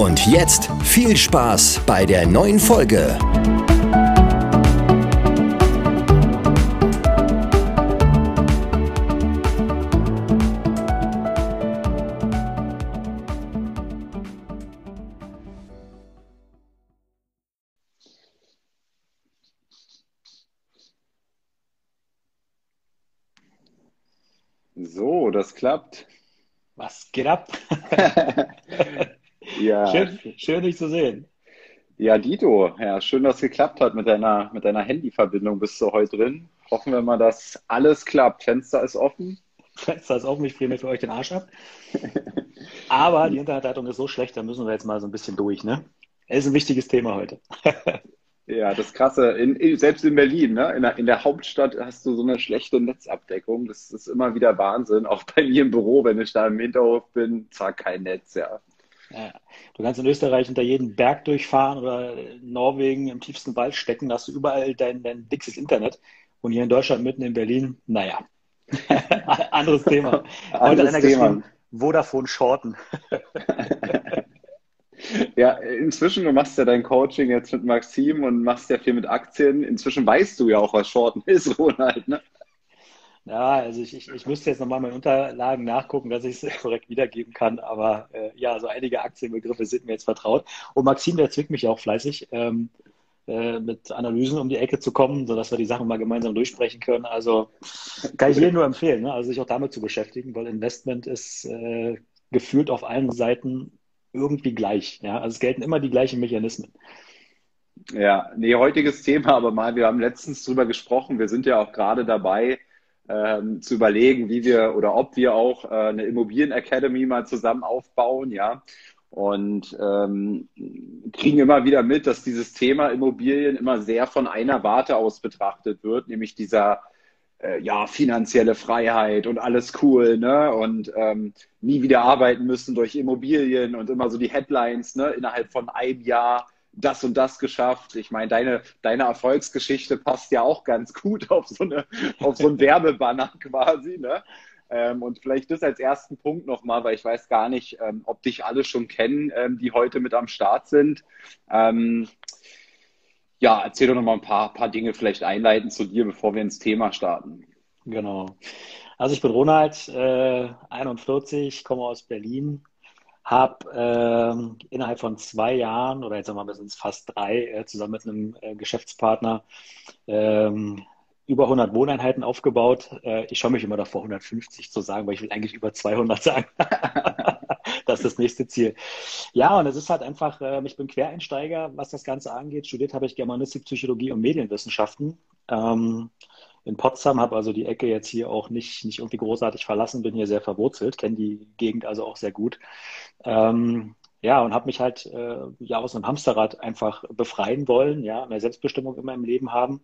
Und jetzt viel Spaß bei der neuen Folge. So, das klappt. Was geht ab? Ja. Schön, schön, dich zu sehen. Ja, Dito, ja, schön, dass es geklappt hat mit deiner, mit deiner Handyverbindung. Bist du heute drin? Hoffen wir mal, dass alles klappt. Fenster ist offen. Fenster ist offen, ich friere mir für euch den Arsch ab. Aber die Internetleitung ist so schlecht, da müssen wir jetzt mal so ein bisschen durch, ne? Es ist ein wichtiges Thema heute. Ja, das Krasse, in, selbst in Berlin, ne? in, der, in der Hauptstadt hast du so eine schlechte Netzabdeckung. Das ist immer wieder Wahnsinn. Auch bei mir im Büro, wenn ich da im Hinterhof bin, zwar kein Netz, ja. Ja. Du kannst in Österreich unter jeden Berg durchfahren oder in Norwegen im tiefsten Wald stecken, da hast du überall dein, dein dickes Internet. Und hier in Deutschland, mitten in Berlin, naja, anderes Thema. Heute Anderes Thema. Vodafone Shorten. ja, inzwischen, du machst ja dein Coaching jetzt mit Maxim und machst ja viel mit Aktien. Inzwischen weißt du ja auch, was Shorten ist, Ronald, ne? Ja, also ich, ich, ich müsste jetzt nochmal meine Unterlagen nachgucken, dass ich es korrekt wiedergeben kann. Aber äh, ja, so einige Aktienbegriffe sind mir jetzt vertraut. Und Maxim, der zwickt mich auch fleißig, ähm, äh, mit Analysen um die Ecke zu kommen, sodass wir die Sachen mal gemeinsam durchsprechen können. Also kann ich jedem nur empfehlen, ne? also sich auch damit zu beschäftigen, weil Investment ist äh, gefühlt auf allen Seiten irgendwie gleich. Ja? Also es gelten immer die gleichen Mechanismen. Ja, nee, heutiges Thema, aber mal, wir haben letztens drüber gesprochen, wir sind ja auch gerade dabei, ähm, zu überlegen, wie wir oder ob wir auch äh, eine Immobilien Academy mal zusammen aufbauen, ja. Und ähm, kriegen immer wieder mit, dass dieses Thema Immobilien immer sehr von einer Warte aus betrachtet wird, nämlich dieser äh, ja finanzielle Freiheit und alles cool, ne? Und ähm, nie wieder arbeiten müssen durch Immobilien und immer so die Headlines, ne? Innerhalb von einem Jahr das und das geschafft. Ich meine, deine, deine Erfolgsgeschichte passt ja auch ganz gut auf so, eine, auf so ein Werbebanner quasi. Ne? Ähm, und vielleicht das als ersten Punkt nochmal, weil ich weiß gar nicht, ähm, ob dich alle schon kennen, ähm, die heute mit am Start sind. Ähm, ja, erzähl doch nochmal ein paar, paar Dinge vielleicht einleiten zu dir, bevor wir ins Thema starten. Genau. Also ich bin Ronald, äh, 41, komme aus Berlin, habe ähm, innerhalb von zwei Jahren oder jetzt sagen wir mal, sind es fast drei, äh, zusammen mit einem äh, Geschäftspartner ähm, über 100 Wohneinheiten aufgebaut. Äh, ich schaue mich immer davor, 150 zu sagen, weil ich will eigentlich über 200 sagen. das ist das nächste Ziel. Ja, und es ist halt einfach, äh, ich bin Quereinsteiger, was das Ganze angeht. Studiert habe ich Germanistik, Psychologie und Medienwissenschaften. Ähm, in Potsdam, habe also die Ecke jetzt hier auch nicht, nicht irgendwie großartig verlassen, bin hier sehr verwurzelt, kenne die Gegend also auch sehr gut. Ähm, ja, und habe mich halt äh, ja aus einem Hamsterrad einfach befreien wollen, ja, mehr Selbstbestimmung in meinem Leben haben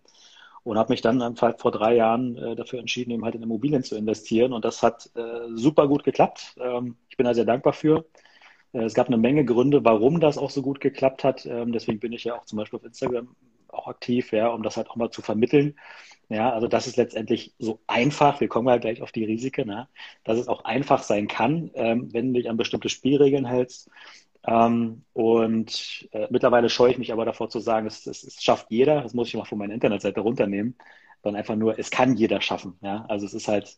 und habe mich dann einfach vor drei Jahren äh, dafür entschieden, eben halt in Immobilien zu investieren und das hat äh, super gut geklappt. Ähm, ich bin da sehr dankbar für. Äh, es gab eine Menge Gründe, warum das auch so gut geklappt hat. Ähm, deswegen bin ich ja auch zum Beispiel auf Instagram auch aktiv, ja, um das halt auch mal zu vermitteln. Ja, also das ist letztendlich so einfach, wir kommen ja gleich auf die Risiken, ne? dass es auch einfach sein kann, ähm, wenn du dich an bestimmte Spielregeln hältst. Ähm, und äh, mittlerweile scheue ich mich aber davor zu sagen, es, es, es schafft jeder, das muss ich mal von meiner Internetseite runternehmen, sondern einfach nur, es kann jeder schaffen. Ja? Also es ist halt,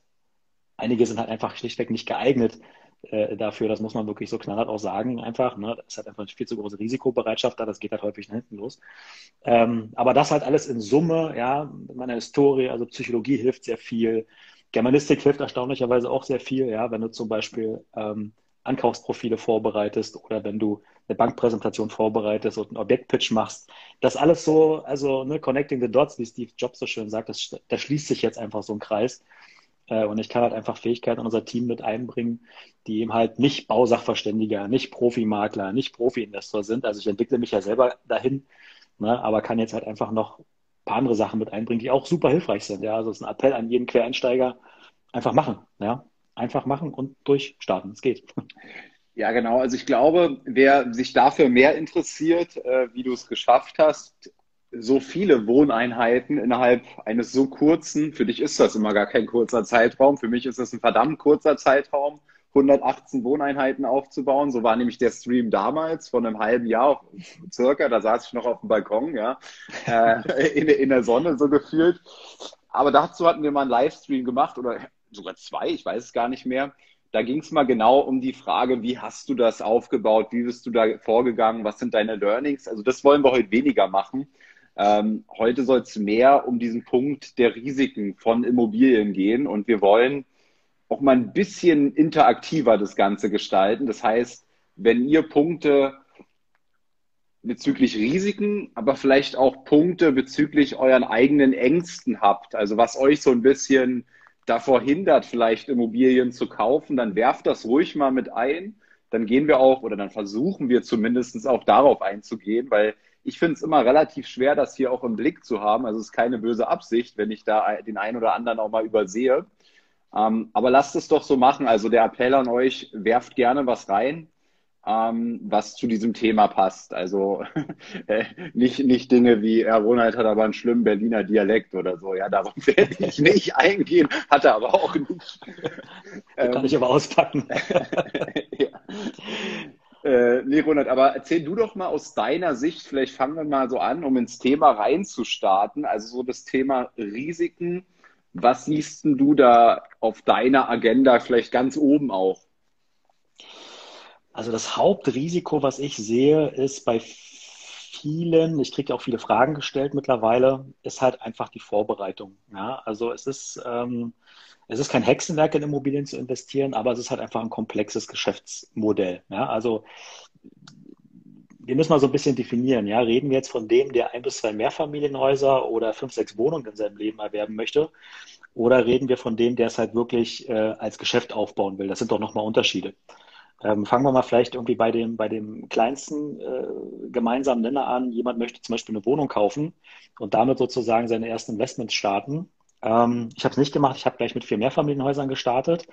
einige sind halt einfach schlichtweg nicht geeignet, äh, dafür. Das muss man wirklich so knallhart auch sagen, einfach. Ne? Das ist halt einfach eine viel zu große Risikobereitschaft da, das geht halt häufig nach hinten los. Ähm, aber das halt alles in Summe, ja, mit meiner Historie, also Psychologie hilft sehr viel. Germanistik hilft erstaunlicherweise auch sehr viel, ja, wenn du zum Beispiel ähm, Ankaufsprofile vorbereitest oder wenn du eine Bankpräsentation vorbereitest und einen Objektpitch machst. Das alles so, also ne, connecting the dots, wie Steve Jobs so schön sagt, das, da schließt sich jetzt einfach so ein Kreis. Äh, und ich kann halt einfach Fähigkeiten in unser Team mit einbringen, die eben halt nicht Bausachverständiger, nicht Profimakler, nicht Profi-Investor sind. Also ich entwickle mich ja selber dahin, ne, aber kann jetzt halt einfach noch ein paar andere Sachen mit einbringen, die auch super hilfreich sind. Ja, also es ist ein Appell an jeden Quereinsteiger, einfach machen, ja, einfach machen und durchstarten. Es geht. Ja, genau. Also ich glaube, wer sich dafür mehr interessiert, äh, wie du es geschafft hast, so viele Wohneinheiten innerhalb eines so kurzen, für dich ist das immer gar kein kurzer Zeitraum, für mich ist das ein verdammt kurzer Zeitraum, 118 Wohneinheiten aufzubauen. So war nämlich der Stream damals, von einem halben Jahr circa, da saß ich noch auf dem Balkon, ja, äh, in, in der Sonne so gefühlt. Aber dazu hatten wir mal einen Livestream gemacht oder sogar zwei, ich weiß es gar nicht mehr. Da ging es mal genau um die Frage, wie hast du das aufgebaut, wie bist du da vorgegangen, was sind deine Learnings? Also das wollen wir heute weniger machen, ähm, heute soll es mehr um diesen Punkt der Risiken von Immobilien gehen und wir wollen auch mal ein bisschen interaktiver das Ganze gestalten. Das heißt, wenn ihr Punkte bezüglich Risiken, aber vielleicht auch Punkte bezüglich euren eigenen Ängsten habt, also was euch so ein bisschen davor hindert, vielleicht Immobilien zu kaufen, dann werft das ruhig mal mit ein. Dann gehen wir auch oder dann versuchen wir zumindest auch darauf einzugehen, weil ich finde es immer relativ schwer, das hier auch im Blick zu haben. Also es ist keine böse Absicht, wenn ich da den einen oder anderen auch mal übersehe. Ähm, aber lasst es doch so machen. Also der Appell an euch, werft gerne was rein, ähm, was zu diesem Thema passt. Also äh, nicht, nicht Dinge wie, Herr Ronald hat aber einen schlimmen Berliner Dialekt oder so. Ja, darauf werde ich nicht eingehen, hat er aber auch nicht. Ähm, kann ich aber auspacken. ja. Äh, nee, Ronald, aber erzähl du doch mal aus deiner Sicht, vielleicht fangen wir mal so an, um ins Thema reinzustarten, also so das Thema Risiken. Was siehst du da auf deiner Agenda vielleicht ganz oben auch? Also das Hauptrisiko, was ich sehe, ist bei vielen, ich kriege auch viele Fragen gestellt mittlerweile, ist halt einfach die Vorbereitung. Ja, also es ist, ähm, es ist kein Hexenwerk in Immobilien zu investieren, aber es ist halt einfach ein komplexes Geschäftsmodell. Ja, also wir müssen mal so ein bisschen definieren. Ja, reden wir jetzt von dem, der ein bis zwei Mehrfamilienhäuser oder fünf, sechs Wohnungen in seinem Leben erwerben möchte? Oder reden wir von dem, der es halt wirklich äh, als Geschäft aufbauen will? Das sind doch nochmal Unterschiede. Ähm, fangen wir mal vielleicht irgendwie bei dem, bei dem kleinsten äh, gemeinsamen Nenner an. Jemand möchte zum Beispiel eine Wohnung kaufen und damit sozusagen seine ersten Investments starten ähm, ich habe es nicht gemacht. Ich habe gleich mit vier Mehrfamilienhäusern gestartet,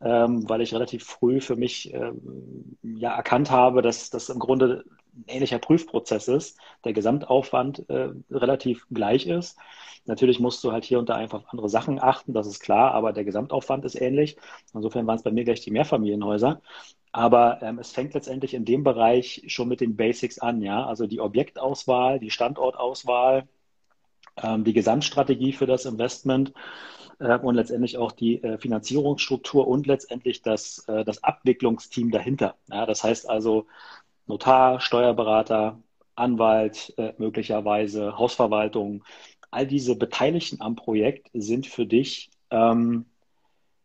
ähm, weil ich relativ früh für mich ähm, ja erkannt habe, dass das im Grunde ein ähnlicher Prüfprozess ist, der Gesamtaufwand äh, relativ gleich ist. Natürlich musst du halt hier und da einfach auf andere Sachen achten, das ist klar, aber der Gesamtaufwand ist ähnlich. Insofern waren es bei mir gleich die Mehrfamilienhäuser. Aber ähm, es fängt letztendlich in dem Bereich schon mit den Basics an, ja. Also die Objektauswahl, die Standortauswahl, die Gesamtstrategie für das Investment äh, und letztendlich auch die äh, Finanzierungsstruktur und letztendlich das, äh, das Abwicklungsteam dahinter. Ja, das heißt also Notar, Steuerberater, Anwalt, möglicherweise Hausverwaltung, all diese Beteiligten am Projekt sind für dich ähm,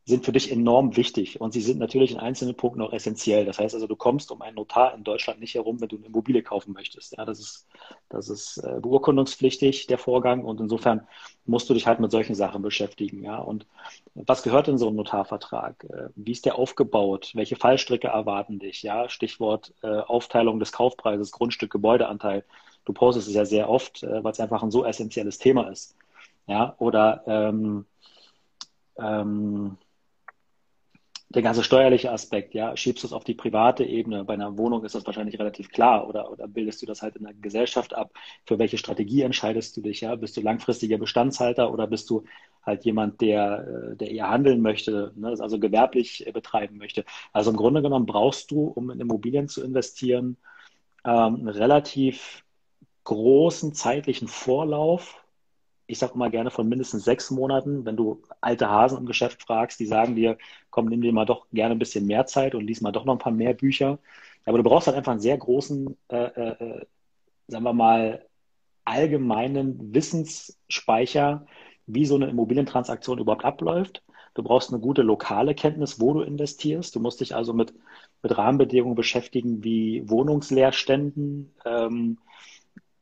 sind für dich enorm wichtig und sie sind natürlich in einzelnen Punkten auch essentiell. Das heißt also, du kommst um einen Notar in Deutschland nicht herum, wenn du eine Immobilie kaufen möchtest. Ja, das ist, das ist äh, beurkundungspflichtig, der Vorgang und insofern musst du dich halt mit solchen Sachen beschäftigen. Ja, und was gehört in so einem Notarvertrag? Äh, wie ist der aufgebaut? Welche Fallstricke erwarten dich? Ja, Stichwort äh, Aufteilung des Kaufpreises, Grundstück, Gebäudeanteil. Du postest es ja sehr oft, äh, weil es einfach ein so essentielles Thema ist. Ja, oder ähm, ähm, der ganze steuerliche Aspekt, ja, schiebst du es auf die private Ebene. Bei einer Wohnung ist das wahrscheinlich relativ klar oder, oder bildest du das halt in der Gesellschaft ab? Für welche Strategie entscheidest du dich, ja? Bist du langfristiger Bestandshalter oder bist du halt jemand, der, äh, der eher handeln möchte, ne? also gewerblich äh, betreiben möchte? Also im Grunde genommen brauchst du, um in Immobilien zu investieren, ähm, einen relativ großen zeitlichen Vorlauf, ich sage mal gerne von mindestens sechs Monaten. Wenn du alte Hasen im Geschäft fragst, die sagen dir, komm, nimm dir mal doch gerne ein bisschen mehr Zeit und lies mal doch noch ein paar mehr Bücher. Aber du brauchst halt einfach einen sehr großen, äh, äh, sagen wir mal, allgemeinen Wissensspeicher, wie so eine Immobilientransaktion überhaupt abläuft. Du brauchst eine gute lokale Kenntnis, wo du investierst. Du musst dich also mit, mit Rahmenbedingungen beschäftigen wie Wohnungsleerständen, ähm,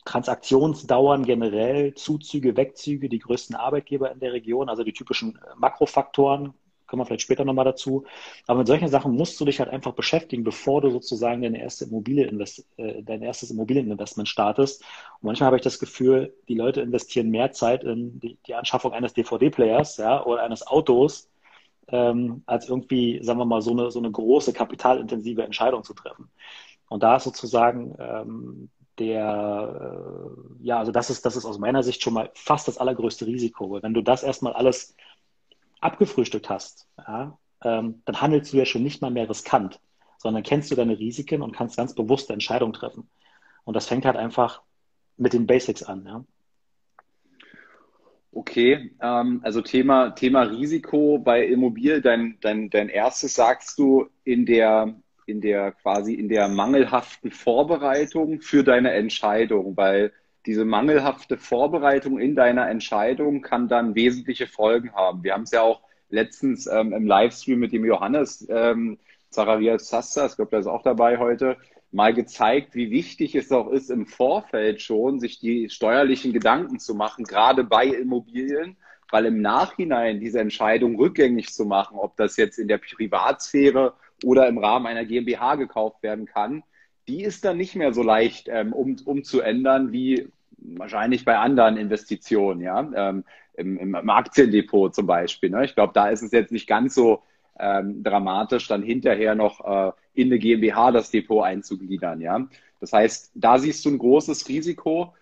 Transaktionsdauern generell, Zuzüge, Wegzüge, die größten Arbeitgeber in der Region, also die typischen äh, Makrofaktoren, kommen wir vielleicht später nochmal dazu. Aber mit solchen Sachen musst du dich halt einfach beschäftigen, bevor du sozusagen deine erste Immobilie invest, äh, dein erstes Immobilieninvestment startest. Und manchmal habe ich das Gefühl, die Leute investieren mehr Zeit in die, die Anschaffung eines DVD-Players ja, oder eines Autos, ähm, als irgendwie, sagen wir mal, so eine, so eine große kapitalintensive Entscheidung zu treffen. Und da ist sozusagen ähm, der, äh, ja, also das ist, das ist aus meiner Sicht schon mal fast das allergrößte Risiko. Weil wenn du das erstmal alles abgefrühstückt hast, ja, ähm, dann handelst du ja schon nicht mal mehr riskant, sondern kennst du deine Risiken und kannst ganz bewusste Entscheidungen treffen. Und das fängt halt einfach mit den Basics an. Ja. Okay, ähm, also Thema, Thema Risiko bei Immobil, dein, dein, dein erstes sagst du in der, in der quasi in der mangelhaften Vorbereitung für deine Entscheidung, weil diese mangelhafte Vorbereitung in deiner Entscheidung kann dann wesentliche Folgen haben. Wir haben es ja auch letztens ähm, im Livestream mit dem Johannes ähm, Zacharias Sassas, ich glaube, der ist auch dabei heute, mal gezeigt, wie wichtig es auch ist, im Vorfeld schon sich die steuerlichen Gedanken zu machen, gerade bei Immobilien, weil im Nachhinein diese Entscheidung rückgängig zu machen, ob das jetzt in der Privatsphäre oder im Rahmen einer GmbH gekauft werden kann, die ist dann nicht mehr so leicht ähm, um, umzuändern wie wahrscheinlich bei anderen Investitionen, ja, ähm, im, im, Aktiendepot zum Beispiel. Ne? Ich glaube, da ist es jetzt nicht ganz so ähm, dramatisch, dann hinterher noch äh, in eine GmbH das Depot einzugliedern, ja. Das heißt, da siehst du ein großes Risiko.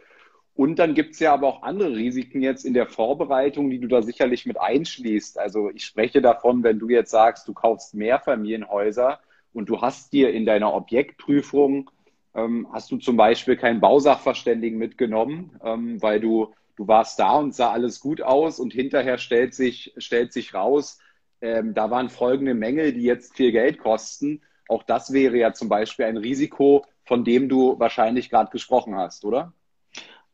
Und dann gibt es ja aber auch andere Risiken jetzt in der Vorbereitung, die du da sicherlich mit einschließt. Also ich spreche davon, wenn du jetzt sagst, du kaufst Mehrfamilienhäuser, und du hast dir in deiner Objektprüfung, ähm, hast du zum Beispiel keinen Bausachverständigen mitgenommen, ähm, weil du, du warst da und sah alles gut aus und hinterher stellt sich, stellt sich raus, ähm, da waren folgende Mängel, die jetzt viel Geld kosten. Auch das wäre ja zum Beispiel ein Risiko, von dem du wahrscheinlich gerade gesprochen hast, oder?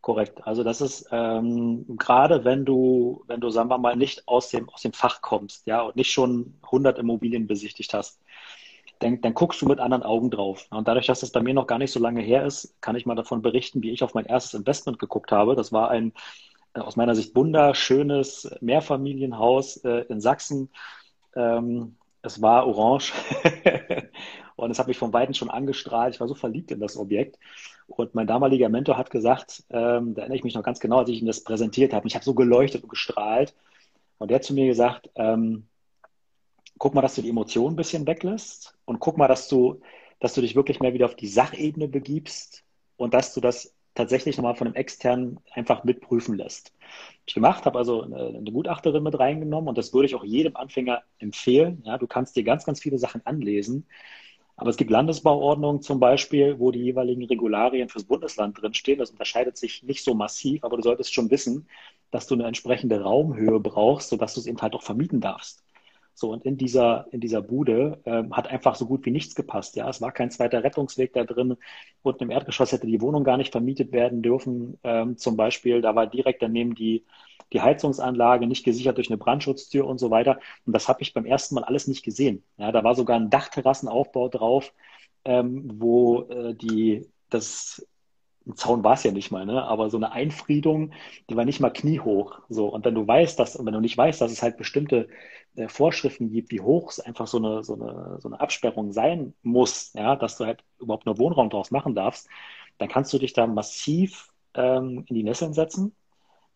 Korrekt. Also das ist ähm, gerade, wenn du, wenn du, sagen wir mal, nicht aus dem, aus dem Fach kommst, ja, und nicht schon 100 Immobilien besichtigt hast, dann, dann guckst du mit anderen Augen drauf. Und dadurch, dass das bei mir noch gar nicht so lange her ist, kann ich mal davon berichten, wie ich auf mein erstes Investment geguckt habe. Das war ein äh, aus meiner Sicht wunderschönes Mehrfamilienhaus äh, in Sachsen. Ähm, es war orange und es hat mich von beiden schon angestrahlt. Ich war so verliebt in das Objekt. Und mein damaliger Mentor hat gesagt, ähm, da erinnere ich mich noch ganz genau, als ich ihm das präsentiert habe. Ich habe so geleuchtet und gestrahlt. Und der hat zu mir gesagt, ähm, guck mal, dass du die Emotionen ein bisschen weglässt und guck mal, dass du, dass du dich wirklich mehr wieder auf die Sachebene begibst und dass du das tatsächlich nochmal von einem externen einfach mitprüfen lässt. Ich gemacht, habe also eine, eine, Gutachterin mit reingenommen und das würde ich auch jedem Anfänger empfehlen. Ja, du kannst dir ganz, ganz viele Sachen anlesen. Aber es gibt Landesbauordnungen zum Beispiel, wo die jeweiligen Regularien fürs Bundesland drinstehen. Das unterscheidet sich nicht so massiv, aber du solltest schon wissen, dass du eine entsprechende Raumhöhe brauchst, sodass du es eben halt auch vermieten darfst. So, und in dieser, in dieser Bude ähm, hat einfach so gut wie nichts gepasst. Ja, es war kein zweiter Rettungsweg da drin. Unten im Erdgeschoss hätte die Wohnung gar nicht vermietet werden dürfen. Ähm, zum Beispiel, da war direkt daneben die, die Heizungsanlage nicht gesichert durch eine Brandschutztür und so weiter. Und das habe ich beim ersten Mal alles nicht gesehen. Ja, da war sogar ein Dachterrassenaufbau drauf, ähm, wo äh, die, das ein Zaun war es ja nicht mal, ne? aber so eine Einfriedung, die war nicht mal kniehoch. So. Und wenn du weißt, dass, wenn du nicht weißt, dass es halt bestimmte äh, Vorschriften gibt, wie hoch es einfach so eine, so, eine, so eine Absperrung sein muss, ja, dass du halt überhaupt nur Wohnraum draus machen darfst, dann kannst du dich da massiv ähm, in die Nesseln setzen.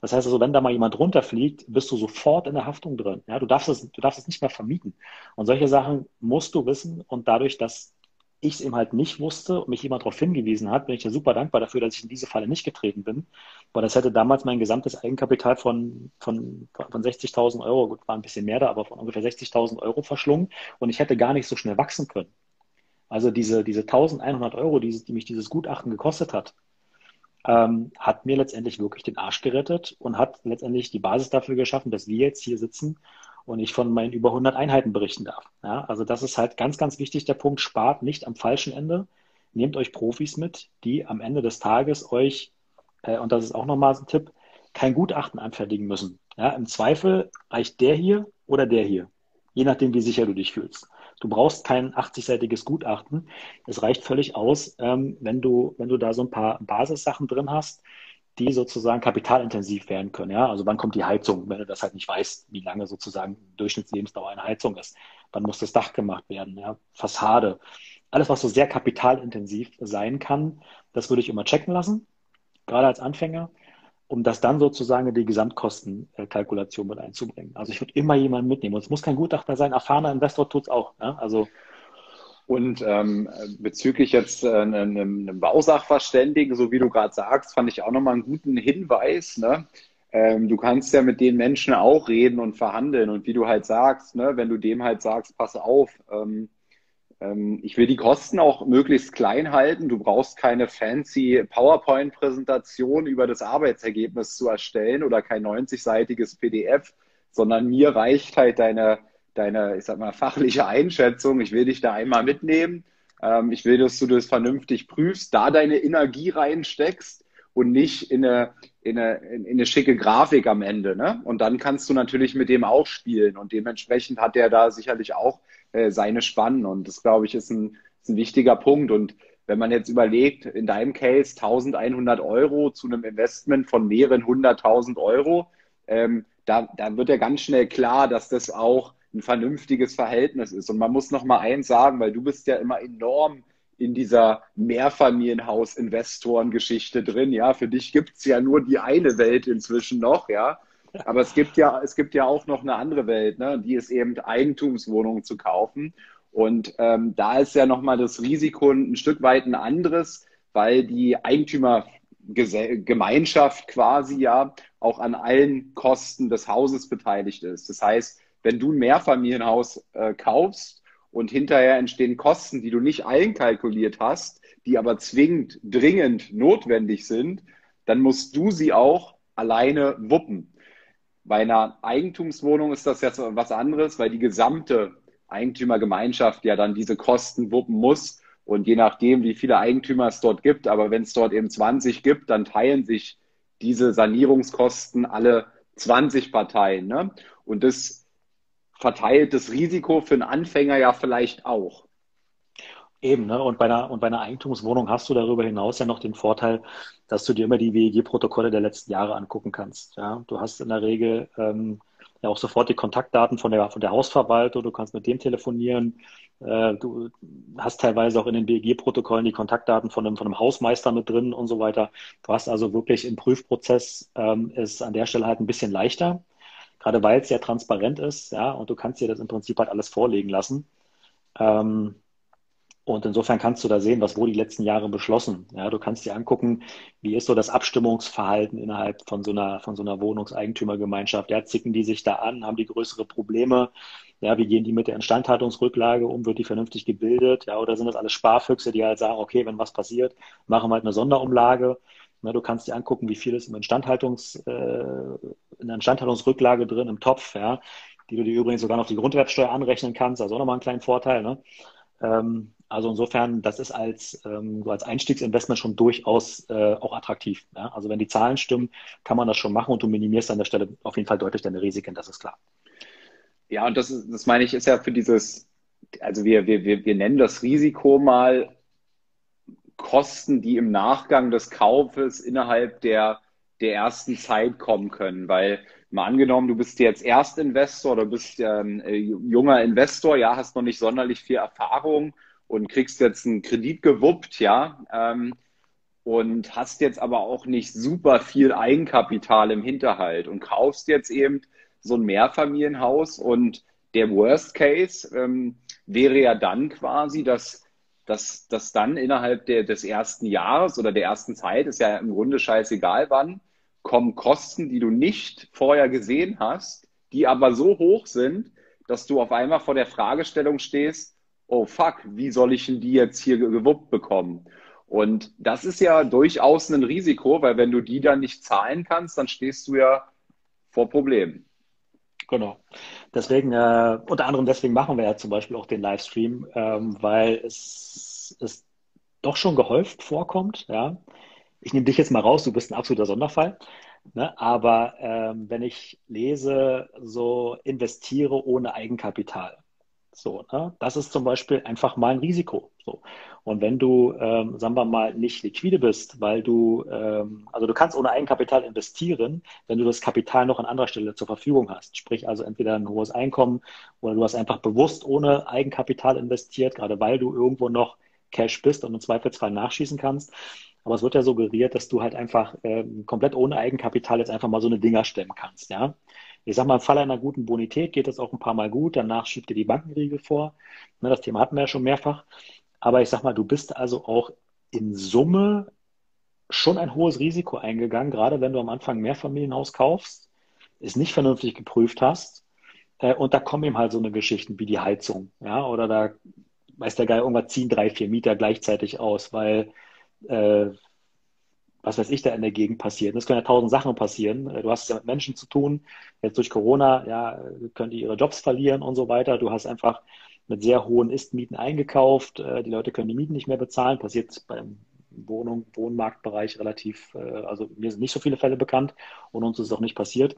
Das heißt also, wenn da mal jemand runterfliegt, bist du sofort in der Haftung drin. Ja, du darfst es, du darfst es nicht mehr vermieten. Und solche Sachen musst du wissen. Und dadurch, dass ich es eben halt nicht wusste und mich jemand darauf hingewiesen hat, bin ich ja super dankbar dafür, dass ich in diese Falle nicht getreten bin. Weil das hätte damals mein gesamtes Eigenkapital von, von, von 60.000 Euro, gut, war ein bisschen mehr da, aber von ungefähr 60.000 Euro verschlungen und ich hätte gar nicht so schnell wachsen können. Also diese, diese 1100 Euro, die, die mich dieses Gutachten gekostet hat, ähm, hat mir letztendlich wirklich den Arsch gerettet und hat letztendlich die Basis dafür geschaffen, dass wir jetzt hier sitzen und ich von meinen über 100 Einheiten berichten darf. Ja, also das ist halt ganz, ganz wichtig, der Punkt, spart nicht am falschen Ende. Nehmt euch Profis mit, die am Ende des Tages euch, äh, und das ist auch nochmal ein Tipp, kein Gutachten anfertigen müssen. Ja, Im Zweifel reicht der hier oder der hier, je nachdem, wie sicher du dich fühlst. Du brauchst kein 80-seitiges Gutachten. Es reicht völlig aus, ähm, wenn du, wenn du da so ein paar Basissachen drin hast, die sozusagen kapitalintensiv werden können. Ja? Also wann kommt die Heizung, wenn du das halt nicht weißt, wie lange sozusagen Durchschnittslebensdauer eine Heizung ist. Wann muss das Dach gemacht werden? Ja? Fassade. Alles, was so sehr kapitalintensiv sein kann, das würde ich immer checken lassen, gerade als Anfänger, um das dann sozusagen in die Gesamtkostenkalkulation mit einzubringen. Also ich würde immer jemanden mitnehmen. Und es muss kein Gutachter sein, erfahrener Investor tut es auch. Ja? Also und ähm, bezüglich jetzt äh, einem, einem Bausachverständigen, so wie du gerade sagst, fand ich auch nochmal einen guten Hinweis. Ne? Ähm, du kannst ja mit den Menschen auch reden und verhandeln. Und wie du halt sagst, ne, wenn du dem halt sagst, pass auf, ähm, ähm, ich will die Kosten auch möglichst klein halten. Du brauchst keine fancy PowerPoint-Präsentation über das Arbeitsergebnis zu erstellen oder kein 90-seitiges PDF, sondern mir reicht halt deine deine, ich sag mal, fachliche Einschätzung. Ich will dich da einmal mitnehmen. Ähm, ich will, dass du das vernünftig prüfst, da deine Energie reinsteckst und nicht in eine, in eine, in eine schicke Grafik am Ende. Ne? Und dann kannst du natürlich mit dem auch spielen. Und dementsprechend hat er da sicherlich auch äh, seine Spannen. Und das, glaube ich, ist ein, ist ein wichtiger Punkt. Und wenn man jetzt überlegt, in deinem Case 1100 Euro zu einem Investment von mehreren hunderttausend Euro, ähm, da, da wird ja ganz schnell klar, dass das auch ein vernünftiges Verhältnis ist. Und man muss noch mal eins sagen, weil du bist ja immer enorm in dieser Mehrfamilienhaus-Investoren-Geschichte drin. Ja, für dich gibt es ja nur die eine Welt inzwischen noch, ja. Aber es gibt ja, es gibt ja auch noch eine andere Welt, ne? die ist eben Eigentumswohnungen zu kaufen. Und ähm, da ist ja nochmal das Risiko ein Stück weit ein anderes, weil die Eigentümergemeinschaft quasi ja auch an allen Kosten des Hauses beteiligt ist. Das heißt, wenn du ein Mehrfamilienhaus äh, kaufst und hinterher entstehen Kosten, die du nicht einkalkuliert hast, die aber zwingend, dringend notwendig sind, dann musst du sie auch alleine wuppen. Bei einer Eigentumswohnung ist das jetzt was anderes, weil die gesamte Eigentümergemeinschaft ja dann diese Kosten wuppen muss. Und je nachdem, wie viele Eigentümer es dort gibt, aber wenn es dort eben 20 gibt, dann teilen sich diese Sanierungskosten alle 20 Parteien. Ne? Und das verteilt das Risiko für einen Anfänger ja vielleicht auch. Eben, ne? Und bei einer, und bei einer Eigentumswohnung hast du darüber hinaus ja noch den Vorteil, dass du dir immer die WEG-Protokolle der letzten Jahre angucken kannst. Ja? Du hast in der Regel ähm, ja auch sofort die Kontaktdaten von der, von der Hausverwaltung, du kannst mit dem telefonieren. Äh, du hast teilweise auch in den WEG-Protokollen die Kontaktdaten von einem, von einem Hausmeister mit drin und so weiter. Du hast also wirklich im Prüfprozess ähm, ist an der Stelle halt ein bisschen leichter gerade weil es sehr transparent ist, ja, und du kannst dir das im Prinzip halt alles vorlegen lassen. Ähm, und insofern kannst du da sehen, was wurde die letzten Jahre beschlossen. Ja, du kannst dir angucken, wie ist so das Abstimmungsverhalten innerhalb von so einer, von so einer Wohnungseigentümergemeinschaft. Ja, zicken die sich da an, haben die größere Probleme? Ja, wie gehen die mit der Instandhaltungsrücklage um? Wird die vernünftig gebildet? Ja, oder sind das alles Sparfüchse, die halt sagen, okay, wenn was passiert, machen wir halt eine Sonderumlage. Na, du kannst dir angucken, wie viel ist im Instandhaltungs, äh, in der Instandhaltungsrücklage drin im Topf, ja, die du dir übrigens sogar noch die Grundwertsteuer anrechnen kannst, also auch nochmal einen kleinen Vorteil. Ne? Ähm, also insofern, das ist als, ähm, so als Einstiegsinvestment schon durchaus äh, auch attraktiv. Ja? Also wenn die Zahlen stimmen, kann man das schon machen und du minimierst an der Stelle auf jeden Fall deutlich deine Risiken, das ist klar. Ja, und das, ist, das meine ich, ist ja für dieses, also wir, wir, wir, wir nennen das Risiko mal Kosten, die im Nachgang des Kaufes innerhalb der, der ersten Zeit kommen können. Weil mal angenommen, du bist jetzt Erstinvestor oder bist ähm, junger Investor, ja, hast noch nicht sonderlich viel Erfahrung und kriegst jetzt einen Kredit gewuppt, ja, ähm, und hast jetzt aber auch nicht super viel Eigenkapital im Hinterhalt und kaufst jetzt eben so ein Mehrfamilienhaus und der Worst Case ähm, wäre ja dann quasi, dass dass, dass dann innerhalb der, des ersten Jahres oder der ersten Zeit, ist ja im Grunde scheißegal wann, kommen Kosten, die du nicht vorher gesehen hast, die aber so hoch sind, dass du auf einmal vor der Fragestellung stehst, oh fuck, wie soll ich denn die jetzt hier gewuppt bekommen? Und das ist ja durchaus ein Risiko, weil wenn du die dann nicht zahlen kannst, dann stehst du ja vor Problemen. Genau. Deswegen, äh, unter anderem deswegen machen wir ja zum Beispiel auch den Livestream, ähm, weil es, es doch schon gehäuft vorkommt. Ja, ich nehme dich jetzt mal raus, du bist ein absoluter Sonderfall. Ne? Aber ähm, wenn ich lese, so investiere ohne Eigenkapital. So, ne? Das ist zum Beispiel einfach mal ein Risiko. So. Und wenn du, ähm, sagen wir mal, nicht liquide bist, weil du, ähm, also du kannst ohne Eigenkapital investieren, wenn du das Kapital noch an anderer Stelle zur Verfügung hast. Sprich also entweder ein hohes Einkommen oder du hast einfach bewusst ohne Eigenkapital investiert, gerade weil du irgendwo noch Cash bist und im Zweifelsfall nachschießen kannst. Aber es wird ja suggeriert, dass du halt einfach äh, komplett ohne Eigenkapital jetzt einfach mal so eine Dinger stemmen kannst, ja. Ich sag mal, im Fall einer guten Bonität geht das auch ein paar Mal gut, danach schiebt dir die Bankenriegel vor. Ne, das Thema hatten wir ja schon mehrfach. Aber ich sag mal, du bist also auch in Summe schon ein hohes Risiko eingegangen, gerade wenn du am Anfang Mehrfamilienhaus kaufst, es nicht vernünftig geprüft hast. Äh, und da kommen eben halt so eine Geschichten wie die Heizung, ja, oder da weiß der Geil, irgendwas ziehen drei, vier Mieter gleichzeitig aus, weil äh, was weiß ich, da in der Gegend passiert. Es können ja tausend Sachen passieren. Äh, du hast es ja mit Menschen zu tun. Jetzt durch Corona, ja, können die ihre Jobs verlieren und so weiter. Du hast einfach mit sehr hohen Ist-Mieten eingekauft. Äh, die Leute können die Mieten nicht mehr bezahlen. Passiert beim Wohnung, Wohnmarktbereich relativ, äh, also mir sind nicht so viele Fälle bekannt und uns ist es auch nicht passiert.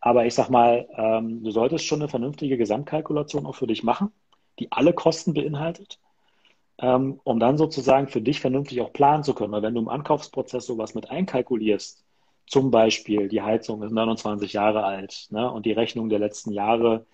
Aber ich sag mal, ähm, du solltest schon eine vernünftige Gesamtkalkulation auch für dich machen, die alle Kosten beinhaltet ähm, um dann sozusagen für dich vernünftig auch planen zu können. Weil wenn du im Ankaufsprozess sowas mit einkalkulierst, zum Beispiel die Heizung ist 29 Jahre alt ne, und die Rechnung der letzten Jahre,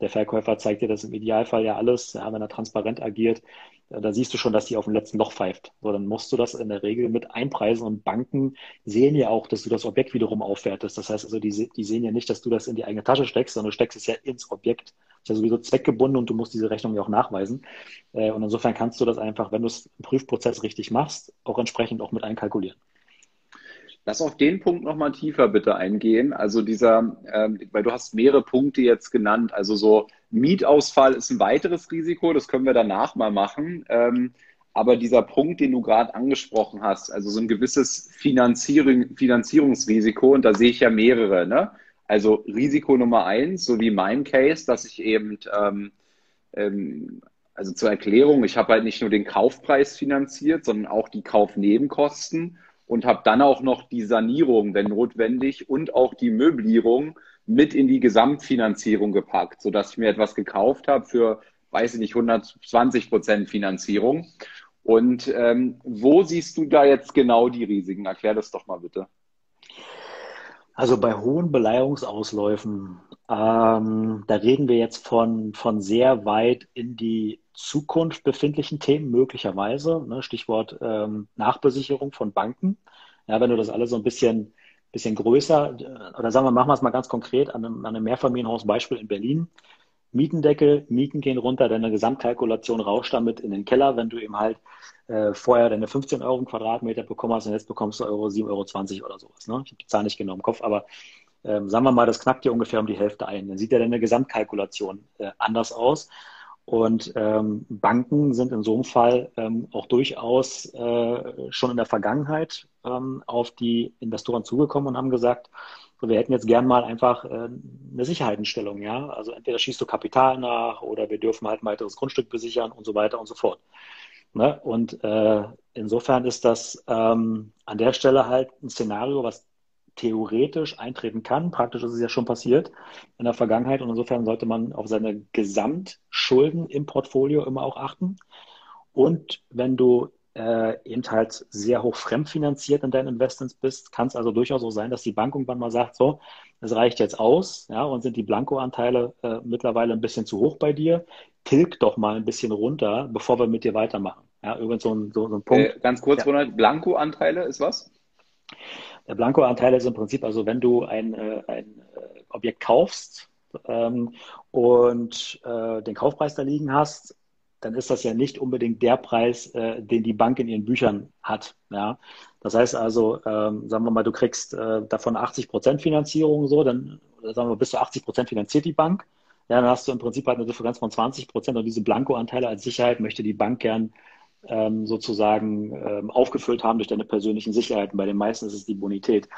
der Verkäufer zeigt dir das im Idealfall ja alles, ja, wenn er transparent agiert, da siehst du schon, dass die auf dem letzten Loch pfeift. So, dann musst du das in der Regel mit einpreisen und Banken sehen ja auch, dass du das Objekt wiederum aufwertest. Das heißt also, die, die sehen ja nicht, dass du das in die eigene Tasche steckst, sondern du steckst es ja ins Objekt. Das ist ja sowieso zweckgebunden und du musst diese Rechnung ja auch nachweisen. Äh, und insofern kannst du das einfach, wenn du es im Prüfprozess richtig machst, auch entsprechend auch mit einkalkulieren. Lass auf den Punkt nochmal tiefer bitte eingehen. Also dieser, ähm, weil du hast mehrere Punkte jetzt genannt. Also so Mietausfall ist ein weiteres Risiko, das können wir danach mal machen. Ähm, aber dieser Punkt, den du gerade angesprochen hast, also so ein gewisses Finanzierung, Finanzierungsrisiko, und da sehe ich ja mehrere, ne? Also Risiko Nummer eins, so wie mein Case, dass ich eben, ähm, ähm, also zur Erklärung, ich habe halt nicht nur den Kaufpreis finanziert, sondern auch die Kaufnebenkosten und habe dann auch noch die Sanierung, wenn notwendig, und auch die Möblierung mit in die Gesamtfinanzierung gepackt, sodass ich mir etwas gekauft habe für, weiß ich nicht, 120 Prozent Finanzierung. Und ähm, wo siehst du da jetzt genau die Risiken? Erklär das doch mal bitte. Also bei hohen Beleihungsausläufen, ähm, da reden wir jetzt von, von sehr weit in die Zukunft befindlichen Themen möglicherweise. Ne? Stichwort ähm, Nachbesicherung von Banken. Ja, wenn du das alles so ein bisschen, bisschen größer, äh, oder sagen wir, machen wir es mal ganz konkret an einem, an einem Mehrfamilienhausbeispiel in Berlin. Mietendeckel, Mieten gehen runter, deine Gesamtkalkulation rauscht damit in den Keller, wenn du eben halt äh, vorher deine 15 Euro im Quadratmeter bekommen hast und jetzt bekommst du Euro 7,20 Euro oder sowas. Ne? Ich habe die Zahl nicht genau im Kopf, aber ähm, sagen wir mal, das knackt dir ungefähr um die Hälfte ein. Dann sieht ja deine Gesamtkalkulation äh, anders aus. Und ähm, Banken sind in so einem Fall ähm, auch durchaus äh, schon in der Vergangenheit ähm, auf die Investoren zugekommen und haben gesagt, so, wir hätten jetzt gern mal einfach äh, eine Sicherheitenstellung, ja. Also entweder schießt du Kapital nach oder wir dürfen halt ein weiteres Grundstück besichern und so weiter und so fort. Ne? Und äh, insofern ist das ähm, an der Stelle halt ein Szenario, was theoretisch eintreten kann. Praktisch ist es ja schon passiert in der Vergangenheit und insofern sollte man auf seine Gesamtschulden im Portfolio immer auch achten. Und wenn du äh, eben halt sehr hoch fremdfinanziert in deinen Investments bist, kann es also durchaus so sein, dass die Bank irgendwann mal sagt, so, es reicht jetzt aus, ja, und sind die Blankoanteile äh, mittlerweile ein bisschen zu hoch bei dir, tilg doch mal ein bisschen runter, bevor wir mit dir weitermachen. Ja, übrigens so ein, so, so ein Punkt. Äh, ganz kurz, ja. Ronald, Blankoanteile ist was? Der Blankoanteil ist im Prinzip, also wenn du ein, äh, ein äh, Objekt kaufst ähm, und äh, den Kaufpreis da liegen hast, dann ist das ja nicht unbedingt der Preis, äh, den die Bank in ihren Büchern hat. Ja? Das heißt also, ähm, sagen wir mal, du kriegst äh, davon 80 Prozent Finanzierung, so, dann sagen wir, bis zu 80 Prozent finanziert die Bank. Ja, dann hast du im Prinzip halt eine Differenz von 20 Prozent und diese Blankoanteile als Sicherheit möchte die Bank gern ähm, sozusagen ähm, aufgefüllt haben durch deine persönlichen Sicherheiten. Bei den meisten ist es die Bonität.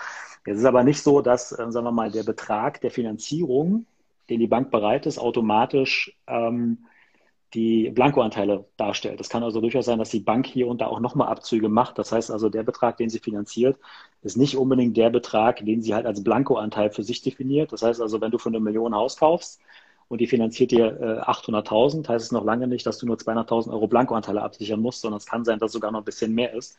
Es ist aber nicht so, dass, äh, sagen wir mal, der Betrag der Finanzierung, den die Bank bereit ist, automatisch ähm, die Blankoanteile darstellt. Es kann also durchaus sein, dass die Bank hier und da auch nochmal Abzüge macht. Das heißt also, der Betrag, den sie finanziert, ist nicht unbedingt der Betrag, den sie halt als Blankoanteil für sich definiert. Das heißt also, wenn du für eine Million Haus kaufst und die finanziert dir äh, 800.000, heißt es noch lange nicht, dass du nur 200.000 Euro Blankoanteile absichern musst, sondern es kann sein, dass sogar noch ein bisschen mehr ist,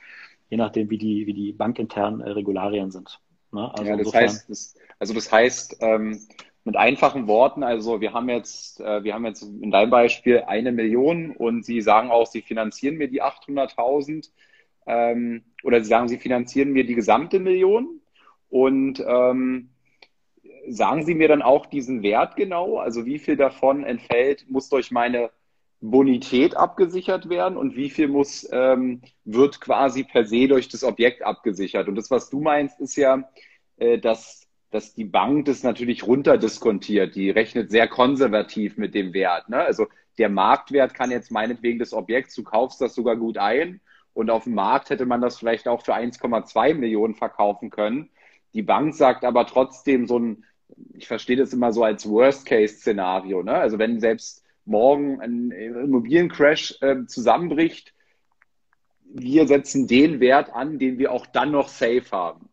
je nachdem, wie die, wie die bankinternen äh, Regularien sind. Ne? Also ja, das heißt, das, also das heißt, ähm, mit einfachen Worten, also wir haben jetzt, äh, wir haben jetzt in deinem Beispiel eine Million und Sie sagen auch, Sie finanzieren mir die 800.000 ähm, oder Sie sagen, Sie finanzieren mir die gesamte Million und ähm, sagen Sie mir dann auch diesen Wert genau, also wie viel davon entfällt, muss durch meine Bonität abgesichert werden und wie viel muss, ähm, wird quasi per se durch das Objekt abgesichert. Und das, was du meinst, ist ja, äh, dass, dass die Bank das natürlich runterdiskontiert. Die rechnet sehr konservativ mit dem Wert. Ne? Also der Marktwert kann jetzt meinetwegen des Objekts, du kaufst das sogar gut ein und auf dem Markt hätte man das vielleicht auch für 1,2 Millionen verkaufen können. Die Bank sagt aber trotzdem so ein, ich verstehe das immer so als Worst-Case-Szenario. Ne? Also wenn selbst morgen ein Immobiliencrash äh, zusammenbricht, wir setzen den Wert an, den wir auch dann noch safe haben.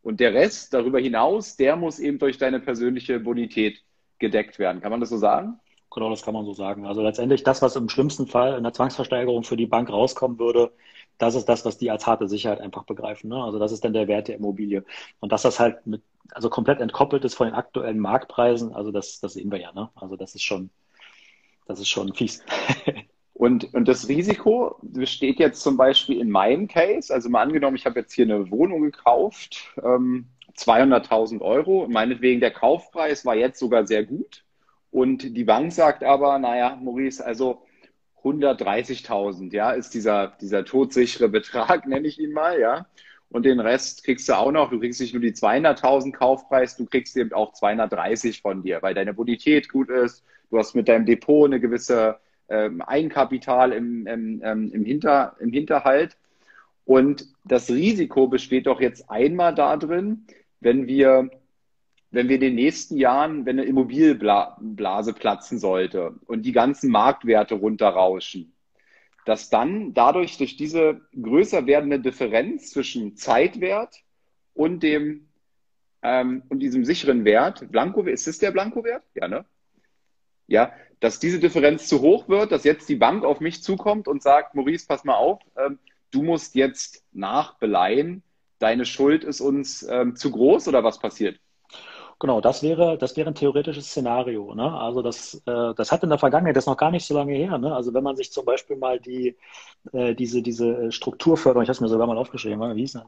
Und der Rest darüber hinaus, der muss eben durch deine persönliche Bonität gedeckt werden. Kann man das so sagen? Genau, das kann man so sagen. Also letztendlich das, was im schlimmsten Fall in der Zwangsversteigerung für die Bank rauskommen würde, das ist das, was die als harte Sicherheit einfach begreifen. Ne? Also das ist dann der Wert der Immobilie. Und dass das halt mit, also komplett entkoppelt ist von den aktuellen Marktpreisen, also das, das sehen wir ja. Ne? Also das ist schon, das ist schon fies. Und, und das Risiko besteht jetzt zum Beispiel in meinem Case, also mal angenommen, ich habe jetzt hier eine Wohnung gekauft, ähm, 200.000 Euro, meinetwegen der Kaufpreis war jetzt sogar sehr gut und die Bank sagt aber, naja, Maurice, also 130.000, ja, ist dieser, dieser todsichere Betrag, nenne ich ihn mal, ja. Und den Rest kriegst du auch noch. Du kriegst nicht nur die 200.000 Kaufpreis, du kriegst eben auch 230 von dir, weil deine Bonität gut ist. Du hast mit deinem Depot eine gewisse ähm, Eigenkapital im, im, ähm, im, Hinter, im Hinterhalt. Und das Risiko besteht doch jetzt einmal darin, wenn wir, wenn wir in den nächsten Jahren, wenn eine Immobilienblase platzen sollte und die ganzen Marktwerte runterrauschen, dass dann dadurch durch diese größer werdende Differenz zwischen Zeitwert und dem ähm, und diesem sicheren Wert, Blanko, ist das der Blankowert? Ja, ne? Ja, dass diese Differenz zu hoch wird, dass jetzt die Bank auf mich zukommt und sagt, Maurice, pass mal auf, ähm, du musst jetzt nachbeleihen, deine Schuld ist uns ähm, zu groß oder was passiert? Genau, das wäre, das wäre ein theoretisches Szenario. Ne? Also das, äh, das hat in der Vergangenheit, das ist noch gar nicht so lange her. Ne? Also wenn man sich zum Beispiel mal die, äh, diese, diese Strukturförderung, ich habe es mir sogar mal aufgeschrieben, wie hieß das?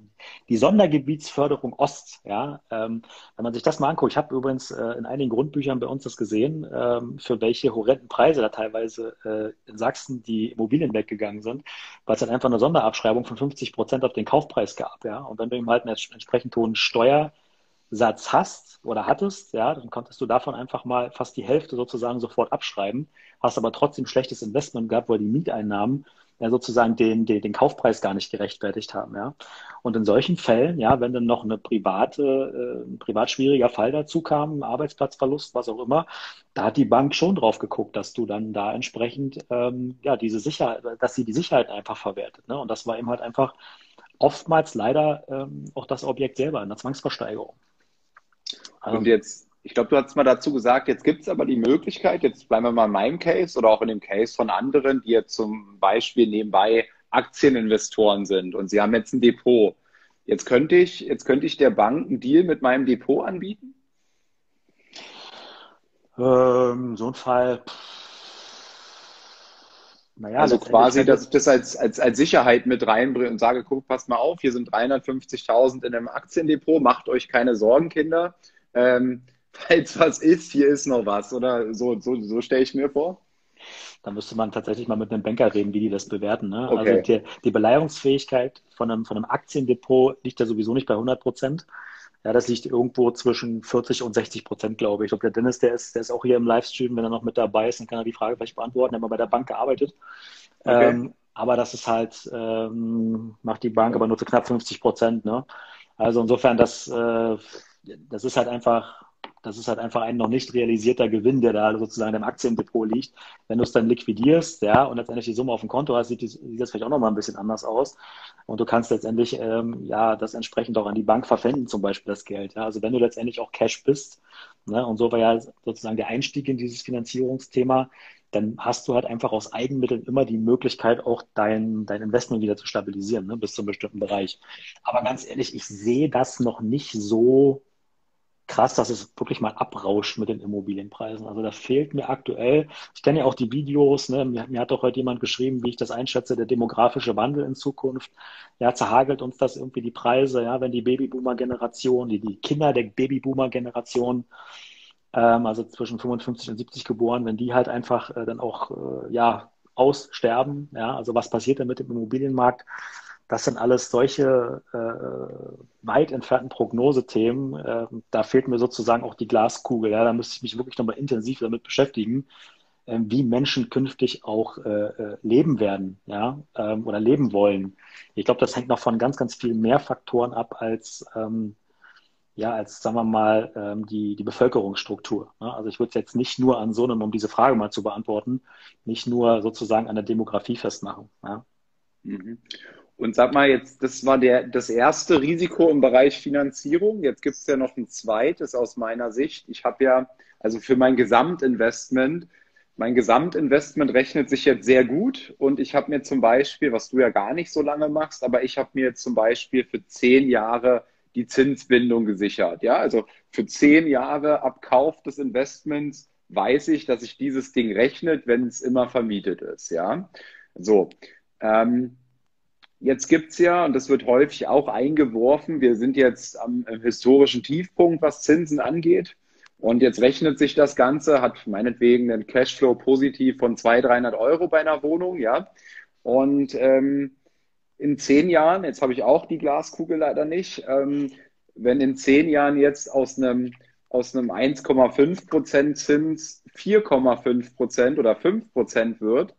die Sondergebietsförderung Ost, ja, ähm, wenn man sich das mal anguckt, ich habe übrigens äh, in einigen Grundbüchern bei uns das gesehen, ähm, für welche horrenden Preise da teilweise äh, in Sachsen die Immobilien weggegangen sind, weil es halt einfach eine Sonderabschreibung von 50 Prozent auf den Kaufpreis gab, ja. Und wenn du ihm halt einen entsprechend hohen Steuer Satz hast oder hattest, ja, dann konntest du davon einfach mal fast die Hälfte sozusagen sofort abschreiben, hast aber trotzdem schlechtes Investment gehabt, weil die Mieteinnahmen ja sozusagen den, den, den Kaufpreis gar nicht gerechtfertigt haben, ja. Und in solchen Fällen, ja, wenn dann noch eine private, äh, ein privat schwieriger Fall dazu kam, Arbeitsplatzverlust, was auch immer, da hat die Bank schon drauf geguckt, dass du dann da entsprechend, ähm, ja, diese Sicherheit, dass sie die Sicherheit einfach verwertet, ne. Und das war eben halt einfach oftmals leider ähm, auch das Objekt selber in der Zwangsversteigerung. Also, und jetzt, ich glaube, du hast mal dazu gesagt, jetzt gibt es aber die Möglichkeit, jetzt bleiben wir mal in meinem Case oder auch in dem Case von anderen, die jetzt zum Beispiel nebenbei Aktieninvestoren sind und sie haben jetzt ein Depot. Jetzt könnte ich, jetzt könnte ich der Bank einen Deal mit meinem Depot anbieten? Ähm, so ein Fall. Naja, also quasi, dass ich das als, als, als Sicherheit mit reinbringe und sage, guck, passt mal auf, hier sind 350.000 in einem Aktiendepot, macht euch keine Sorgen, Kinder. Ähm, falls was ist, hier ist noch was. Oder so, so, so stelle ich mir vor. Da müsste man tatsächlich mal mit einem Banker reden, wie die das bewerten. Ne? Okay. Also die, die Beleihungsfähigkeit von einem, von einem Aktiendepot liegt ja sowieso nicht bei 100 Prozent. Ja, das liegt irgendwo zwischen 40 und 60 Prozent, glaube ich. Ich glaube, der Dennis, der ist, der ist auch hier im Livestream, wenn er noch mit dabei ist, dann kann er die Frage vielleicht beantworten. Er hat mal bei der Bank gearbeitet. Okay. Ähm, aber das ist halt, ähm, macht die Bank aber nur zu knapp 50 Prozent. Ne? Also insofern, das, äh, das ist halt einfach, Das ist halt einfach ein noch nicht realisierter Gewinn, der da sozusagen im Aktiendepot liegt. Wenn du es dann liquidierst, ja, und letztendlich die Summe auf dem Konto hast, sieht, sieht das vielleicht auch nochmal ein bisschen anders aus. Und du kannst letztendlich, ähm, ja, das entsprechend auch an die Bank verwenden, zum Beispiel das Geld. Ja. Also wenn du letztendlich auch Cash bist, ne, und so war ja sozusagen der Einstieg in dieses Finanzierungsthema, dann hast du halt einfach aus Eigenmitteln immer die Möglichkeit, auch dein, dein Investment wieder zu stabilisieren, ne, bis zu einem bestimmten Bereich. Aber ganz ehrlich, ich sehe das noch nicht so krass, dass es wirklich mal abrauscht mit den Immobilienpreisen. Also da fehlt mir aktuell, ich kenne ja auch die Videos, ne, mir, mir, hat doch heute jemand geschrieben, wie ich das einschätze, der demografische Wandel in Zukunft. Ja, zerhagelt uns das irgendwie die Preise, ja, wenn die Babyboomer-Generation, die, die Kinder der Babyboomer-Generation ähm, also zwischen 55 und 70 geboren, wenn die halt einfach äh, dann auch äh, ja, aussterben, ja, also was passiert denn mit dem Immobilienmarkt? Das sind alles solche äh, weit entfernten Prognosethemen. Äh, da fehlt mir sozusagen auch die Glaskugel. Ja, da müsste ich mich wirklich nochmal intensiv damit beschäftigen, äh, wie Menschen künftig auch äh, äh, leben werden, ja, ähm, oder leben wollen. Ich glaube, das hängt noch von ganz, ganz vielen mehr Faktoren ab als ähm, ja, als, sagen wir mal, ähm, die, die Bevölkerungsstruktur. Ne? Also ich würde es jetzt nicht nur an so einem, um diese Frage mal zu beantworten, nicht nur sozusagen an der Demografie festmachen. Ja? Mhm. Und sag mal jetzt, das war der, das erste Risiko im Bereich Finanzierung. Jetzt gibt es ja noch ein zweites aus meiner Sicht. Ich habe ja, also für mein Gesamtinvestment, mein Gesamtinvestment rechnet sich jetzt sehr gut. Und ich habe mir zum Beispiel, was du ja gar nicht so lange machst, aber ich habe mir zum Beispiel für zehn Jahre die Zinsbindung gesichert. Ja, also für zehn Jahre ab Kauf des Investments weiß ich, dass sich dieses Ding rechnet, wenn es immer vermietet ist. Ja, so. Ähm, jetzt gibt's ja, und das wird häufig auch eingeworfen, wir sind jetzt am historischen Tiefpunkt, was Zinsen angeht. Und jetzt rechnet sich das Ganze, hat meinetwegen einen Cashflow positiv von 200, 300 Euro bei einer Wohnung, ja. Und ähm, in zehn Jahren, jetzt habe ich auch die Glaskugel leider nicht, ähm, wenn in zehn Jahren jetzt aus einem, aus einem 1,5 Prozent Zins 4,5 Prozent oder 5 Prozent wird,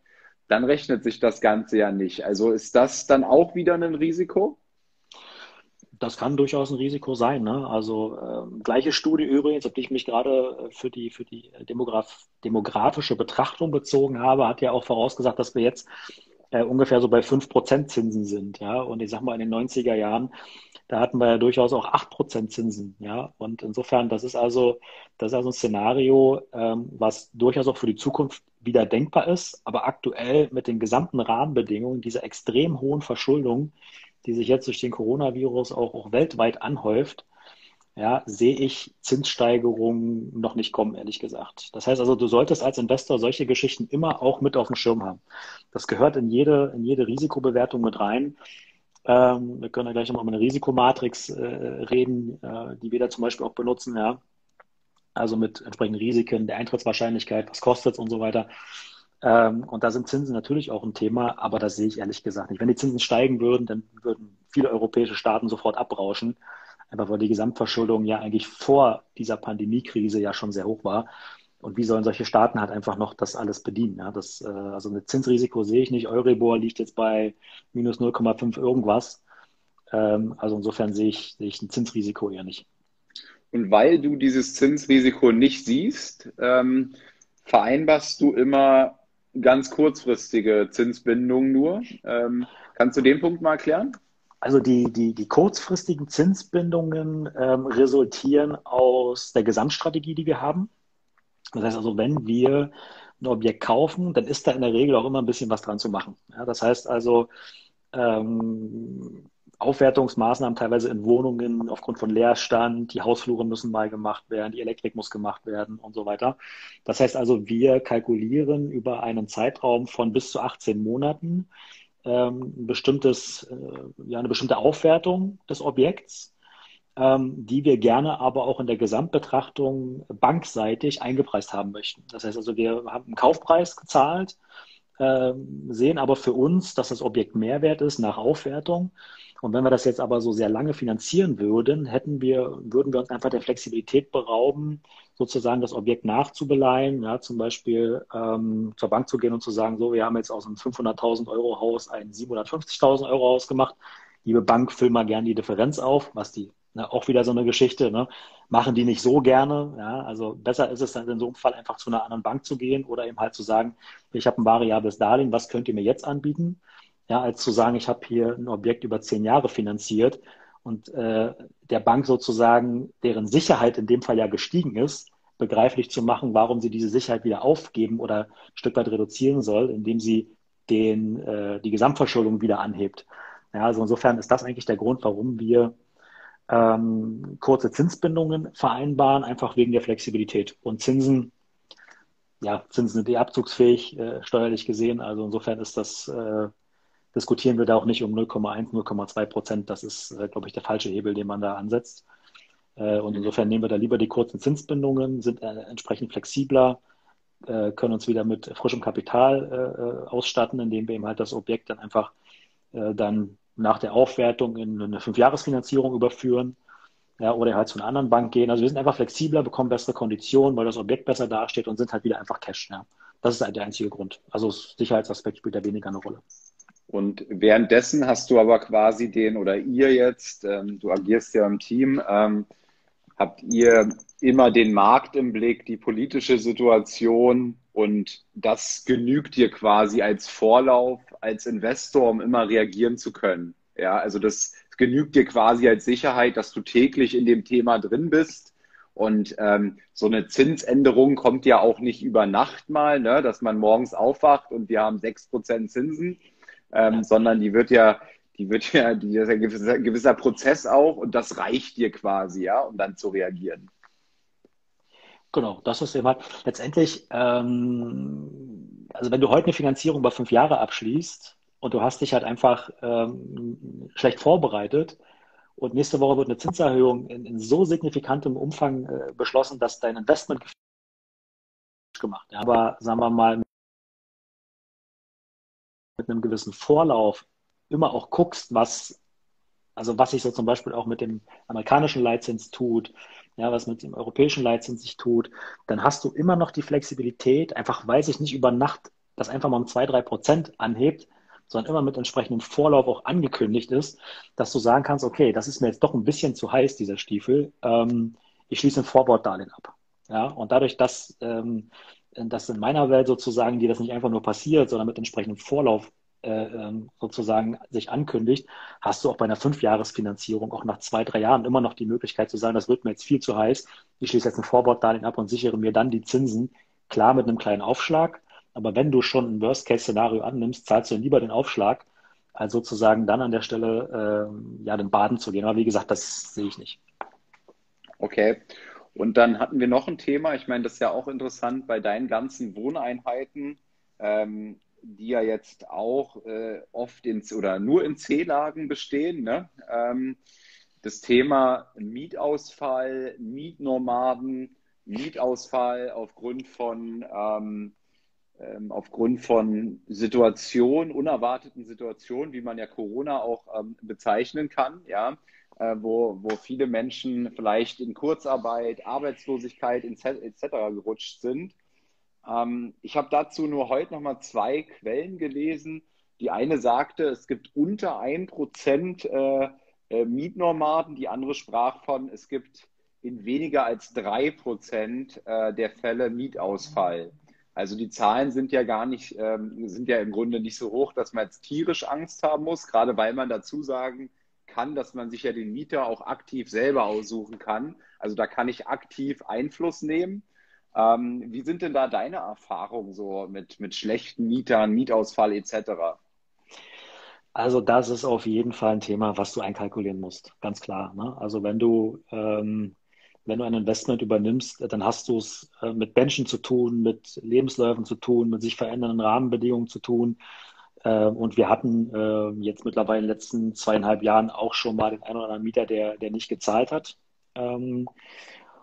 dann rechnet sich das Ganze ja nicht. Also ist das dann auch wieder ein Risiko? Das kann durchaus ein Risiko sein. Ne? Also äh, gleiche Studie übrigens, auf die ich mich gerade für die, für die Demograf demografische Betrachtung bezogen habe, hat ja auch vorausgesagt, dass wir jetzt äh, ungefähr so bei 5% Zinsen sind. Ja? Und ich sag mal, in den 90er Jahren, da hatten wir ja durchaus auch 8% Zinsen. Ja? Und insofern, das ist also, das ist also ein Szenario, ähm, was durchaus auch für die Zukunft wieder denkbar ist, aber aktuell mit den gesamten Rahmenbedingungen dieser extrem hohen Verschuldung, die sich jetzt durch den Coronavirus auch, auch weltweit anhäuft, ja, sehe ich Zinssteigerungen noch nicht kommen, ehrlich gesagt. Das heißt also, du solltest als Investor solche Geschichten immer auch mit auf dem Schirm haben. Das gehört in jede, in jede Risikobewertung mit rein. Ähm, wir können ja gleich nochmal über eine Risikomatrix äh, reden, äh, die wir da zum Beispiel auch benutzen, ja. Also mit entsprechenden Risiken, der Eintrittswahrscheinlichkeit, was kostet es und so weiter. Ähm, und da sind Zinsen natürlich auch ein Thema, aber das sehe ich ehrlich gesagt nicht. Wenn die Zinsen steigen würden, dann würden viele europäische Staaten sofort abrauschen einfach weil die Gesamtverschuldung ja eigentlich vor dieser Pandemiekrise ja schon sehr hoch war. Und wie sollen solche Staaten halt einfach noch das alles bedienen? Ja, das, äh, also ein Zinsrisiko sehe ich nicht. Euribor liegt jetzt bei minus 0,5 irgendwas. Ähm, also insofern sehe ich, sehe ich ein Zinsrisiko eher nicht. Und weil du dieses Zinsrisiko nicht siehst, ähm, vereinbarst du immer ganz kurzfristige Zinsbindungen nur. Ähm, kannst du den Punkt mal erklären? Also die, die, die kurzfristigen Zinsbindungen ähm, resultieren aus der Gesamtstrategie, die wir haben. Das heißt also, wenn wir ein Objekt kaufen, dann ist da in der Regel auch immer ein bisschen was dran zu machen. Ja, das heißt also, ähm, Aufwertungsmaßnahmen teilweise in Wohnungen aufgrund von Leerstand, die Hausflure müssen mal gemacht werden, die Elektrik muss gemacht werden und so weiter. Das heißt also, wir kalkulieren über einen Zeitraum von bis zu 18 Monaten ähm, ein bestimmtes, äh, ja, eine bestimmte Aufwertung des Objekts, ähm, die wir gerne aber auch in der Gesamtbetrachtung bankseitig eingepreist haben möchten. Das heißt also, wir haben einen Kaufpreis gezahlt, äh, sehen aber für uns, dass das Objekt Mehrwert ist nach Aufwertung und wenn wir das jetzt aber so sehr lange finanzieren würden, hätten wir, würden wir uns einfach der Flexibilität berauben, sozusagen das Objekt nachzubeleihen, ja, zum Beispiel ähm, zur Bank zu gehen und zu sagen, so, wir haben jetzt aus einem 500.000 Euro Haus ein 750.000 Euro Haus gemacht. Liebe Bank, füll mal gern die Differenz auf, was die Na, auch wieder so eine Geschichte, ne? machen die nicht so gerne. Ja? Also besser ist es dann in so einem Fall einfach zu einer anderen Bank zu gehen oder eben halt zu sagen, ich habe ein variables Darlehen, was könnt ihr mir jetzt anbieten? Ja, als zu sagen, ich habe hier ein Objekt über zehn Jahre finanziert und äh, der Bank sozusagen, deren Sicherheit in dem Fall ja gestiegen ist, begreiflich zu machen, warum sie diese Sicherheit wieder aufgeben oder ein Stück weit reduzieren soll, indem sie den, äh, die Gesamtverschuldung wieder anhebt. Ja, also insofern ist das eigentlich der Grund, warum wir ähm, kurze Zinsbindungen vereinbaren, einfach wegen der Flexibilität. Und Zinsen, ja, Zinsen sind eh abzugsfähig, äh, steuerlich gesehen. Also insofern ist das, äh, diskutieren wir da auch nicht um 0,1, 0,2 Prozent. Das ist, äh, glaube ich, der falsche Hebel, den man da ansetzt. Äh, und insofern nehmen wir da lieber die kurzen Zinsbindungen, sind äh, entsprechend flexibler, äh, können uns wieder mit frischem Kapital ausstatten, indem wir eben halt das Objekt dann einfach dann nach der Aufwertung in eine Fünfjahresfinanzierung überführen ja, oder halt zu einer anderen Bank gehen. Also wir sind einfach flexibler, bekommen bessere Konditionen, weil das Objekt besser dasteht und sind halt wieder einfach Cash. Ja. Das ist halt der einzige Grund. Also Sicherheitsaspekt spielt da weniger eine Rolle. Und währenddessen hast du aber quasi den oder ihr jetzt, ähm, du agierst ja im Team, ähm, habt ihr immer den Markt im Blick, die politische Situation und das genügt dir quasi als Vorlauf, als Investor, um immer reagieren zu können. Ja, also das genügt dir quasi als Sicherheit, dass du täglich in dem Thema drin bist. Und ähm, so eine Zinsänderung kommt ja auch nicht über Nacht mal, ne, dass man morgens aufwacht und wir haben sechs Prozent Zinsen, ähm, ja. sondern die wird ja die wird ja, die ist ein gewisser, gewisser Prozess auch und das reicht dir quasi, ja, um dann zu reagieren. Genau, das ist immer letztendlich, ähm, also wenn du heute eine Finanzierung über fünf Jahre abschließt und du hast dich halt einfach ähm, schlecht vorbereitet und nächste Woche wird eine Zinserhöhung in, in so signifikantem Umfang äh, beschlossen, dass dein Investment gemacht. Ja, aber sagen wir mal mit einem gewissen Vorlauf immer auch guckst, was, also was sich so zum Beispiel auch mit dem amerikanischen Leitzins tut, ja, was mit dem europäischen Leitzins sich tut, dann hast du immer noch die Flexibilität, einfach weil sich nicht über Nacht das einfach mal um zwei, drei Prozent anhebt, sondern immer mit entsprechendem Vorlauf auch angekündigt ist, dass du sagen kannst, okay, das ist mir jetzt doch ein bisschen zu heiß, dieser Stiefel, ähm, ich schließe ein Vorborddarlehen ab. Ja, und dadurch, dass ähm, das in meiner Welt sozusagen, die das nicht einfach nur passiert, sondern mit entsprechendem Vorlauf sozusagen sich ankündigt, hast du auch bei einer Fünfjahresfinanzierung auch nach zwei, drei Jahren immer noch die Möglichkeit zu sagen, das wird mir jetzt viel zu heiß, ich schließe jetzt ein Vorborddarlehen ab und sichere mir dann die Zinsen, klar mit einem kleinen Aufschlag, aber wenn du schon ein Worst-Case-Szenario annimmst, zahlst du lieber den Aufschlag, als sozusagen dann an der Stelle äh, ja den Baden zu gehen. Aber wie gesagt, das sehe ich nicht. Okay. Und dann hatten wir noch ein Thema, ich meine, das ist ja auch interessant bei deinen ganzen Wohneinheiten. Ähm, die ja jetzt auch äh, oft in oder nur in C-Lagen bestehen. Ne? Ähm, das Thema Mietausfall, Mietnomaden, Mietausfall aufgrund von ähm, ähm, aufgrund von Situationen, unerwarteten Situationen, wie man ja Corona auch ähm, bezeichnen kann, ja, äh, wo, wo viele Menschen vielleicht in Kurzarbeit, Arbeitslosigkeit etc. gerutscht sind ähm, ich habe dazu nur heute nochmal zwei Quellen gelesen. Die eine sagte, es gibt unter 1% äh, äh, Mietnomaden, die andere sprach von, es gibt in weniger als 3% äh, der Fälle Mietausfall. Also die Zahlen sind ja gar nicht, ähm, sind ja im Grunde nicht so hoch, dass man jetzt tierisch Angst haben muss, gerade weil man dazu sagen kann, dass man sich ja den Mieter auch aktiv selber aussuchen kann. Also da kann ich aktiv Einfluss nehmen. Ähm, wie sind denn da deine Erfahrungen so mit, mit schlechten Mietern, Mietausfall etc.? Also das ist auf jeden Fall ein Thema, was du einkalkulieren musst, ganz klar. Ne? Also wenn du, ähm, wenn du ein Investment übernimmst, dann hast du es äh, mit Menschen zu tun, mit Lebensläufen zu tun, mit sich verändernden Rahmenbedingungen zu tun. Äh, und wir hatten äh, jetzt mittlerweile in den letzten zweieinhalb Jahren auch schon mal den einen oder anderen Mieter, der, der nicht gezahlt hat. Ähm,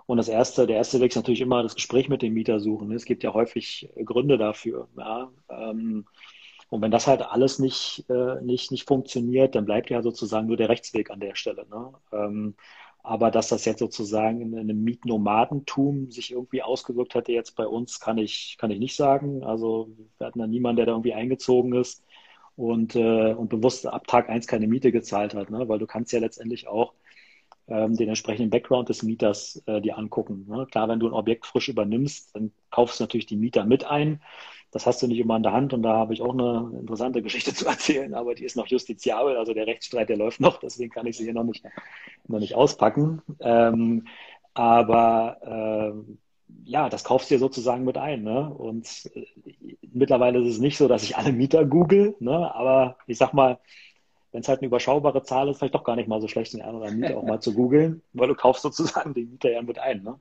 und das erste, der erste Weg ist natürlich immer das Gespräch mit dem Mieter suchen. Es gibt ja häufig Gründe dafür. Ja. Ähm, und wenn das halt alles nicht, äh, nicht, nicht funktioniert, dann bleibt ja sozusagen nur der Rechtsweg an der Stelle. Ne? Ähm, aber dass das jetzt sozusagen in einem Mietnomadentum sich irgendwie ausgewirkt hätte jetzt bei uns, kann ich, kann ich nicht sagen. Also wir hatten da niemanden, der da irgendwie eingezogen ist und, äh, und bewusst ab Tag eins keine Miete gezahlt hat, ne? weil du kannst ja letztendlich auch ähm, den entsprechenden Background des Mieters äh, dir angucken. Ne? Klar, wenn du ein Objekt frisch übernimmst, dann kaufst du natürlich die Mieter mit ein. Das hast du nicht immer in der Hand und da habe ich auch eine interessante Geschichte zu erzählen, aber die ist noch justiziabel, also der Rechtsstreit, der läuft noch, deswegen kann ich sie hier noch nicht, noch nicht auspacken. Ähm, aber äh, ja, das kaufst du dir sozusagen mit ein. Ne? Und äh, mittlerweile ist es nicht so, dass ich alle Mieter google, ne? aber ich sag mal, wenn es halt eine überschaubare Zahl ist, vielleicht doch gar nicht mal so schlecht, den einen oder anderen Mieter auch mal zu googeln, weil du kaufst sozusagen den Mieter ja mit ein. Ne?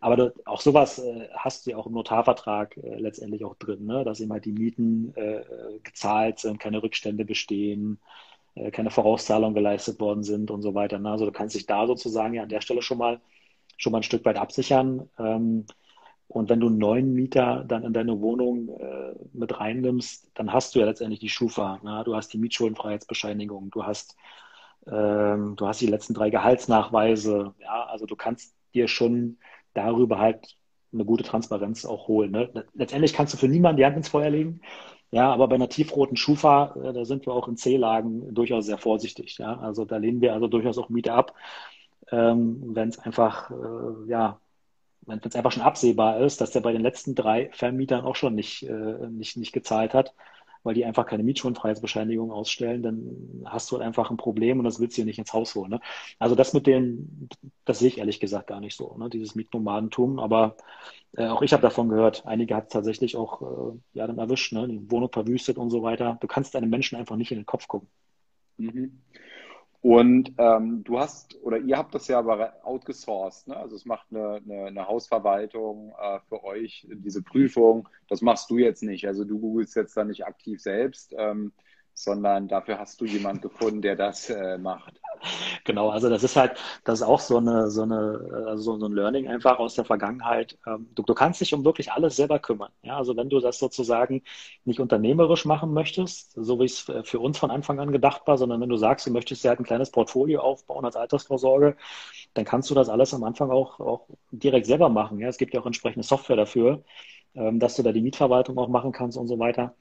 Aber du, auch sowas äh, hast du ja auch im Notarvertrag äh, letztendlich auch drin, ne? dass eben halt die Mieten äh, gezahlt sind, keine Rückstände bestehen, äh, keine Vorauszahlungen geleistet worden sind und so weiter. Ne? Also du kannst dich da sozusagen ja an der Stelle schon mal schon mal ein Stück weit absichern. Ähm, und wenn du einen neuen Mieter dann in deine Wohnung äh, mit reinnimmst, dann hast du ja letztendlich die Schufa. Ne? Du hast die Mietschuldenfreiheitsbescheinigung, du hast, ähm, du hast die letzten drei Gehaltsnachweise. Ja, also du kannst dir schon darüber halt eine gute Transparenz auch holen. Ne? Letztendlich kannst du für niemanden die Hand ins Feuer legen. Ja, aber bei einer tiefroten Schufa, äh, da sind wir auch in C-Lagen durchaus sehr vorsichtig. Ja, also da lehnen wir also durchaus auch Miete ab, ähm, wenn es einfach, äh, ja, wenn es einfach schon absehbar ist, dass der bei den letzten drei Vermietern auch schon nicht, äh, nicht, nicht gezahlt hat, weil die einfach keine Mietschuldenfreiheitsbescheinigung ausstellen, dann hast du halt einfach ein Problem und das willst du dir nicht ins Haus holen. Ne? Also das mit den, das sehe ich ehrlich gesagt gar nicht so, ne? dieses Mietnomadentum. Aber äh, auch ich habe davon gehört, einige hat es tatsächlich auch äh, ja, dann erwischt, ne? die Wohnung verwüstet und so weiter. Du kannst einem Menschen einfach nicht in den Kopf gucken. Mhm. Und ähm, du hast oder ihr habt das ja aber outgesourced, ne? Also es macht eine, eine, eine Hausverwaltung äh, für euch diese Prüfung. Das machst du jetzt nicht. Also du googelst jetzt da nicht aktiv selbst. Ähm, sondern dafür hast du jemanden gefunden, der das äh, macht. Genau, also das ist halt, das ist auch so eine, so eine, also so ein Learning einfach aus der Vergangenheit. Ähm, du, du kannst dich um wirklich alles selber kümmern. Ja, also wenn du das sozusagen nicht unternehmerisch machen möchtest, so wie es für uns von Anfang an gedacht war, sondern wenn du sagst, du möchtest ja halt ein kleines Portfolio aufbauen als Altersvorsorge, dann kannst du das alles am Anfang auch, auch direkt selber machen. Ja, es gibt ja auch entsprechende Software dafür, ähm, dass du da die Mietverwaltung auch machen kannst und so weiter.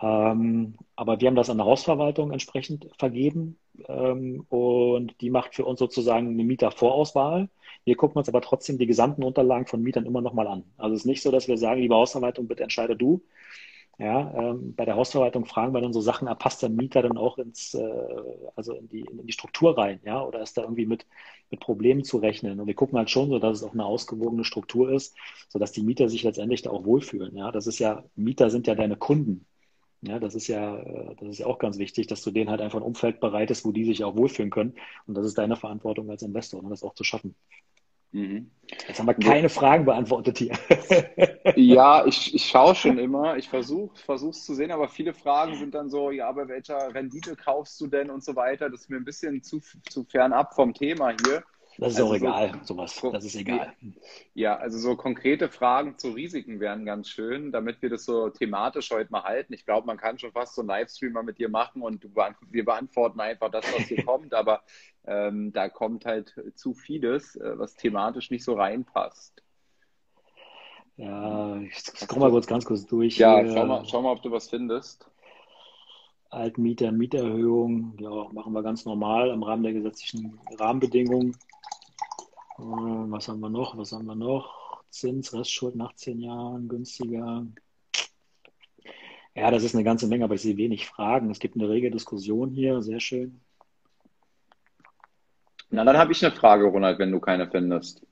Ähm, aber wir haben das an der Hausverwaltung entsprechend vergeben ähm, und die macht für uns sozusagen eine Mietervorauswahl. Wir gucken uns aber trotzdem die gesamten Unterlagen von Mietern immer nochmal an. Also es ist nicht so, dass wir sagen, liebe Hausverwaltung, bitte entscheide du. Ja, ähm, bei der Hausverwaltung fragen wir dann so Sachen, passt der Mieter dann auch ins, äh, also in die, in die Struktur rein, ja, oder ist da irgendwie mit, mit Problemen zu rechnen? Und wir gucken halt schon so, dass es auch eine ausgewogene Struktur ist, sodass die Mieter sich letztendlich da auch wohlfühlen. Ja, das ist ja, Mieter sind ja deine Kunden. Ja, das ist ja, äh, das ist ja auch ganz wichtig, dass du denen halt einfach ein Umfeld bereitest, wo die sich auch wohlfühlen können. Und das ist deine Verantwortung als Investor, um das auch zu schaffen. Mhm. Jetzt haben wir keine Fragen beantwortet hier. ja, ich, ich schaue schon immer. Ich versuche es zu sehen, aber viele Fragen sind dann so, ja, bei welcher Rendite kaufst du denn und so weiter. Das ist mir ein bisschen zu, zu fern ab vom Thema hier. Das ist also auch egal, so, sowas. Das ist egal. Ja, also so konkrete Fragen zu Risiken wären ganz schön, damit wir das so thematisch heute mal halten. Ich glaube, man kann schon fast so einen Livestream mal mit dir machen und du, wir beantworten einfach das, was hier kommt, aber ähm, da kommt halt zu vieles, äh, was thematisch nicht so reinpasst. Ja, ich komme mal kurz ganz kurz durch. Ja, schau mal, schau mal, ob du was findest. Altmieter, Mieterhöhung, ja, machen wir ganz normal im Rahmen der gesetzlichen Rahmenbedingungen. Äh, was haben wir noch? Was haben wir noch? Zins, Restschuld nach zehn Jahren, günstiger. Ja, das ist eine ganze Menge, aber ich sehe wenig Fragen. Es gibt eine rege Diskussion hier, sehr schön. Na, dann habe ich eine Frage, Ronald, wenn du keine findest.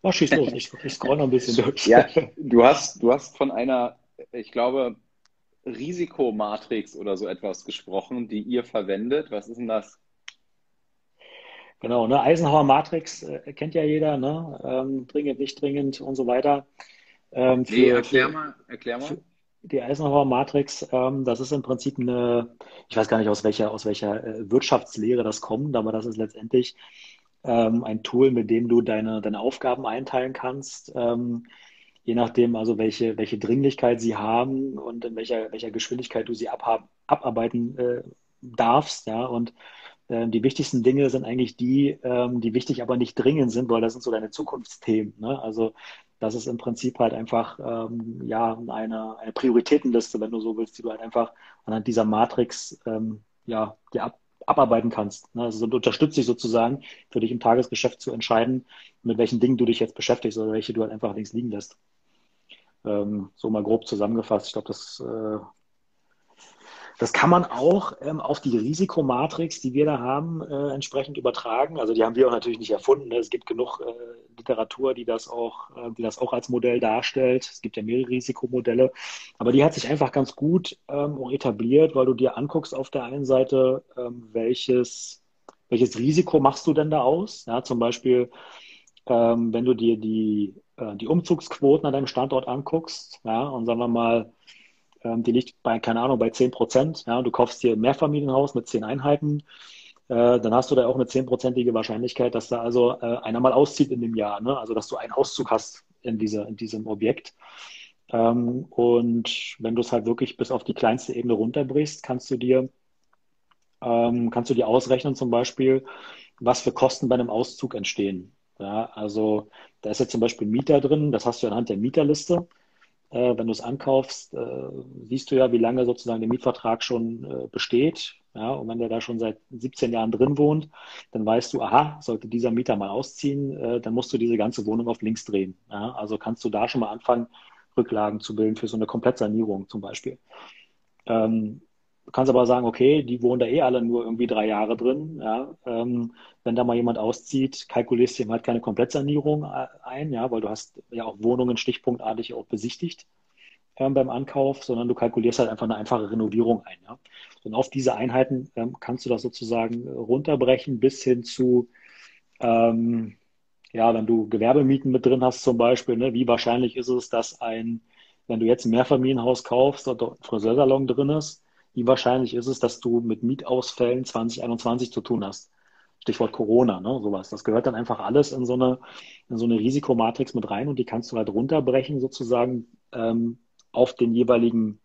Oh, schieß los, ich, ich scroll noch ein bisschen durch. Ja, du hast, du hast von einer, ich glaube, Risikomatrix oder so etwas gesprochen, die ihr verwendet. Was ist denn das? Genau, ne? Eisenhower Matrix äh, kennt ja jeder, ne? Ähm, dringend, nicht dringend und so weiter. Ähm, für, nee, erklär mal, erklär mal. Die Eisenhower Matrix, ähm, das ist im Prinzip eine, ich weiß gar nicht, aus welcher, aus welcher äh, Wirtschaftslehre das kommt, aber das ist letztendlich ähm, ein Tool, mit dem du deine, deine Aufgaben einteilen kannst, ähm, je nachdem also welche, welche Dringlichkeit sie haben und in welcher, welcher Geschwindigkeit du sie abhab, abarbeiten äh, darfst, ja, und ähm, die wichtigsten Dinge sind eigentlich die, ähm, die wichtig, aber nicht dringend sind, weil das sind so deine Zukunftsthemen. Ne? Also das ist im Prinzip halt einfach ähm, ja eine, eine Prioritätenliste, wenn du so willst, die du halt einfach anhand dieser Matrix ähm, ja dir ab, abarbeiten kannst. Ne? Also unterstützt dich sozusagen für dich im Tagesgeschäft zu entscheiden, mit welchen Dingen du dich jetzt beschäftigst oder welche du halt einfach links liegen lässt. Ähm, so mal grob zusammengefasst. Ich glaube, das äh, das kann man auch ähm, auf die Risikomatrix, die wir da haben, äh, entsprechend übertragen. Also die haben wir auch natürlich nicht erfunden. Ne? Es gibt genug äh, Literatur, die das auch, äh, die das auch als Modell darstellt. Es gibt ja mehrere Risikomodelle, aber die hat sich einfach ganz gut ähm, auch etabliert, weil du dir anguckst auf der einen Seite, ähm, welches welches Risiko machst du denn da aus? Ja, zum Beispiel, ähm, wenn du dir die, äh, die Umzugsquoten an deinem Standort anguckst, ja, und sagen wir mal, die liegt bei, keine Ahnung, bei 10 Prozent. Ja, du kaufst dir ein Mehrfamilienhaus mit 10 Einheiten, äh, dann hast du da auch eine 10-prozentige Wahrscheinlichkeit, dass da also äh, einer mal auszieht in dem Jahr. Ne? Also, dass du einen Auszug hast in, dieser, in diesem Objekt. Ähm, und wenn du es halt wirklich bis auf die kleinste Ebene runterbrichst, kannst du dir, ähm, kannst du dir ausrechnen zum Beispiel, was für Kosten bei einem Auszug entstehen. Ja, also da ist jetzt zum Beispiel Mieter drin, das hast du anhand der Mieterliste. Äh, wenn du es ankaufst, äh, siehst du ja, wie lange sozusagen der Mietvertrag schon äh, besteht. Ja, und wenn der da schon seit 17 Jahren drin wohnt, dann weißt du, aha, sollte dieser Mieter mal ausziehen, äh, dann musst du diese ganze Wohnung auf links drehen. Ja, also kannst du da schon mal anfangen, Rücklagen zu bilden für so eine Komplettsanierung zum Beispiel. Ähm, Du kannst aber sagen, okay, die wohnen da eh alle nur irgendwie drei Jahre drin. Ja, ähm, wenn da mal jemand auszieht, kalkulierst du ihm halt keine Komplettsanierung ein, ja, weil du hast ja auch Wohnungen stichpunktartig auch besichtigt ähm, beim Ankauf, sondern du kalkulierst halt einfach eine einfache Renovierung ein. Ja. Und auf diese Einheiten ähm, kannst du das sozusagen runterbrechen bis hin zu, ähm, ja, wenn du Gewerbemieten mit drin hast zum Beispiel, ne, wie wahrscheinlich ist es, dass ein, wenn du jetzt ein Mehrfamilienhaus kaufst, dort ein Friseursalon drin ist, wie wahrscheinlich ist es, dass du mit Mietausfällen 2021 zu tun hast? Stichwort Corona, ne, sowas. Das gehört dann einfach alles in so eine, in so eine Risikomatrix mit rein und die kannst du halt runterbrechen sozusagen ähm, auf den jeweiligen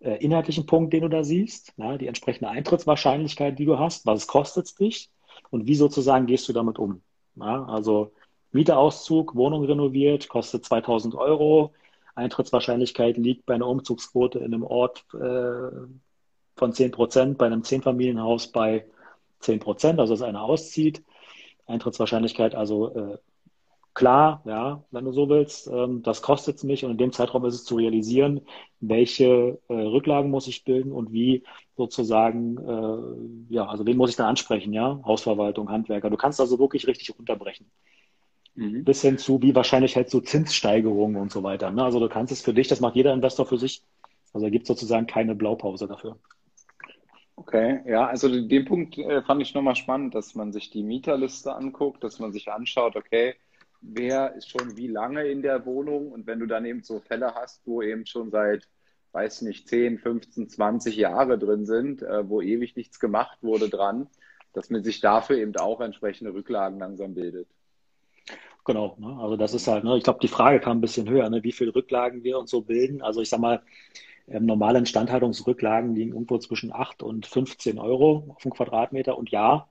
äh, inhaltlichen Punkt, den du da siehst, ja, die entsprechende Eintrittswahrscheinlichkeit, die du hast, was kostet es dich und wie sozusagen gehst du damit um. Ja, also Mieterauszug, Wohnung renoviert, kostet 2000 Euro, Eintrittswahrscheinlichkeit liegt bei einer Umzugsquote in einem Ort äh, von 10 Prozent, bei einem Zehnfamilienhaus bei 10 Prozent, also dass einer auszieht. Eintrittswahrscheinlichkeit also äh, klar, ja, wenn du so willst, ähm, das kostet es mich und in dem Zeitraum ist es zu realisieren, welche äh, Rücklagen muss ich bilden und wie sozusagen, äh, ja, also wen muss ich dann ansprechen, ja, Hausverwaltung, Handwerker. Du kannst also wirklich richtig runterbrechen. Mhm. Bis hin zu, wie wahrscheinlich halt so Zinssteigerungen und so weiter. Ne? Also du kannst es für dich, das macht jeder Investor für sich. Also da gibt es sozusagen keine Blaupause dafür. Okay, ja, also den Punkt äh, fand ich nochmal spannend, dass man sich die Mieterliste anguckt, dass man sich anschaut, okay, wer ist schon wie lange in der Wohnung und wenn du dann eben so Fälle hast, wo eben schon seit, weiß nicht, 10, 15, 20 Jahre drin sind, äh, wo ewig nichts gemacht wurde dran, dass man sich dafür eben auch entsprechende Rücklagen langsam bildet. Genau, ne? also das ist halt, ne? ich glaube, die Frage kam ein bisschen höher, ne? wie viele Rücklagen wir uns so bilden. Also ich sag mal, ähm, normale Instandhaltungsrücklagen liegen irgendwo zwischen 8 und 15 Euro auf dem Quadratmeter. Und ja,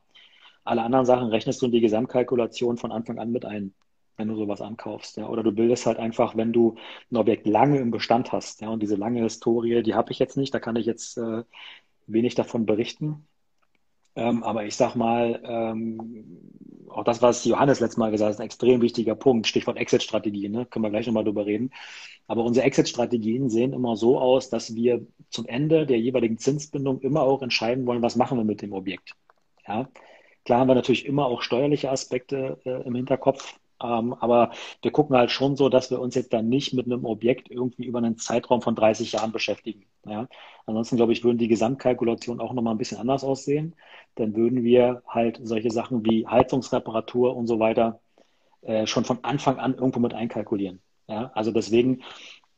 alle anderen Sachen rechnest du in die Gesamtkalkulation von Anfang an mit ein, wenn du sowas ankaufst. Ja. Oder du bildest halt einfach, wenn du ein Objekt lange im Bestand hast. Ja. Und diese lange Historie, die habe ich jetzt nicht, da kann ich jetzt äh, wenig davon berichten. Ähm, aber ich sag mal, ähm, auch das, was Johannes letztes Mal gesagt hat, ist ein extrem wichtiger Punkt. Stichwort Exit-Strategie, ne? können wir gleich nochmal drüber reden. Aber unsere Exit-Strategien sehen immer so aus, dass wir zum Ende der jeweiligen Zinsbindung immer auch entscheiden wollen, was machen wir mit dem Objekt. Ja? Klar haben wir natürlich immer auch steuerliche Aspekte äh, im Hinterkopf, ähm, aber wir gucken halt schon so, dass wir uns jetzt dann nicht mit einem Objekt irgendwie über einen Zeitraum von 30 Jahren beschäftigen. Ja? Ansonsten, glaube ich, würden die Gesamtkalkulationen auch nochmal ein bisschen anders aussehen. Dann würden wir halt solche Sachen wie Heizungsreparatur und so weiter äh, schon von Anfang an irgendwo mit einkalkulieren. Ja? Also deswegen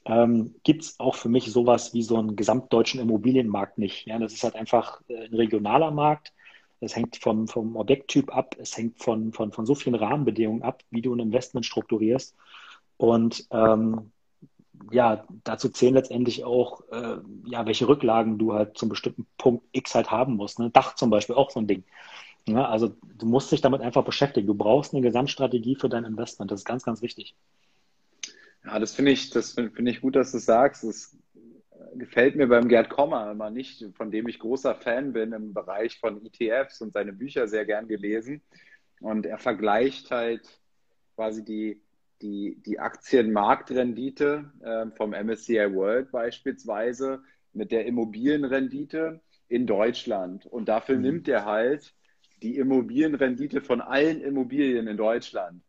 ähm, gibt es auch für mich sowas wie so einen gesamtdeutschen Immobilienmarkt nicht. Ja? Das ist halt einfach äh, ein regionaler Markt es hängt vom, vom Objekttyp ab, es hängt von, von, von so vielen Rahmenbedingungen ab, wie du ein Investment strukturierst. Und ähm, ja, dazu zählen letztendlich auch, äh, ja, welche Rücklagen du halt zum bestimmten Punkt X halt haben musst. Ne? Dach zum Beispiel auch so ein Ding. Ja, also du musst dich damit einfach beschäftigen. Du brauchst eine Gesamtstrategie für dein Investment. Das ist ganz, ganz wichtig. Ja, das finde ich, das finde find ich gut, dass du sagst. Das gefällt mir beim Gerd Kommer immer nicht, von dem ich großer Fan bin im Bereich von ETFs und seine Bücher sehr gern gelesen. Und er vergleicht halt quasi die, die, die Aktienmarktrendite äh, vom MSCI World beispielsweise mit der Immobilienrendite in Deutschland. Und dafür mhm. nimmt er halt die Immobilienrendite von allen Immobilien in Deutschland.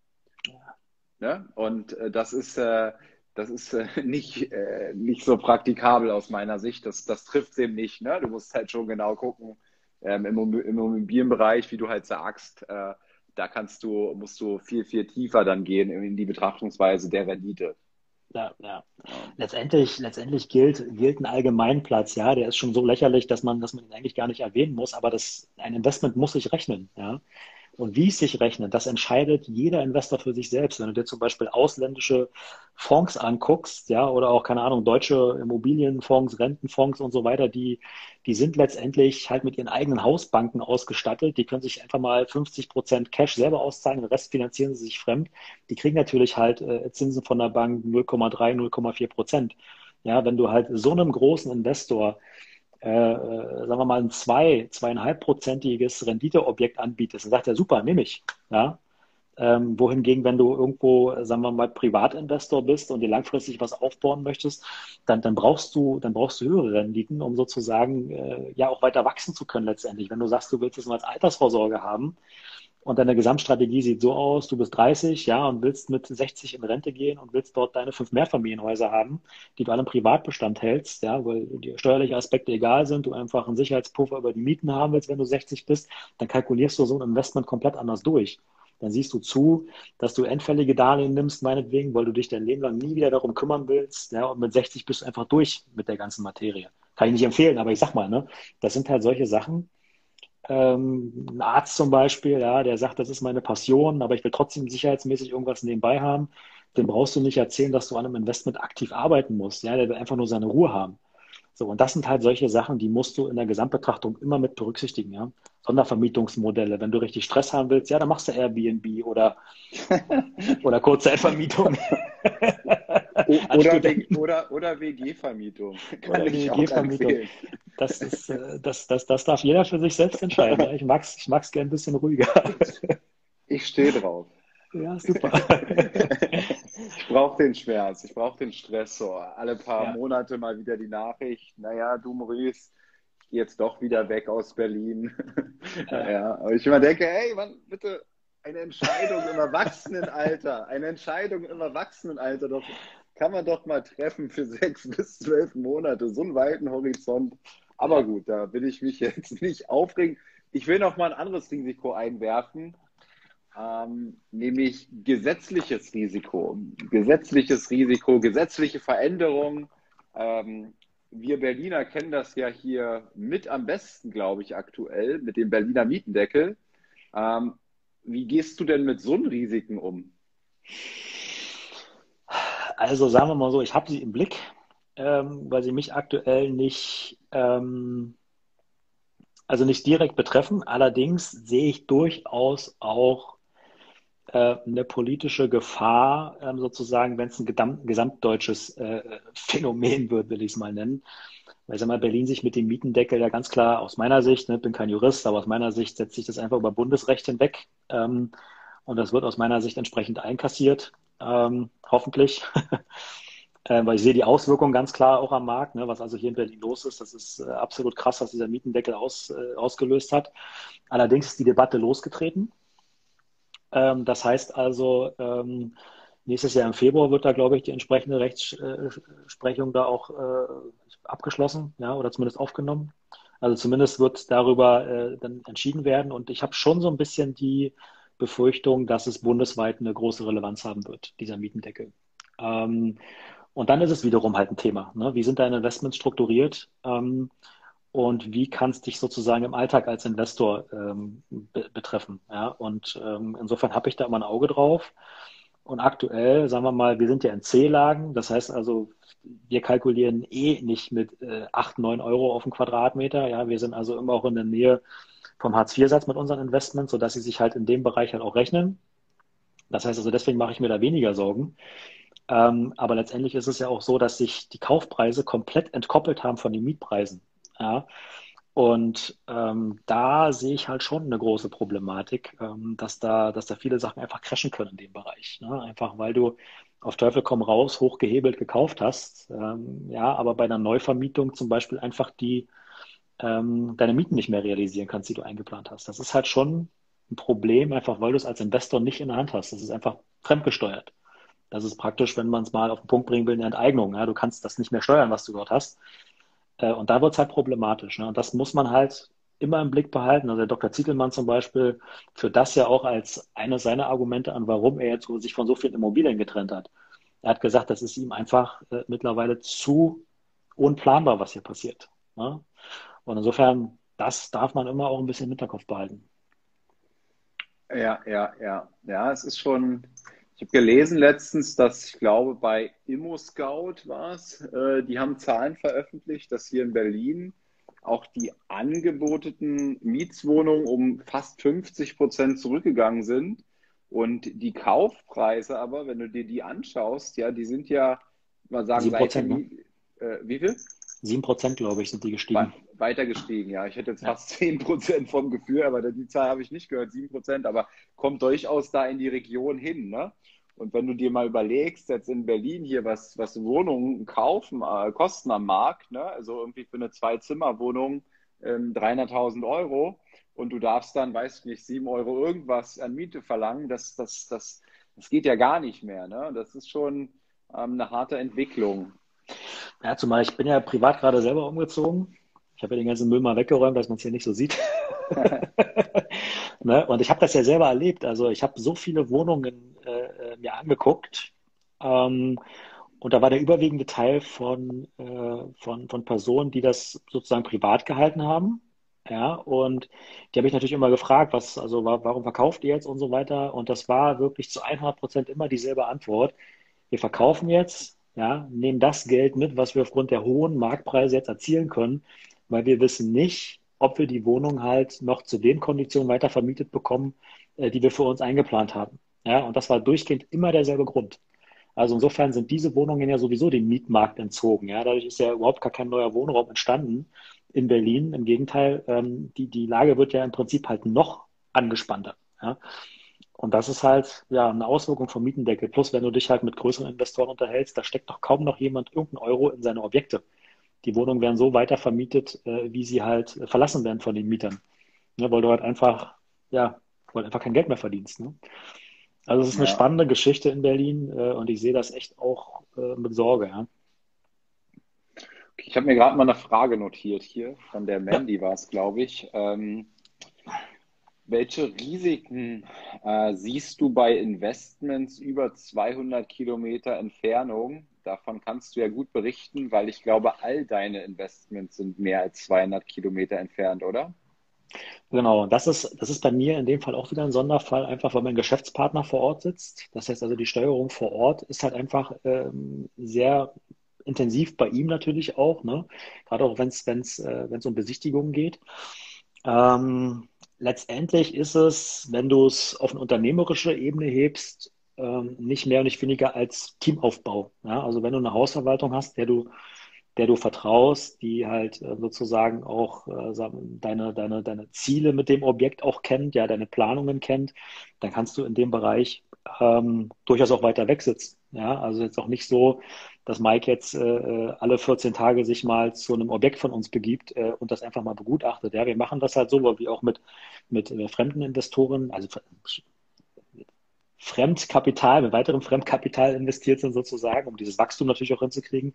Ja. Ne? Und äh, das ist, äh, das ist äh, nicht, äh, nicht so praktikabel aus meiner Sicht. Das, das trifft es eben nicht. Ne? Du musst halt schon genau gucken, ähm, im, im, Immobilienbereich, wie du halt sagst, äh, da kannst du, musst du viel, viel tiefer dann gehen in die Betrachtungsweise der Rendite. Ja, ja. Letztendlich, letztendlich gilt, gilt ein Allgemeinplatz, ja, der ist schon so lächerlich, dass man, dass man ihn eigentlich gar nicht erwähnen muss, aber das, ein Investment muss sich rechnen, ja. Und wie es sich rechnet, das entscheidet jeder Investor für sich selbst. Wenn du dir zum Beispiel ausländische Fonds anguckst, ja, oder auch, keine Ahnung, deutsche Immobilienfonds, Rentenfonds und so weiter, die, die sind letztendlich halt mit ihren eigenen Hausbanken ausgestattet. Die können sich einfach mal 50 Prozent Cash selber auszahlen, den Rest finanzieren sie sich fremd. Die kriegen natürlich halt äh, Zinsen von der Bank 0,3, 0,4 Prozent. Ja, wenn du halt so einem großen Investor äh, äh, sagen wir mal, ein zwei, zweieinhalbprozentiges Renditeobjekt anbietest, dann sagt er, super, nehme ich. Ja? Ähm, wohingegen, wenn du irgendwo, sagen wir mal, Privatinvestor bist und dir langfristig was aufbauen möchtest, dann, dann brauchst du, dann brauchst du höhere Renditen, um sozusagen äh, ja auch weiter wachsen zu können letztendlich. Wenn du sagst, du willst es nur als Altersvorsorge haben, und deine Gesamtstrategie sieht so aus, du bist 30, ja, und willst mit 60 in Rente gehen und willst dort deine fünf Mehrfamilienhäuser haben, die du alle im Privatbestand hältst, ja, weil die steuerliche Aspekte egal sind, du einfach einen Sicherheitspuffer über die Mieten haben willst, wenn du 60 bist, dann kalkulierst du so ein Investment komplett anders durch. Dann siehst du zu, dass du endfällige Darlehen nimmst, meinetwegen, weil du dich dein Leben lang nie wieder darum kümmern willst, ja, und mit 60 bist du einfach durch mit der ganzen Materie. Kann ich nicht empfehlen, aber ich sag mal, ne, das sind halt solche Sachen, ähm, ein Arzt zum Beispiel, ja, der sagt, das ist meine Passion, aber ich will trotzdem sicherheitsmäßig irgendwas nebenbei haben. Dem brauchst du nicht erzählen, dass du an einem Investment aktiv arbeiten musst. Ja, der will einfach nur seine Ruhe haben. So, und das sind halt solche Sachen, die musst du in der Gesamtbetrachtung immer mit berücksichtigen, ja. Sondervermietungsmodelle. Wenn du richtig Stress haben willst, ja, dann machst du Airbnb oder, oder Kurzzeitvermietung. oder, oder, oder WG-Vermietung. Oder WG-Vermietung. Das, ist, äh, das, das, das darf jeder für sich selbst entscheiden. Ich mag es ich mag's gern ein bisschen ruhiger. Ich stehe drauf. Ja, super. ich brauche den Schmerz, ich brauche den Stressor. Alle paar ja. Monate mal wieder die Nachricht, naja, du Maurice, ich gehe jetzt doch wieder weg aus Berlin. Ja. ja. Aber ich immer denke, hey, Mann, bitte eine Entscheidung im Erwachsenenalter, eine Entscheidung im Erwachsenenalter, doch kann man doch mal treffen für sechs bis zwölf Monate, so einen weiten Horizont. Aber gut, da will ich mich jetzt nicht aufregen. Ich will noch mal ein anderes Risiko einwerfen, ähm, nämlich gesetzliches Risiko. Gesetzliches Risiko, gesetzliche Veränderungen. Ähm, wir Berliner kennen das ja hier mit am besten, glaube ich, aktuell mit dem Berliner Mietendeckel. Ähm, wie gehst du denn mit so einem Risiken um? Also sagen wir mal so, ich habe sie im Blick, ähm, weil sie mich aktuell nicht, ähm, also nicht direkt betreffen. Allerdings sehe ich durchaus auch äh, eine politische Gefahr, ähm, sozusagen, wenn es ein gesamt, gesamtdeutsches äh, Phänomen wird, will ich es mal nennen. Weil sag mal, Berlin sich mit dem Mietendeckel ja ganz klar aus meiner Sicht, ne, bin kein Jurist, aber aus meiner Sicht setzt sich das einfach über Bundesrecht hinweg. Ähm, und das wird aus meiner Sicht entsprechend einkassiert ähm, hoffentlich. äh, weil ich sehe die Auswirkungen ganz klar auch am Markt, ne, was also hier in Berlin los ist. Das ist äh, absolut krass, was dieser Mietendeckel aus, äh, ausgelöst hat. Allerdings ist die Debatte losgetreten. Ähm, das heißt also, ähm, nächstes Jahr im Februar wird da, glaube ich, die entsprechende Rechtsprechung da auch äh, abgeschlossen, ja, oder zumindest aufgenommen. Also zumindest wird darüber äh, dann entschieden werden. Und ich habe schon so ein bisschen die Befürchtung, dass es bundesweit eine große Relevanz haben wird, dieser Mietendeckel. Ähm, und dann ist es wiederum halt ein Thema. Ne? Wie sind deine Investments strukturiert? Ähm, und wie kann es dich sozusagen im Alltag als Investor ähm, be betreffen? Ja? Und ähm, insofern habe ich da immer ein Auge drauf. Und aktuell, sagen wir mal, wir sind ja in C-Lagen. Das heißt also, wir kalkulieren eh nicht mit äh, 8, 9 Euro auf den Quadratmeter. Ja, wir sind also immer auch in der Nähe vom Hartz-IV-Satz mit unseren Investments, sodass sie sich halt in dem Bereich halt auch rechnen. Das heißt also, deswegen mache ich mir da weniger Sorgen. Ähm, aber letztendlich ist es ja auch so, dass sich die Kaufpreise komplett entkoppelt haben von den Mietpreisen. Ja? Und ähm, da sehe ich halt schon eine große Problematik, ähm, dass da, dass da viele Sachen einfach crashen können in dem Bereich. Ne? Einfach weil du auf Teufel komm raus hochgehebelt gekauft hast. Ähm, ja, aber bei einer Neuvermietung zum Beispiel einfach die ähm, deine Mieten nicht mehr realisieren kannst, die du eingeplant hast. Das ist halt schon ein Problem, einfach weil du es als Investor nicht in der Hand hast. Das ist einfach fremdgesteuert. Das ist praktisch, wenn man es mal auf den Punkt bringen will, eine Enteignung. Ja? Du kannst das nicht mehr steuern, was du dort hast. Äh, und da wird es halt problematisch. Ne? Und das muss man halt immer im Blick behalten. Also der Dr. Zietelmann zum Beispiel führt das ja auch als eines seiner Argumente an, warum er jetzt sich von so vielen Immobilien getrennt hat. Er hat gesagt, das ist ihm einfach äh, mittlerweile zu unplanbar, was hier passiert. Ne? Und insofern, das darf man immer auch ein bisschen im Hinterkopf behalten. Ja, ja, ja. Ja, es ist schon, ich habe gelesen letztens, dass ich glaube, bei ImmoScout war es, äh, die haben Zahlen veröffentlicht, dass hier in Berlin auch die angeboteten Mietswohnungen um fast 50 Prozent zurückgegangen sind. Und die Kaufpreise aber, wenn du dir die anschaust, ja, die sind ja, mal sagen, 7%, seit, ne? äh, wie viel? 7 Prozent, glaube ich, sind die gestiegen. Weiter gestiegen, ja. Ich hätte jetzt ja. fast 10 Prozent vom Gefühl, aber die Zahl habe ich nicht gehört, 7 Prozent, aber kommt durchaus da in die Region hin. Ne? Und wenn du dir mal überlegst, jetzt in Berlin hier, was, was Wohnungen kaufen, äh, kosten am Markt, ne? also irgendwie für eine Zwei-Zimmer-Wohnung ähm, 300.000 Euro und du darfst dann, weiß ich nicht, 7 Euro irgendwas an Miete verlangen, das, das, das, das geht ja gar nicht mehr. Ne? Das ist schon ähm, eine harte Entwicklung. Ja, zumal ich bin ja privat gerade selber umgezogen. Ich habe ja den ganzen Müll mal weggeräumt, dass man es hier nicht so sieht. ne? Und ich habe das ja selber erlebt. Also ich habe so viele Wohnungen äh, äh, mir angeguckt. Ähm, und da war der überwiegende Teil von, äh, von, von Personen, die das sozusagen privat gehalten haben. Ja, und die habe ich natürlich immer gefragt, was, also warum verkauft ihr jetzt und so weiter? Und das war wirklich zu 100 Prozent immer dieselbe Antwort. Wir verkaufen jetzt, ja, nehmen das Geld mit, was wir aufgrund der hohen Marktpreise jetzt erzielen können, weil wir wissen nicht, ob wir die Wohnung halt noch zu den Konditionen weiter vermietet bekommen, äh, die wir für uns eingeplant haben. Ja, und das war durchgehend immer derselbe Grund. Also insofern sind diese Wohnungen ja sowieso dem Mietmarkt entzogen. Ja, dadurch ist ja überhaupt gar kein neuer Wohnraum entstanden in Berlin. Im Gegenteil, ähm, die, die Lage wird ja im Prinzip halt noch angespannter. Ja. Und das ist halt ja eine Auswirkung vom Mietendeckel. Plus, wenn du dich halt mit größeren Investoren unterhältst, da steckt doch kaum noch jemand irgendeinen Euro in seine Objekte. Die Wohnungen werden so weiter vermietet, äh, wie sie halt verlassen werden von den Mietern. Ne, weil du halt einfach, ja, weil einfach kein Geld mehr verdienst. Ne? Also es ist eine ja. spannende Geschichte in Berlin äh, und ich sehe das echt auch äh, mit Sorge. Ja. Ich habe mir gerade mal eine Frage notiert hier, von der Mandy ja. war es, glaube ich. Ähm, welche Risiken äh, siehst du bei Investments über 200 Kilometer Entfernung? Davon kannst du ja gut berichten, weil ich glaube, all deine Investments sind mehr als 200 Kilometer entfernt, oder? Genau, das ist, das ist bei mir in dem Fall auch wieder ein Sonderfall, einfach weil mein Geschäftspartner vor Ort sitzt. Das heißt also, die Steuerung vor Ort ist halt einfach ähm, sehr intensiv bei ihm natürlich auch, ne? gerade auch wenn es äh, um Besichtigungen geht. Ähm, letztendlich ist es, wenn du es auf eine unternehmerische Ebene hebst, ähm, nicht mehr und nicht weniger als Teamaufbau. Ja? Also wenn du eine Hausverwaltung hast, der du, der du vertraust, die halt äh, sozusagen auch äh, deine, deine, deine Ziele mit dem Objekt auch kennt, ja, deine Planungen kennt, dann kannst du in dem Bereich ähm, durchaus auch weiter wegsitzen. Ja, also jetzt auch nicht so, dass Mike jetzt äh, äh alle 14 Tage sich mal zu einem Objekt von uns begibt äh, und das einfach mal begutachtet. Ja, wir machen das halt so, wie auch mit, mit äh, fremden Investoren, also Fremdkapital, mit weiterem Fremdkapital investiert sind sozusagen, um dieses Wachstum natürlich auch hinzukriegen,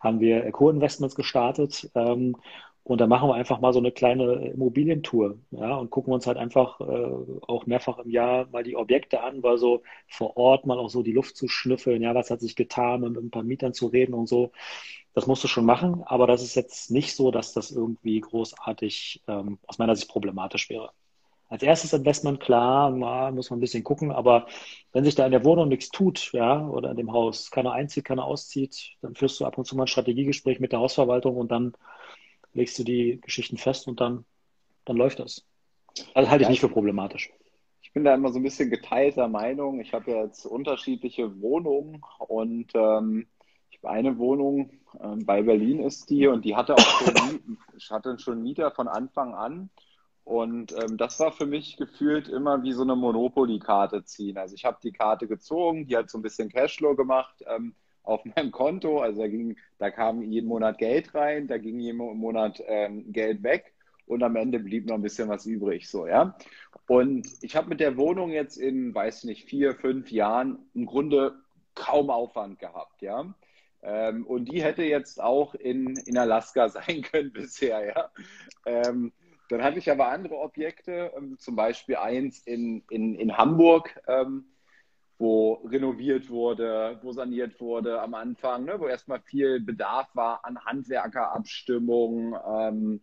haben wir Co-Investments gestartet. Ähm, und da machen wir einfach mal so eine kleine Immobilientour, ja, und gucken uns halt einfach äh, auch mehrfach im Jahr mal die Objekte an, weil so vor Ort mal auch so die Luft zu schnüffeln, ja, was hat sich getan, mit ein paar Mietern zu reden und so. Das musst du schon machen, aber das ist jetzt nicht so, dass das irgendwie großartig ähm, aus meiner Sicht problematisch wäre. Als erstes Investment, klar, na, muss man ein bisschen gucken, aber wenn sich da in der Wohnung nichts tut, ja, oder in dem Haus, keiner einzieht, keiner auszieht, dann führst du ab und zu mal ein Strategiegespräch mit der Hausverwaltung und dann legst du die Geschichten fest und dann, dann läuft das. Also halte ich nicht für problematisch. bin da immer so ein bisschen geteilter Meinung. Ich habe jetzt unterschiedliche Wohnungen und ähm, ich habe eine Wohnung äh, bei Berlin ist die und die hatte auch schon, hatte schon Mieter von Anfang an. Und ähm, das war für mich gefühlt immer wie so eine Monopoly-Karte ziehen. Also ich habe die Karte gezogen, die hat so ein bisschen Cashflow gemacht ähm, auf meinem Konto. Also da, ging, da kam jeden Monat Geld rein, da ging jeden Monat ähm, Geld weg und am Ende blieb noch ein bisschen was übrig. So, ja. Und ich habe mit der Wohnung jetzt in, weiß nicht, vier, fünf Jahren im Grunde kaum Aufwand gehabt, ja. Ähm, und die hätte jetzt auch in, in Alaska sein können bisher, ja. Dann hatte ich aber andere Objekte, ähm, zum Beispiel eins in, in, in Hamburg, ähm, wo renoviert wurde, wo saniert wurde am Anfang, ne, wo erstmal viel Bedarf war an Handwerkerabstimmung. Ähm,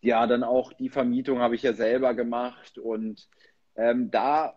ja, dann auch die Vermietung habe ich ja selber gemacht und ähm, da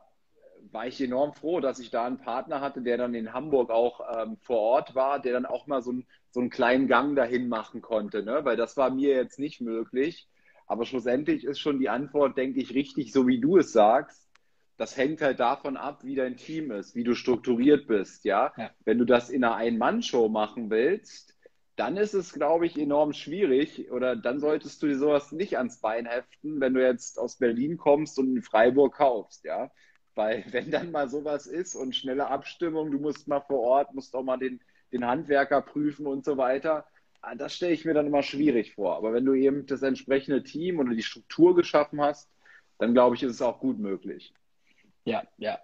war ich enorm froh, dass ich da einen Partner hatte, der dann in Hamburg auch ähm, vor Ort war, der dann auch mal so, ein, so einen kleinen Gang dahin machen konnte, ne? weil das war mir jetzt nicht möglich. Aber schlussendlich ist schon die Antwort, denke ich, richtig, so wie du es sagst. Das hängt halt davon ab, wie dein Team ist, wie du strukturiert bist, ja. ja. Wenn du das in einer Ein-Mann-Show machen willst, dann ist es, glaube ich, enorm schwierig oder dann solltest du dir sowas nicht ans Bein heften, wenn du jetzt aus Berlin kommst und in Freiburg kaufst, ja. Weil wenn dann mal sowas ist und schnelle Abstimmung, du musst mal vor Ort, musst auch mal den, den Handwerker prüfen und so weiter, das stelle ich mir dann immer schwierig vor. Aber wenn du eben das entsprechende Team oder die Struktur geschaffen hast, dann glaube ich, ist es auch gut möglich. Ja, ja.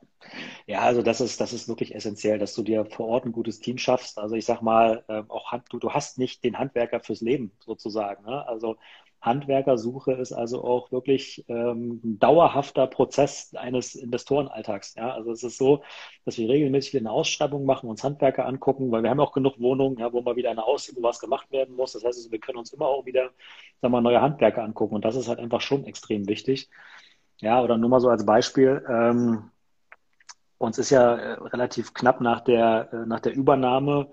Ja, also das ist, das ist wirklich essentiell, dass du dir vor Ort ein gutes Team schaffst. Also ich sag mal, ähm, auch du, du hast nicht den Handwerker fürs Leben sozusagen. Ne? Also Handwerkersuche ist also auch wirklich ähm, ein dauerhafter Prozess eines Investorenalltags. Ja? Also es ist so, dass wir regelmäßig eine Ausschreibung machen, uns Handwerker angucken, weil wir haben auch genug Wohnungen, ja, wo mal wieder eine Aus was gemacht werden muss. Das heißt, also, wir können uns immer auch wieder sagen wir, neue Handwerker angucken. Und das ist halt einfach schon extrem wichtig. Ja, oder nur mal so als Beispiel. Ähm, uns ist ja äh, relativ knapp nach der, äh, nach der Übernahme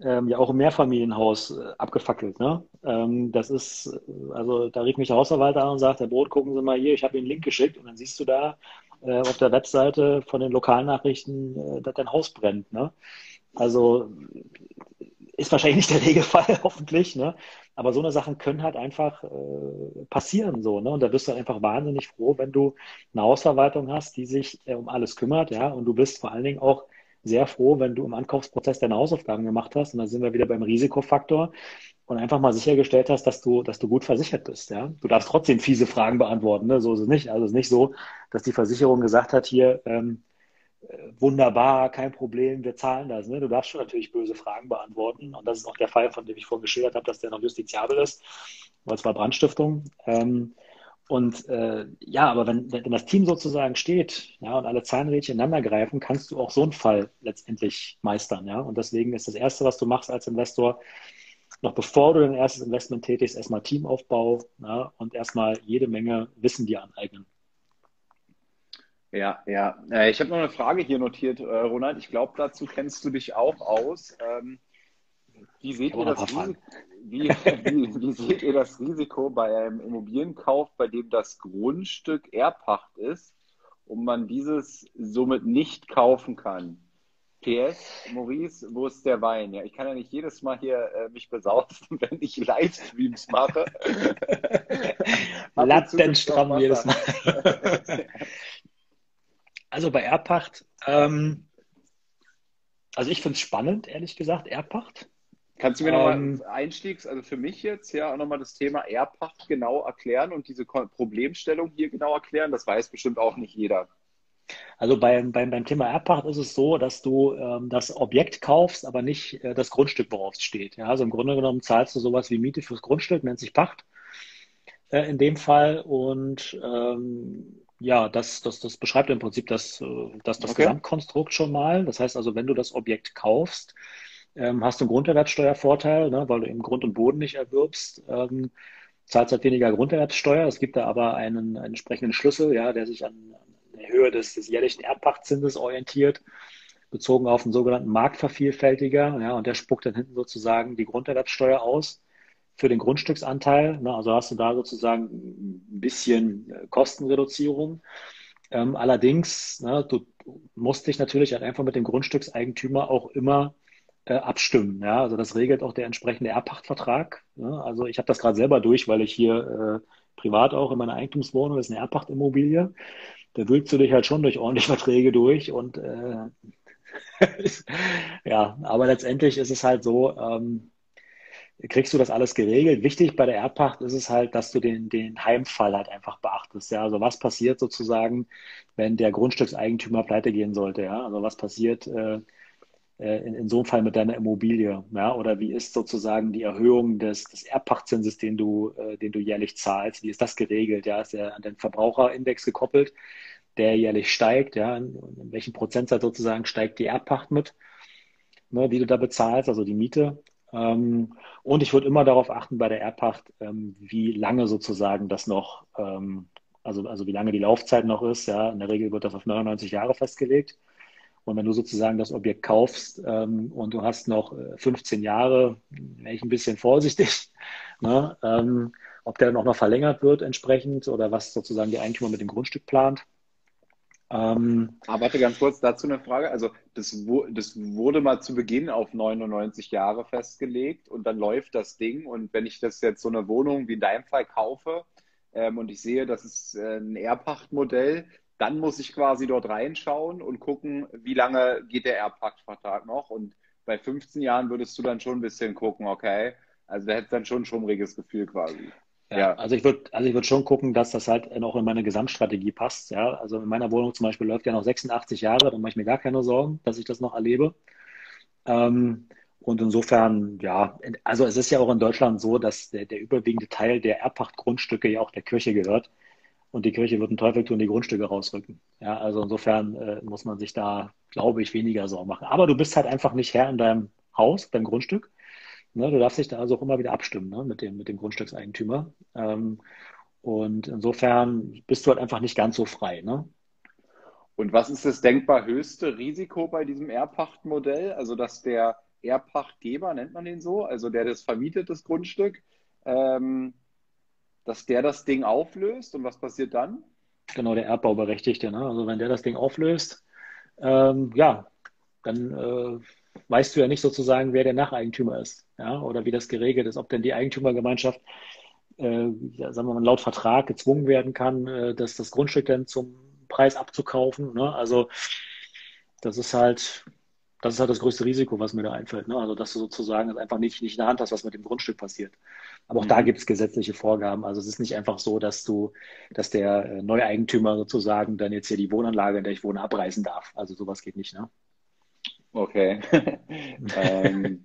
ähm, ja auch ein Mehrfamilienhaus äh, abgefackelt. Ne? Ähm, das ist, äh, also da rief mich der Hausverwalter an und sagt, Herr Brot, gucken Sie mal hier, ich habe Ihnen einen Link geschickt und dann siehst du da äh, auf der Webseite von den Lokalnachrichten, äh, dass dein Haus brennt. Ne? Also ist wahrscheinlich nicht der Regelfall, hoffentlich, ne? Aber so eine Sachen können halt einfach äh, passieren so, ne? Und da bist du einfach wahnsinnig froh, wenn du eine Hausverwaltung hast, die sich äh, um alles kümmert, ja, und du bist vor allen Dingen auch sehr froh, wenn du im Ankaufsprozess deine Hausaufgaben gemacht hast. Und da sind wir wieder beim Risikofaktor und einfach mal sichergestellt hast, dass du, dass du gut versichert bist. Ja? Du darfst trotzdem fiese Fragen beantworten. Ne? So ist es nicht. Also es ist nicht so, dass die Versicherung gesagt hat, hier, ähm, äh, wunderbar, kein Problem, wir zahlen das. Ne? Du darfst schon natürlich böse Fragen beantworten. Und das ist auch der Fall, von dem ich vorhin geschildert habe, dass der noch justiziabel ist, weil es war Brandstiftung. Ähm, und äh, ja, aber wenn, wenn das Team sozusagen steht, ja, und alle Zahnrädchen ineinander greifen, kannst du auch so einen Fall letztendlich meistern, ja. Und deswegen ist das Erste, was du machst als Investor, noch bevor du dein erstes Investment tätigst, erstmal Teamaufbau ja, und erstmal jede Menge Wissen dir aneignen. Ja, ja. Äh, ich habe noch eine Frage hier notiert, äh, Ronald. Ich glaube, dazu kennst du dich auch aus. Ähm, wie seht ihr das Risiko? Wie, wie, wie seht ihr das Risiko bei einem Immobilienkauf, bei dem das Grundstück Erbpacht ist und man dieses somit nicht kaufen kann? PS, Maurice, wo ist der Wein? Ja, ich kann ja nicht jedes Mal hier äh, mich besaufen, wenn ich Livestreams mache. Lattenstramm jedes Mal. also bei Erbpacht, ähm, also ich finde es spannend, ehrlich gesagt, Erbpacht. Kannst du mir nochmal ähm, Einstiegs, also für mich jetzt ja auch nochmal das Thema Erbpacht genau erklären und diese Problemstellung hier genau erklären? Das weiß bestimmt auch nicht jeder. Also beim, beim, beim Thema Erbpacht ist es so, dass du ähm, das Objekt kaufst, aber nicht äh, das Grundstück, worauf es steht. Ja, also im Grunde genommen zahlst du sowas wie Miete fürs Grundstück, nennt sich Pacht äh, in dem Fall. Und ähm, ja, das, das, das beschreibt im Prinzip das, äh, das, das okay. Gesamtkonstrukt schon mal. Das heißt also, wenn du das Objekt kaufst, ähm, hast du einen Grunderwerbsteuervorteil, ne, weil du eben Grund und Boden nicht erwirbst. Ähm, zahlst halt weniger Grunderwerbsteuer. Es gibt da aber einen, einen entsprechenden Schlüssel, ja, der sich an, an der Höhe des, des jährlichen Erbpachtzinses orientiert, bezogen auf einen sogenannten Marktvervielfältiger. Ja, und der spuckt dann hinten sozusagen die Grunderwerbsteuer aus für den Grundstücksanteil. Ne, also hast du da sozusagen ein bisschen äh, Kostenreduzierung. Ähm, allerdings, ne, du musst dich natürlich halt einfach mit dem Grundstückseigentümer auch immer äh, abstimmen. Ja? Also das regelt auch der entsprechende Erbpachtvertrag. Ne? Also ich habe das gerade selber durch, weil ich hier äh, privat auch in meiner Eigentumswohnung, das ist eine Erbpachtimmobilie, da willst du dich halt schon durch ordentliche Verträge durch und äh, ja, aber letztendlich ist es halt so, ähm, kriegst du das alles geregelt. Wichtig bei der Erbpacht ist es halt, dass du den, den Heimfall halt einfach beachtest. Ja, also was passiert sozusagen, wenn der Grundstückseigentümer pleite gehen sollte? Ja, also was passiert äh, in, in so einem Fall mit deiner Immobilie? Ja, oder wie ist sozusagen die Erhöhung des, des Erbpachtzinses, den du, äh, den du jährlich zahlst? Wie ist das geregelt? Ja, ist er an den Verbraucherindex gekoppelt, der jährlich steigt? Ja, in, in welchem Prozentsatz sozusagen steigt die Erbpacht mit? Ne, die du da bezahlst, also die Miete. Ähm, und ich würde immer darauf achten bei der Erbpacht, ähm, wie lange sozusagen das noch, ähm, also, also wie lange die Laufzeit noch ist. Ja, in der Regel wird das auf 99 Jahre festgelegt. Und wenn du sozusagen das Objekt kaufst ähm, und du hast noch 15 äh, Jahre, wäre ich ein bisschen vorsichtig, ne? ähm, ob der dann auch noch verlängert wird entsprechend oder was sozusagen die Eigentümer mit dem Grundstück plant. Ähm, Aber warte ganz kurz dazu eine Frage. Also das, das wurde mal zu Beginn auf 99 Jahre festgelegt und dann läuft das Ding. Und wenn ich das jetzt so eine Wohnung wie in deinem Fall kaufe ähm, und ich sehe, das ist äh, ein Erbpachtmodell, dann muss ich quasi dort reinschauen und gucken, wie lange geht der Erbpachtvertrag noch. Und bei 15 Jahren würdest du dann schon ein bisschen gucken, okay, also da hättest dann schon ein schummriges Gefühl quasi. Ja, ja. also ich würde also ich würde schon gucken, dass das halt auch in meine Gesamtstrategie passt. Ja, also in meiner Wohnung zum Beispiel läuft ja noch 86 Jahre, dann mache ich mir gar keine Sorgen, dass ich das noch erlebe. Ähm, und insofern, ja, also es ist ja auch in Deutschland so, dass der, der überwiegende Teil der Erbpachtgrundstücke ja auch der Kirche gehört. Und die Kirche wird einen Teufel tun, die Grundstücke rausrücken. Ja, also insofern äh, muss man sich da, glaube ich, weniger Sorgen machen. Aber du bist halt einfach nicht Herr in deinem Haus, deinem Grundstück. Ne, du darfst dich da also auch immer wieder abstimmen ne, mit, dem, mit dem Grundstückseigentümer. Ähm, und insofern bist du halt einfach nicht ganz so frei. Ne? Und was ist das denkbar höchste Risiko bei diesem Erbpachtmodell? Also, dass der Erbpachtgeber, nennt man den so, also der das vermietet, das Grundstück, ähm, dass der das Ding auflöst und was passiert dann? Genau, der Erbbauberechtigte. Ne? Also wenn der das Ding auflöst, ähm, ja, dann äh, weißt du ja nicht sozusagen, wer der Nacheigentümer ist, ja, oder wie das geregelt ist, ob denn die Eigentümergemeinschaft, äh, ja, sagen wir mal, laut Vertrag gezwungen werden kann, äh, dass das Grundstück dann zum Preis abzukaufen. Ne? Also das ist halt, das ist halt das größte Risiko, was mir da einfällt. Ne? Also dass du sozusagen einfach nicht, nicht in der Hand hast, was mit dem Grundstück passiert. Aber auch mhm. da gibt es gesetzliche Vorgaben. Also es ist nicht einfach so, dass du, dass der äh, Neueigentümer sozusagen dann jetzt hier die Wohnanlage, in der ich wohne, abreißen darf. Also sowas geht nicht, ne? Okay. ähm,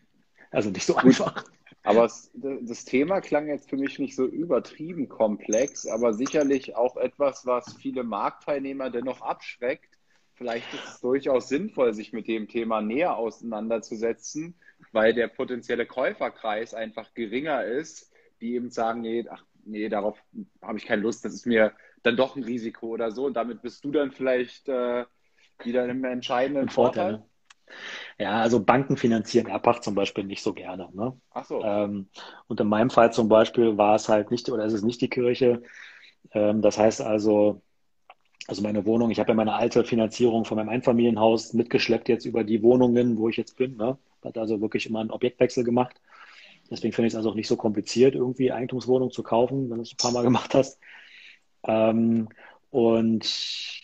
also nicht so einfach. Aber es, das Thema klang jetzt für mich nicht so übertrieben komplex, aber sicherlich auch etwas, was viele Marktteilnehmer dennoch abschreckt. Vielleicht ist es durchaus sinnvoll, sich mit dem Thema näher auseinanderzusetzen, weil der potenzielle Käuferkreis einfach geringer ist, die eben sagen, nee, ach, nee, darauf habe ich keine Lust, das ist mir dann doch ein Risiko oder so. Und damit bist du dann vielleicht äh, wieder im entscheidenden Vorteil. Vorteil. Ja, also Banken finanzieren Erbpacht zum Beispiel nicht so gerne. Ne? Ach so. Ähm, und in meinem Fall zum Beispiel war es halt nicht, oder ist es nicht die Kirche. Ähm, das heißt also, also meine Wohnung, ich habe ja meine alte Finanzierung von meinem Einfamilienhaus mitgeschleppt jetzt über die Wohnungen, wo ich jetzt bin. Ne? Hat also wirklich immer einen Objektwechsel gemacht. Deswegen finde ich es also auch nicht so kompliziert, irgendwie Eigentumswohnung zu kaufen, wenn du es ein paar Mal gemacht hast. Ähm, und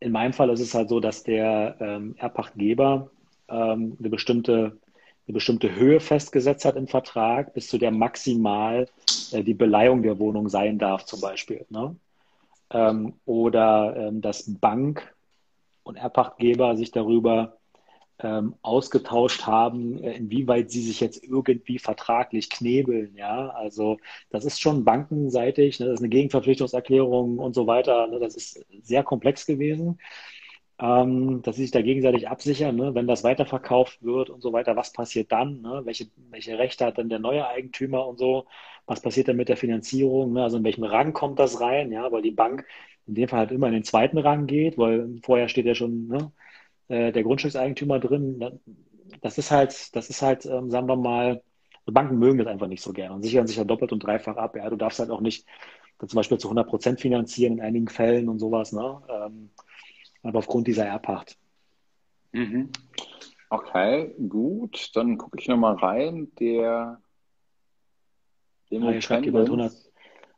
in meinem Fall ist es halt so, dass der ähm, Erbpachtgeber ähm, eine, bestimmte, eine bestimmte Höhe festgesetzt hat im Vertrag, bis zu der maximal äh, die Beleihung der Wohnung sein darf, zum Beispiel. Ne? Ähm, oder ähm, dass Bank und Erbpachtgeber sich darüber ähm, ausgetauscht haben, äh, inwieweit sie sich jetzt irgendwie vertraglich knebeln. Ja, also das ist schon bankenseitig, ne? das ist eine Gegenverpflichtungserklärung und so weiter. Ne? Das ist sehr komplex gewesen, ähm, dass sie sich da gegenseitig absichern, ne? wenn das weiterverkauft wird und so weiter. Was passiert dann? Ne? Welche, welche Rechte hat denn der neue Eigentümer und so? Was passiert dann mit der Finanzierung? Ne? Also in welchem Rang kommt das rein? Ja, weil die Bank in dem Fall halt immer in den zweiten Rang geht, weil vorher steht ja schon ne, äh, der Grundstückseigentümer drin. Das ist halt, das ist halt, ähm, sagen wir mal, Banken mögen das einfach nicht so gerne und sichern sich ja doppelt und dreifach ab. Ja, du darfst halt auch nicht dann zum Beispiel zu 100 Prozent finanzieren in einigen Fällen und sowas, ne? Aber aufgrund dieser Erbpacht. Mhm. Okay, gut. Dann gucke ich nochmal rein. Der ja, hier schreibt jemand 100,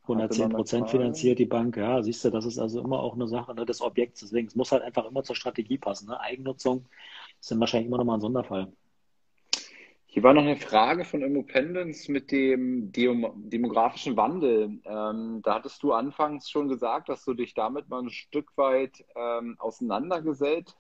110 Prozent finanziert die Bank. Ja, siehst du, das ist also immer auch eine Sache ne, des Objekts. Deswegen, es muss halt einfach immer zur Strategie passen. Ne? Eigennutzung ist dann wahrscheinlich immer nochmal ein Sonderfall. Hier war noch eine Frage von Immopendence mit dem demografischen Wandel. Ähm, da hattest du anfangs schon gesagt, dass du dich damit mal ein Stück weit ähm, auseinandergesetzt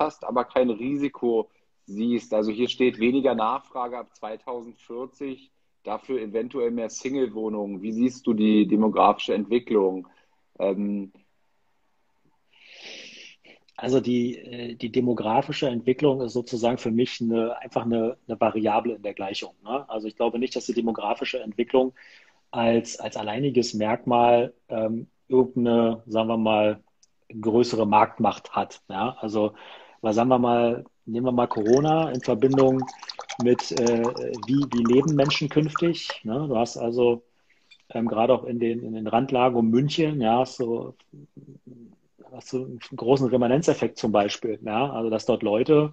hast, aber kein Risiko siehst. Also hier steht weniger Nachfrage ab 2040, dafür eventuell mehr Single-Wohnungen. Wie siehst du die demografische Entwicklung? Ähm, also die, äh, die demografische Entwicklung ist sozusagen für mich eine, einfach eine, eine Variable in der Gleichung. Ne? Also ich glaube nicht, dass die demografische Entwicklung als, als alleiniges Merkmal ähm, irgendeine, sagen wir mal, größere Marktmacht hat. Ja? Also, weil sagen wir mal, nehmen wir mal Corona in Verbindung mit, äh, wie, wie leben Menschen künftig. Ne? Du hast also ähm, gerade auch in den, in den Randlagen um München, ja, so hast du einen großen Remanenzeffekt zum Beispiel. Ja? Also, dass dort Leute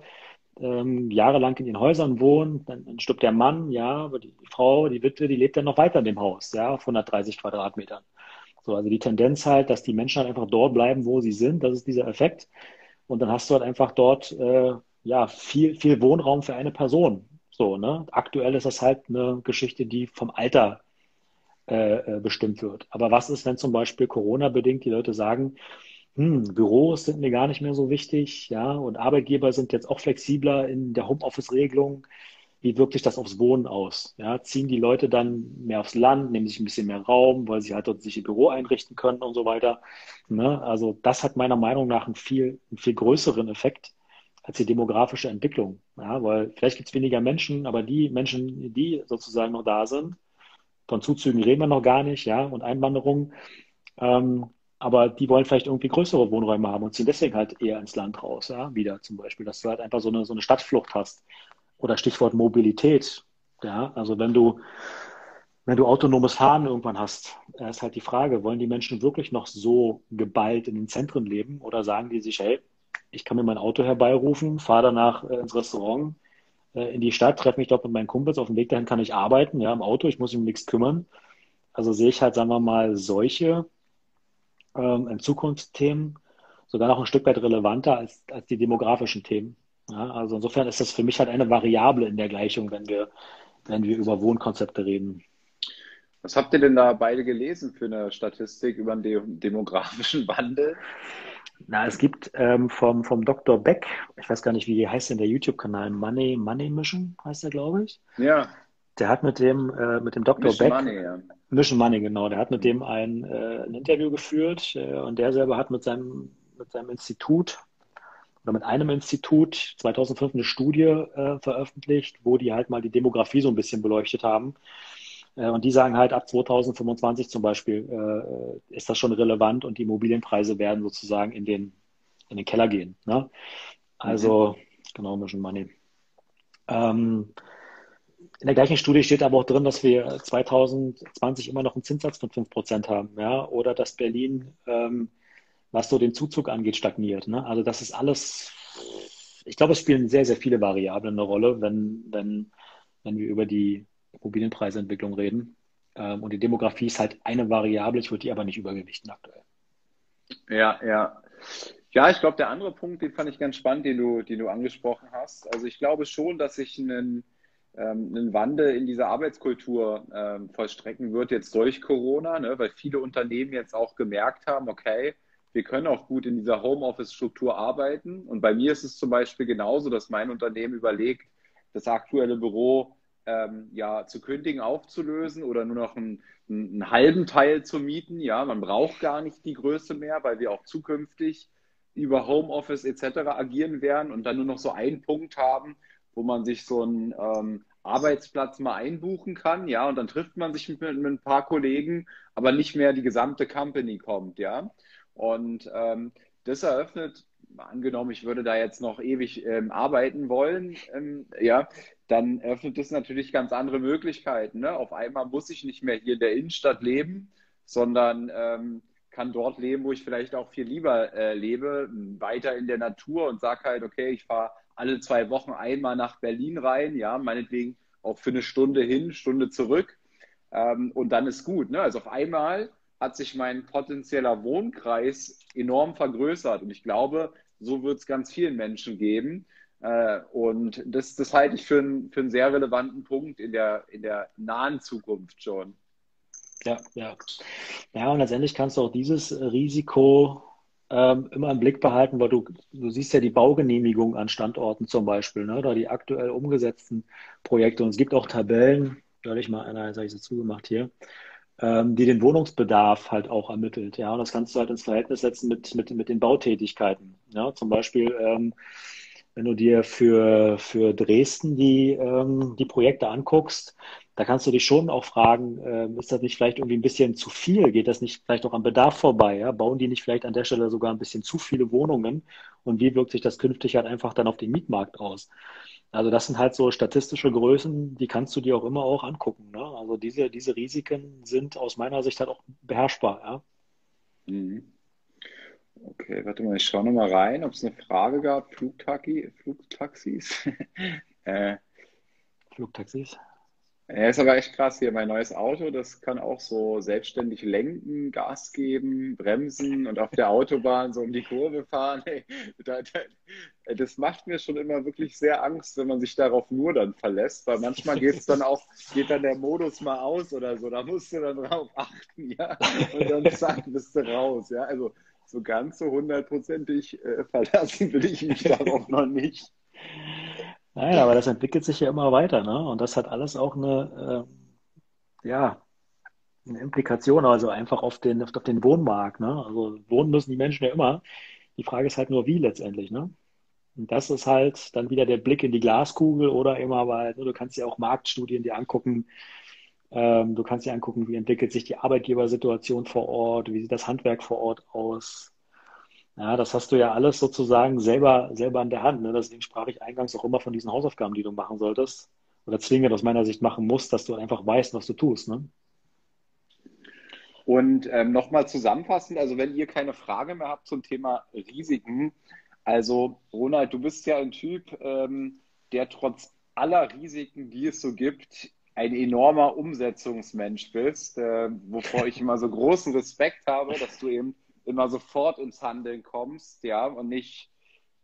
ähm, jahrelang in ihren Häusern wohnen, dann, dann stirbt der Mann, ja, aber die, Frau, die Witwe, die lebt dann noch weiter in dem Haus, ja, auf 130 Quadratmetern. So, also die Tendenz halt, dass die Menschen halt einfach dort bleiben, wo sie sind, das ist dieser Effekt. Und dann hast du halt einfach dort, äh, ja, viel, viel Wohnraum für eine Person. So, ne? Aktuell ist das halt eine Geschichte, die vom Alter äh, äh bestimmt wird. Aber was ist, wenn zum Beispiel Corona-bedingt die Leute sagen, hm, Büros sind mir gar nicht mehr so wichtig, ja, und Arbeitgeber sind jetzt auch flexibler in der Homeoffice-Regelung. Wie wirkt sich das aufs Wohnen aus? Ja, ziehen die Leute dann mehr aufs Land, nehmen sich ein bisschen mehr Raum, weil sie halt dort sich ihr Büro einrichten können und so weiter. Ne? Also das hat meiner Meinung nach einen viel, einen viel größeren Effekt als die demografische Entwicklung. Ja, weil vielleicht gibt es weniger Menschen, aber die Menschen, die sozusagen noch da sind, von Zuzügen reden wir noch gar nicht, ja, und Einwanderung, ähm, aber die wollen vielleicht irgendwie größere Wohnräume haben und ziehen deswegen halt eher ins Land raus, ja, wieder zum Beispiel, dass du halt einfach so eine, so eine Stadtflucht hast. Oder Stichwort Mobilität, ja, also wenn du, wenn du autonomes Fahren irgendwann hast, ist halt die Frage, wollen die Menschen wirklich noch so geballt in den Zentren leben oder sagen die sich, hey, ich kann mir mein Auto herbeirufen, fahre danach äh, ins Restaurant, äh, in die Stadt, treffe mich dort mit meinen Kumpels, auf dem Weg dahin kann ich arbeiten, ja, im Auto, ich muss mich um nichts kümmern. Also sehe ich halt, sagen wir mal, solche ähm, in Zukunftsthemen sogar noch ein Stück weit relevanter als, als die demografischen Themen. Ja, also insofern ist das für mich halt eine Variable in der Gleichung, wenn wir, wenn wir über Wohnkonzepte reden. Was habt ihr denn da beide gelesen für eine Statistik über den demografischen Wandel? Na, es gibt ähm, vom, vom Dr. Beck, ich weiß gar nicht, wie heißt denn der YouTube-Kanal, Money, Money Mission heißt er, glaube ich. Ja. Der hat mit dem, äh, mit dem Dr. Mission Beck. Money, ja. Mission Money, genau. Der hat mit dem ein, äh, ein Interview geführt äh, und der selber hat mit seinem, mit seinem Institut oder mit einem Institut 2005 eine Studie äh, veröffentlicht, wo die halt mal die Demografie so ein bisschen beleuchtet haben. Äh, und die sagen halt, ab 2025 zum Beispiel äh, ist das schon relevant und die Immobilienpreise werden sozusagen in den, in den Keller gehen. Ne? Also, mhm. genau, Mission Money. Ähm, in der gleichen Studie steht aber auch drin, dass wir 2020 immer noch einen Zinssatz von 5% haben, ja, oder dass Berlin, ähm, was so den Zuzug angeht, stagniert. Ne? Also das ist alles, ich glaube, es spielen sehr, sehr viele Variablen eine Rolle, wenn, wenn, wenn wir über die Immobilienpreisentwicklung reden. Ähm, und die Demografie ist halt eine Variable, ich würde die aber nicht übergewichten aktuell. Ja, ja. Ja, ich glaube, der andere Punkt, den fand ich ganz spannend, den du, den du angesprochen hast. Also ich glaube schon, dass sich ein ähm, einen Wandel in dieser Arbeitskultur ähm, vollstrecken wird jetzt durch Corona, ne, weil viele Unternehmen jetzt auch gemerkt haben, okay, wir können auch gut in dieser Homeoffice-Struktur arbeiten. Und bei mir ist es zum Beispiel genauso, dass mein Unternehmen überlegt, das aktuelle Büro ähm, ja zu kündigen, aufzulösen oder nur noch einen, einen, halben Teil zu mieten. Ja, man braucht gar nicht die Größe mehr, weil wir auch zukünftig über Homeoffice etc. agieren werden und dann nur noch so einen Punkt haben, wo man sich so einen ähm, Arbeitsplatz mal einbuchen kann, ja, und dann trifft man sich mit, mit, ein paar Kollegen, aber nicht mehr die gesamte Company kommt, ja. Und ähm, das eröffnet, angenommen, ich würde da jetzt noch ewig ähm, arbeiten wollen, ähm, ja, dann eröffnet das natürlich ganz andere Möglichkeiten. Ne? Auf einmal muss ich nicht mehr hier in der Innenstadt leben, sondern ähm, kann dort leben, wo ich vielleicht auch viel lieber äh, lebe, weiter in der Natur und sage halt, okay, ich fahre alle zwei Wochen einmal nach Berlin rein, ja, meinetwegen auch für eine Stunde hin, Stunde zurück ähm, und dann ist gut. Ne? Also auf einmal hat sich mein potenzieller Wohnkreis enorm vergrößert und ich glaube, so wird es ganz vielen Menschen geben. Äh, und das, das halte ich für, ein, für einen sehr relevanten Punkt in der, in der nahen Zukunft schon. Ja, ja. Ja, und letztendlich kannst du auch dieses Risiko ähm, immer im Blick behalten, weil du, du siehst ja die Baugenehmigung an Standorten zum Beispiel, ne, oder die aktuell umgesetzten Projekte. Und es gibt auch Tabellen, da habe ich mal einer, jetzt habe ich sie zugemacht hier, ähm, die den Wohnungsbedarf halt auch ermittelt. Ja, und das kannst du halt ins Verhältnis setzen mit, mit, mit den Bautätigkeiten. Ja, zum Beispiel, ähm, wenn du dir für, für Dresden die, ähm, die Projekte anguckst, da kannst du dich schon auch fragen, äh, ist das nicht vielleicht irgendwie ein bisschen zu viel? Geht das nicht vielleicht auch am Bedarf vorbei? Ja? Bauen die nicht vielleicht an der Stelle sogar ein bisschen zu viele Wohnungen? Und wie wirkt sich das künftig halt einfach dann auf den Mietmarkt aus? Also das sind halt so statistische Größen, die kannst du dir auch immer auch angucken. Ne? Also diese, diese Risiken sind aus meiner Sicht halt auch beherrschbar. Ja? Mhm. Okay, warte mal, ich schaue nochmal rein, ob es eine Frage gab. Flugtaxi, Flugtaxis? äh, Flugtaxis? Ja, ist aber echt krass hier. Mein neues Auto, das kann auch so selbstständig lenken, Gas geben, bremsen und auf der Autobahn so um die Kurve fahren. Hey, da, da, das macht mir schon immer wirklich sehr Angst, wenn man sich darauf nur dann verlässt, weil manchmal geht es dann auch, geht dann der Modus mal aus oder so. Da musst du dann drauf achten, ja. Und dann zack, bist du raus, ja. Also so ganz so hundertprozentig äh, verlassen will ich mich darauf noch nicht. Nein, aber das entwickelt sich ja immer weiter, ne? Und das hat alles auch eine, äh, ja, eine Implikation, also einfach auf den, auf den Wohnmarkt, ne? Also wohnen müssen die Menschen ja immer. Die Frage ist halt nur, wie letztendlich, ne? Und das ist halt dann wieder der Blick in die Glaskugel oder immer, aber ne, du kannst dir auch Marktstudien dir angucken. Ähm, du kannst dir angucken, wie entwickelt sich die Arbeitgebersituation vor Ort, wie sieht das Handwerk vor Ort aus, ja, das hast du ja alles sozusagen selber, selber in der Hand. Ne? Deswegen sprach ich eingangs auch immer von diesen Hausaufgaben, die du machen solltest oder zwingend aus meiner Sicht machen musst, dass du einfach weißt, was du tust. Ne? Und ähm, nochmal zusammenfassend, also wenn ihr keine Frage mehr habt zum Thema Risiken, also Ronald, du bist ja ein Typ, ähm, der trotz aller Risiken, die es so gibt, ein enormer Umsetzungsmensch bist, äh, wovor ich immer so großen Respekt habe, dass du eben immer sofort ins Handeln kommst, ja, und nicht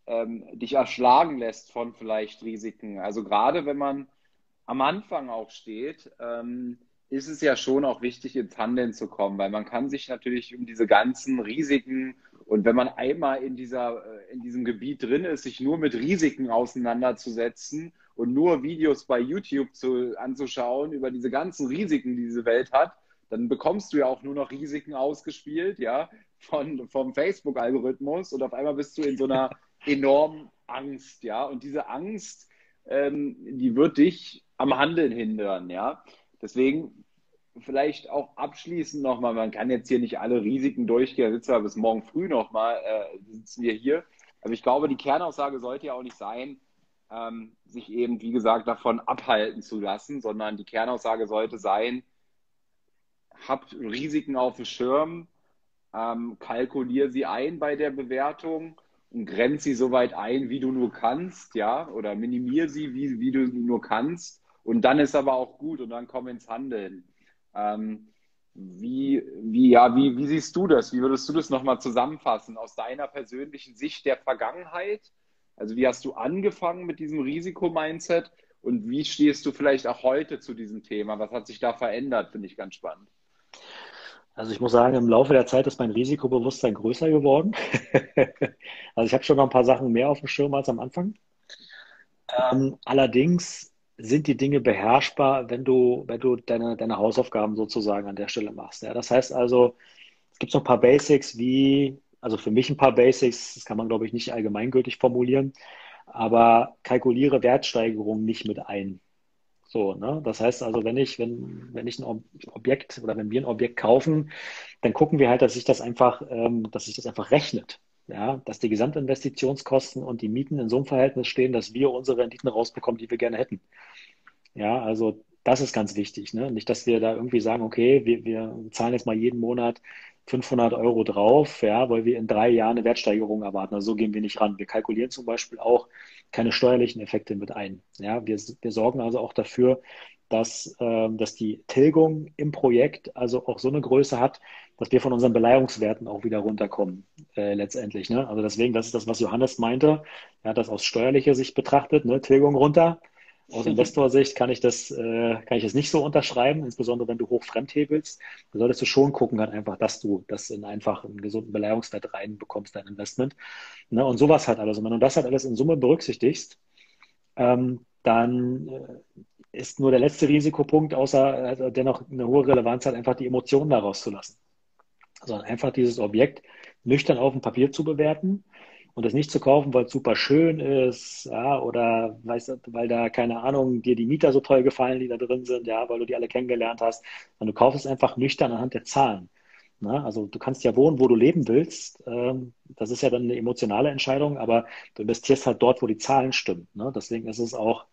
ähm, dich erschlagen lässt von vielleicht Risiken. Also gerade wenn man am Anfang auch steht, ähm, ist es ja schon auch wichtig, ins Handeln zu kommen, weil man kann sich natürlich um diese ganzen Risiken und wenn man einmal in, dieser, äh, in diesem Gebiet drin ist, sich nur mit Risiken auseinanderzusetzen und nur Videos bei YouTube zu, anzuschauen über diese ganzen Risiken, die diese Welt hat, dann bekommst du ja auch nur noch Risiken ausgespielt, ja, von, vom Facebook-Algorithmus und auf einmal bist du in so einer enormen Angst, ja. Und diese Angst, ähm, die wird dich am Handeln hindern, ja. Deswegen vielleicht auch abschließend nochmal, man kann jetzt hier nicht alle Risiken durchgehen, sitzen wir bis morgen früh nochmal, äh, sitzen wir hier. Aber ich glaube, die Kernaussage sollte ja auch nicht sein, ähm, sich eben, wie gesagt, davon abhalten zu lassen, sondern die Kernaussage sollte sein, habt Risiken auf dem Schirm, ähm, kalkulier sie ein bei der Bewertung und grenz sie so weit ein, wie du nur kannst, ja, oder minimier sie, wie, wie du nur kannst. Und dann ist aber auch gut und dann komm ins Handeln. Ähm, wie, wie, ja, wie, wie siehst du das? Wie würdest du das nochmal zusammenfassen aus deiner persönlichen Sicht der Vergangenheit? Also wie hast du angefangen mit diesem Risikomindset und wie stehst du vielleicht auch heute zu diesem Thema? Was hat sich da verändert? Finde ich ganz spannend. Also ich muss sagen, im Laufe der Zeit ist mein Risikobewusstsein größer geworden. also ich habe schon noch ein paar Sachen mehr auf dem Schirm als am Anfang. Ähm, allerdings sind die Dinge beherrschbar, wenn du, wenn du deine, deine Hausaufgaben sozusagen an der Stelle machst. Ja, das heißt also, es gibt so ein paar Basics wie, also für mich ein paar Basics, das kann man glaube ich nicht allgemeingültig formulieren, aber kalkuliere Wertsteigerungen nicht mit ein. So, ne? Das heißt also, wenn ich, wenn, wenn ich ein Objekt oder wenn wir ein Objekt kaufen, dann gucken wir halt, dass sich das einfach, ähm, dass sich das einfach rechnet. Ja, dass die Gesamtinvestitionskosten und die Mieten in so einem Verhältnis stehen, dass wir unsere Renditen rausbekommen, die wir gerne hätten. Ja, also Das ist ganz wichtig. Ne? Nicht, dass wir da irgendwie sagen, okay, wir, wir zahlen jetzt mal jeden Monat 500 Euro drauf, ja, weil wir in drei Jahren eine Wertsteigerung erwarten. Also so gehen wir nicht ran. Wir kalkulieren zum Beispiel auch keine steuerlichen Effekte mit ein. Ja, wir, wir sorgen also auch dafür, dass, äh, dass die Tilgung im Projekt also auch so eine Größe hat, dass wir von unseren Beleihungswerten auch wieder runterkommen, äh, letztendlich. Ne? Also deswegen, das ist das, was Johannes meinte. Er hat das aus steuerlicher Sicht betrachtet, ne? Tilgung runter. Aus Investorsicht kann ich das, äh, kann ich das nicht so unterschreiben, insbesondere wenn du hoch fremdhebelst. Da solltest du schon gucken, halt einfach, dass du das in einfach einen gesunden Beleihungswert reinbekommst, dein Investment. Ne? Und sowas halt alles. Und wenn du das halt alles in Summe berücksichtigst, ähm, dann äh, ist nur der letzte Risikopunkt, außer äh, dennoch eine hohe Relevanz hat, einfach die Emotionen daraus zu lassen. Sondern einfach dieses Objekt nüchtern auf dem Papier zu bewerten und es nicht zu kaufen, weil es super schön ist, ja, oder weißt, weil da, keine Ahnung, dir die Mieter so toll gefallen, die da drin sind, ja, weil du die alle kennengelernt hast. Und du kaufst es einfach nüchtern anhand der Zahlen. Ne? Also du kannst ja wohnen, wo du leben willst. Ähm, das ist ja dann eine emotionale Entscheidung, aber du investierst halt dort, wo die Zahlen stimmen. Ne? Deswegen ist es auch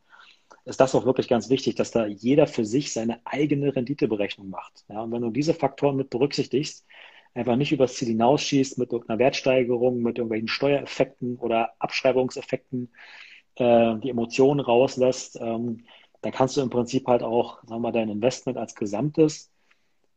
ist das auch wirklich ganz wichtig, dass da jeder für sich seine eigene Renditeberechnung macht. Ja, und wenn du diese Faktoren mit berücksichtigst, einfach nicht übers Ziel hinausschießt mit irgendeiner Wertsteigerung, mit irgendwelchen Steuereffekten oder Abschreibungseffekten, äh, die Emotionen rauslässt, ähm, dann kannst du im Prinzip halt auch, sagen wir mal, dein Investment als Gesamtes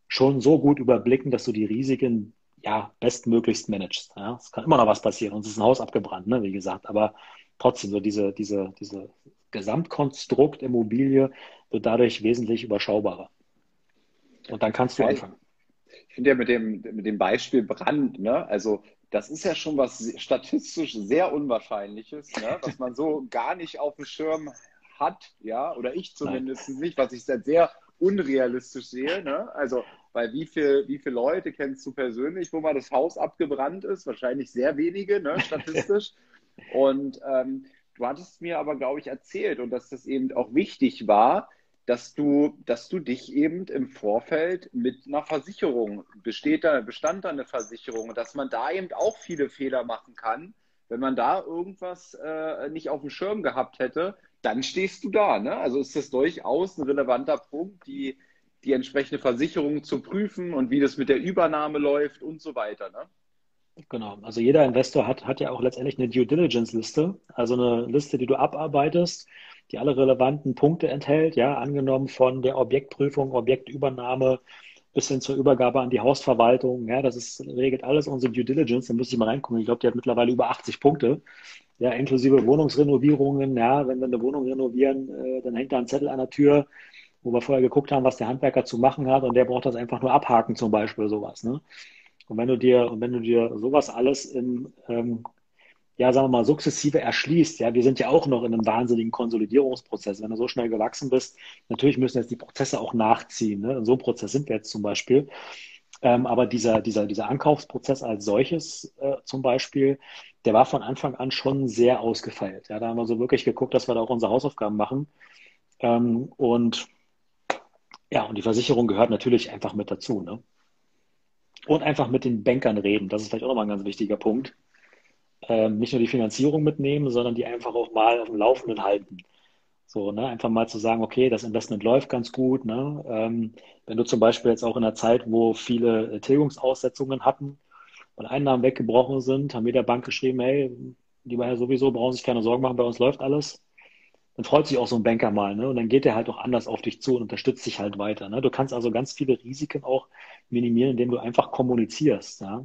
schon so gut überblicken, dass du die Risiken ja bestmöglichst managst. Ja? Es kann immer noch was passieren. Uns ist ein Haus abgebrannt, ne, wie gesagt, aber trotzdem so diese, diese, diese Gesamtkonstrukt Immobilie wird dadurch wesentlich überschaubarer. Und dann kannst du anfangen. Ich finde ja mit dem, mit dem Beispiel Brand, ne, also das ist ja schon was statistisch sehr Unwahrscheinliches, ne, was man so gar nicht auf dem Schirm hat, ja, oder ich zumindest Nein. nicht, was ich sehr unrealistisch sehe. Ne? Also, weil wie, viel, wie viele Leute kennst du persönlich, wo mal das Haus abgebrannt ist? Wahrscheinlich sehr wenige, ne, statistisch. Und ähm, Du hattest mir aber, glaube ich, erzählt und dass das eben auch wichtig war, dass du, dass du dich eben im Vorfeld mit einer Versicherung, besteht da, bestand da eine Versicherung, dass man da eben auch viele Fehler machen kann. Wenn man da irgendwas äh, nicht auf dem Schirm gehabt hätte, dann stehst du da. Ne? Also ist das durchaus ein relevanter Punkt, die, die entsprechende Versicherung zu prüfen und wie das mit der Übernahme läuft und so weiter. Ne? Genau, also jeder Investor hat, hat ja auch letztendlich eine Due Diligence-Liste, also eine Liste, die du abarbeitest, die alle relevanten Punkte enthält, ja, angenommen von der Objektprüfung, Objektübernahme bis hin zur Übergabe an die Hausverwaltung, ja, das ist, regelt alles unsere Due Diligence, da müsste ich mal reingucken, ich glaube, die hat mittlerweile über 80 Punkte, ja, inklusive Wohnungsrenovierungen, ja, wenn wir eine Wohnung renovieren, äh, dann hängt da ein Zettel an der Tür, wo wir vorher geguckt haben, was der Handwerker zu machen hat und der braucht das einfach nur abhaken zum Beispiel, sowas, ne. Und wenn du dir, und wenn du dir sowas alles im, ähm, ja, sagen wir mal, sukzessive erschließt, ja, wir sind ja auch noch in einem wahnsinnigen Konsolidierungsprozess. Wenn du so schnell gewachsen bist, natürlich müssen jetzt die Prozesse auch nachziehen. Ne? In so einem Prozess sind wir jetzt zum Beispiel. Ähm, aber dieser, dieser, dieser Ankaufsprozess als solches äh, zum Beispiel, der war von Anfang an schon sehr ausgefeilt. Ja, da haben wir so wirklich geguckt, dass wir da auch unsere Hausaufgaben machen. Ähm, und ja, und die Versicherung gehört natürlich einfach mit dazu. Ne? Und einfach mit den Bankern reden. Das ist vielleicht auch nochmal ein ganz wichtiger Punkt. Ähm, nicht nur die Finanzierung mitnehmen, sondern die einfach auch mal auf dem Laufenden halten. So, ne, einfach mal zu sagen, okay, das Investment läuft ganz gut. Ne? Ähm, wenn du zum Beispiel jetzt auch in einer Zeit, wo viele Tilgungsaussetzungen hatten und Einnahmen weggebrochen sind, haben wir der Bank geschrieben, hey, war ja sowieso, brauchen sich keine Sorgen machen, bei uns läuft alles. Dann freut sich auch so ein Banker mal, ne? Und dann geht er halt auch anders auf dich zu und unterstützt dich halt weiter. Ne? Du kannst also ganz viele Risiken auch minimieren, indem du einfach kommunizierst. Ja,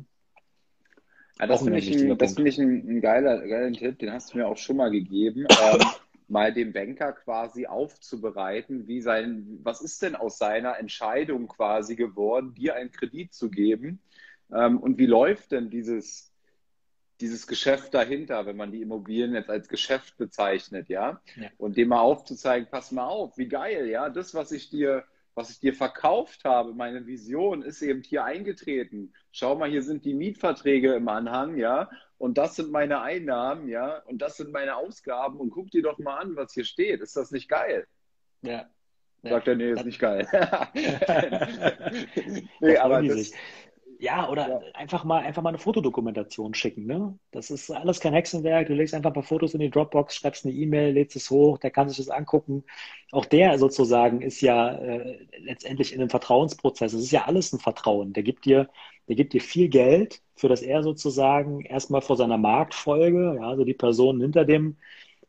ja das finde ich, ein, das find ich ein, ein geiler, geiler Tipp, den hast du mir auch schon mal gegeben. ähm, mal den Banker quasi aufzubereiten, wie sein, was ist denn aus seiner Entscheidung quasi geworden, dir einen Kredit zu geben? Ähm, und wie läuft denn dieses, dieses Geschäft dahinter, wenn man die Immobilien jetzt als Geschäft bezeichnet, ja? ja? Und dem mal aufzuzeigen, pass mal auf, wie geil, ja, das, was ich dir was ich dir verkauft habe, meine Vision ist eben hier eingetreten. Schau mal, hier sind die Mietverträge im Anhang, ja, und das sind meine Einnahmen, ja, und das sind meine Ausgaben und guck dir doch mal an, was hier steht. Ist das nicht geil? Ja. Sagt er, nee, ist nicht geil. nee, aber das, ja, oder ja. einfach mal einfach mal eine Fotodokumentation schicken. Ne? Das ist alles kein Hexenwerk. Du legst einfach ein paar Fotos in die Dropbox, schreibst eine E-Mail, lädst es hoch, der kann sich das angucken. Auch der sozusagen ist ja äh, letztendlich in einem Vertrauensprozess. Es ist ja alles ein Vertrauen. Der gibt dir, der gibt dir viel Geld, für das er sozusagen erstmal vor seiner Marktfolge, ja, also die Person hinter dem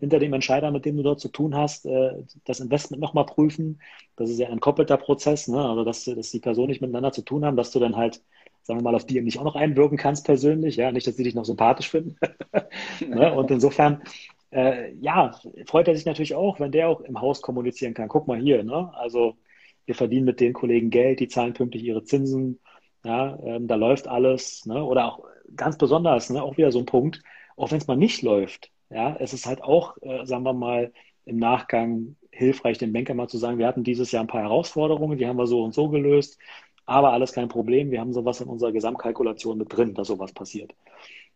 hinter dem Entscheider, mit dem du dort zu tun hast, äh, das Investment nochmal prüfen. Das ist ja ein koppelter Prozess, ne? also dass, dass die Personen nicht miteinander zu tun haben, dass du dann halt, sagen wir mal, auf die nicht auch noch einwirken kannst persönlich, ja, nicht, dass die dich noch sympathisch finden. ne? Und insofern, äh, ja, freut er sich natürlich auch, wenn der auch im Haus kommunizieren kann. Guck mal hier, ne? also wir verdienen mit den Kollegen Geld, die zahlen pünktlich ihre Zinsen, ja, ähm, da läuft alles, ne? oder auch ganz besonders, ne? auch wieder so ein Punkt, auch wenn es mal nicht läuft, ja, es ist halt auch, äh, sagen wir mal, im Nachgang hilfreich, den Banker mal zu sagen, wir hatten dieses Jahr ein paar Herausforderungen, die haben wir so und so gelöst, aber alles kein Problem, wir haben sowas in unserer Gesamtkalkulation mit drin, dass sowas passiert.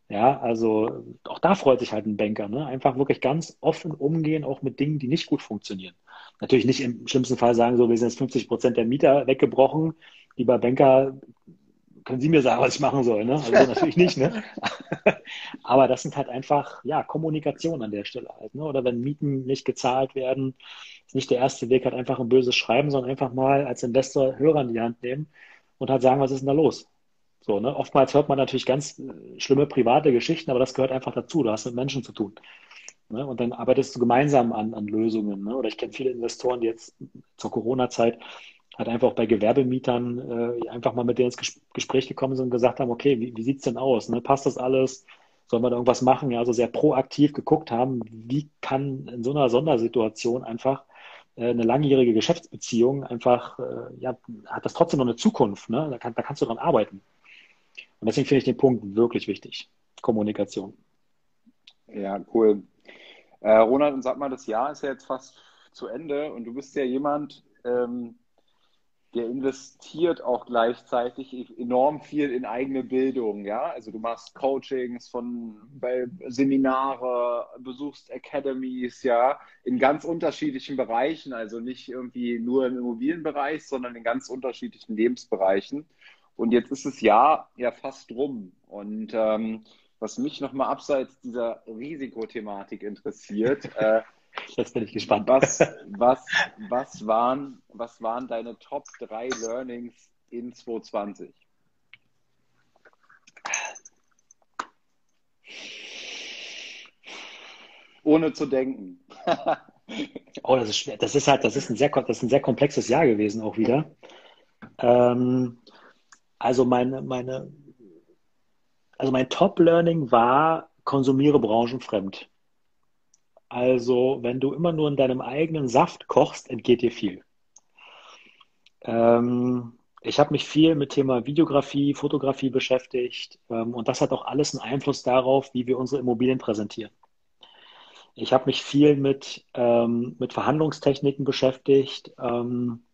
Ja, also auch da freut sich halt ein Banker, ne? Einfach wirklich ganz offen umgehen, auch mit Dingen, die nicht gut funktionieren. Natürlich nicht im schlimmsten Fall sagen, so, wir sind jetzt 50 Prozent der Mieter weggebrochen. Lieber Banker, können Sie mir sagen, was ich machen soll, ne? Also natürlich nicht, ne? Aber das sind halt einfach, ja, Kommunikation an der Stelle halt, ne? Oder wenn Mieten nicht gezahlt werden, ist nicht der erste Weg, halt einfach ein böses Schreiben, sondern einfach mal als Investor Hörer in die Hand nehmen und halt sagen, was ist denn da los? So, ne? Oftmals hört man natürlich ganz äh, schlimme private Geschichten, aber das gehört einfach dazu. Du hast mit Menschen zu tun. Ne? Und dann arbeitest du gemeinsam an, an Lösungen. Ne? Oder ich kenne viele Investoren, die jetzt zur Corona-Zeit halt einfach bei Gewerbemietern äh, einfach mal mit denen ins Gespräch gekommen sind und gesagt haben, okay, wie, wie sieht's denn aus? Ne? Passt das alles? Sollen wir da irgendwas machen? Ja, also sehr proaktiv geguckt haben, wie kann in so einer Sondersituation einfach eine langjährige Geschäftsbeziehung einfach, äh, ja, hat das trotzdem noch eine Zukunft, ne? Da, kann, da kannst du dran arbeiten. Und deswegen finde ich den Punkt wirklich wichtig. Kommunikation. Ja, cool. Äh, Ronald, sag mal, das Jahr ist ja jetzt fast zu Ende und du bist ja jemand, ähm, der investiert auch gleichzeitig enorm viel in eigene Bildung, ja. Also du machst Coachings von bei Seminare, besuchst Academies, ja, in ganz unterschiedlichen Bereichen, also nicht irgendwie nur im Immobilienbereich, sondern in ganz unterschiedlichen Lebensbereichen. Und jetzt ist das Jahr ja fast rum. Und ähm, was mich nochmal abseits dieser Risikothematik interessiert, äh, Jetzt bin ich gespannt. Was, was, was, waren, was waren deine Top 3 Learnings in 2020? Ohne zu denken. oh, das ist schwer. Das ist halt, das ist ein sehr, das ist ein sehr komplexes Jahr gewesen auch wieder. Ähm, also meine, meine, also mein Top-Learning war, konsumiere branchenfremd. Also, wenn du immer nur in deinem eigenen Saft kochst, entgeht dir viel. Ähm, ich habe mich viel mit Thema Videografie, Fotografie beschäftigt ähm, und das hat auch alles einen Einfluss darauf, wie wir unsere Immobilien präsentieren. Ich habe mich viel mit, ähm, mit Verhandlungstechniken beschäftigt ähm,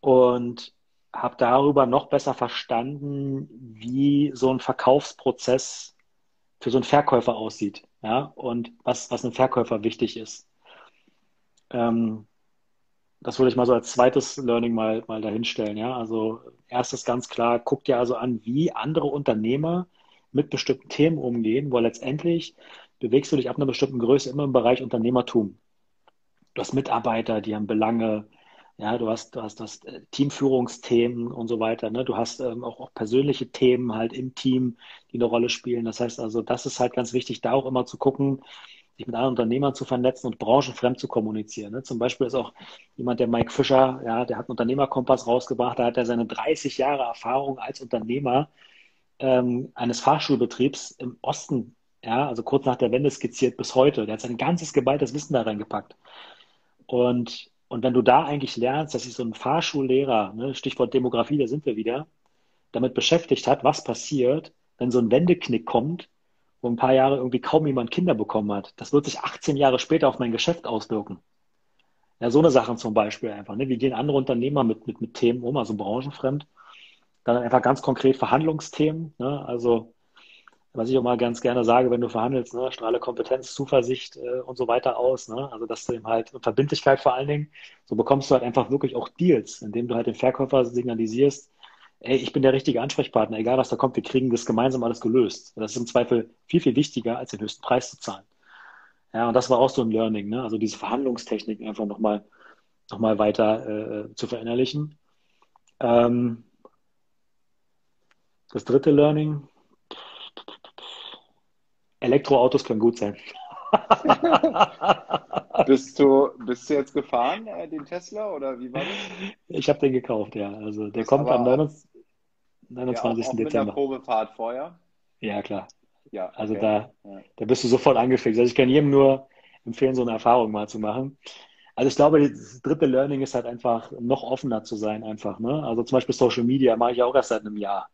und habe darüber noch besser verstanden, wie so ein Verkaufsprozess für so einen Verkäufer aussieht ja, und was, was einem Verkäufer wichtig ist. Ähm, das würde ich mal so als zweites Learning mal, mal dahinstellen, ja. Also erstes ganz klar, guck dir also an, wie andere Unternehmer mit bestimmten Themen umgehen, weil letztendlich bewegst du dich ab einer bestimmten Größe immer im Bereich Unternehmertum. Du hast Mitarbeiter, die haben Belange, ja, du hast, du hast das äh, Teamführungsthemen und so weiter. Ne? Du hast ähm, auch, auch persönliche Themen halt im Team, die eine Rolle spielen. Das heißt also, das ist halt ganz wichtig, da auch immer zu gucken, sich mit anderen Unternehmern zu vernetzen und branchenfremd zu kommunizieren. Ne? Zum Beispiel ist auch jemand, der Mike Fischer, ja, der hat einen Unternehmerkompass rausgebracht, da hat er seine 30 Jahre Erfahrung als Unternehmer ähm, eines Fahrschulbetriebs im Osten, ja, also kurz nach der Wende skizziert bis heute. Der hat sein ganzes geballtes Wissen da reingepackt. Und und wenn du da eigentlich lernst, dass sich so ein Fahrschullehrer, ne, Stichwort Demografie, da sind wir wieder, damit beschäftigt hat, was passiert, wenn so ein Wendeknick kommt, wo ein paar Jahre irgendwie kaum jemand Kinder bekommen hat. Das wird sich 18 Jahre später auf mein Geschäft auswirken. Ja, so eine Sachen zum Beispiel einfach. Ne? Wie gehen andere Unternehmer mit, mit, mit Themen um, also branchenfremd? Dann einfach ganz konkret Verhandlungsthemen. Ne? Also was ich auch mal ganz gerne sage, wenn du verhandelst, ne, strahle Kompetenz, Zuversicht äh, und so weiter aus. Ne? Also dass du eben halt Verbindlichkeit vor allen Dingen, so bekommst du halt einfach wirklich auch Deals, indem du halt dem Verkäufer signalisierst, ey, ich bin der richtige Ansprechpartner, egal was da kommt, wir kriegen das gemeinsam alles gelöst. Das ist im Zweifel viel, viel wichtiger, als den höchsten Preis zu zahlen. Ja, und das war auch so ein Learning, ne? Also diese Verhandlungstechnik einfach nochmal noch mal weiter äh, zu verinnerlichen. Ähm, das dritte Learning, Elektroautos können gut sein. bist, du, bist du jetzt gefahren, äh, den Tesla, oder wie war das? Ich habe den gekauft, ja. Also der das kommt am 29. 29. Ja, auch, auch Dezember. Mit Probefahrt vorher? Ja, klar. Ja, okay. Also da, ja. da bist du sofort angefixt. Also ich kann jedem nur empfehlen, so eine Erfahrung mal zu machen. Also ich glaube, das dritte Learning ist halt einfach noch offener zu sein, einfach. Ne? Also zum Beispiel Social Media mache ich auch erst seit einem Jahr.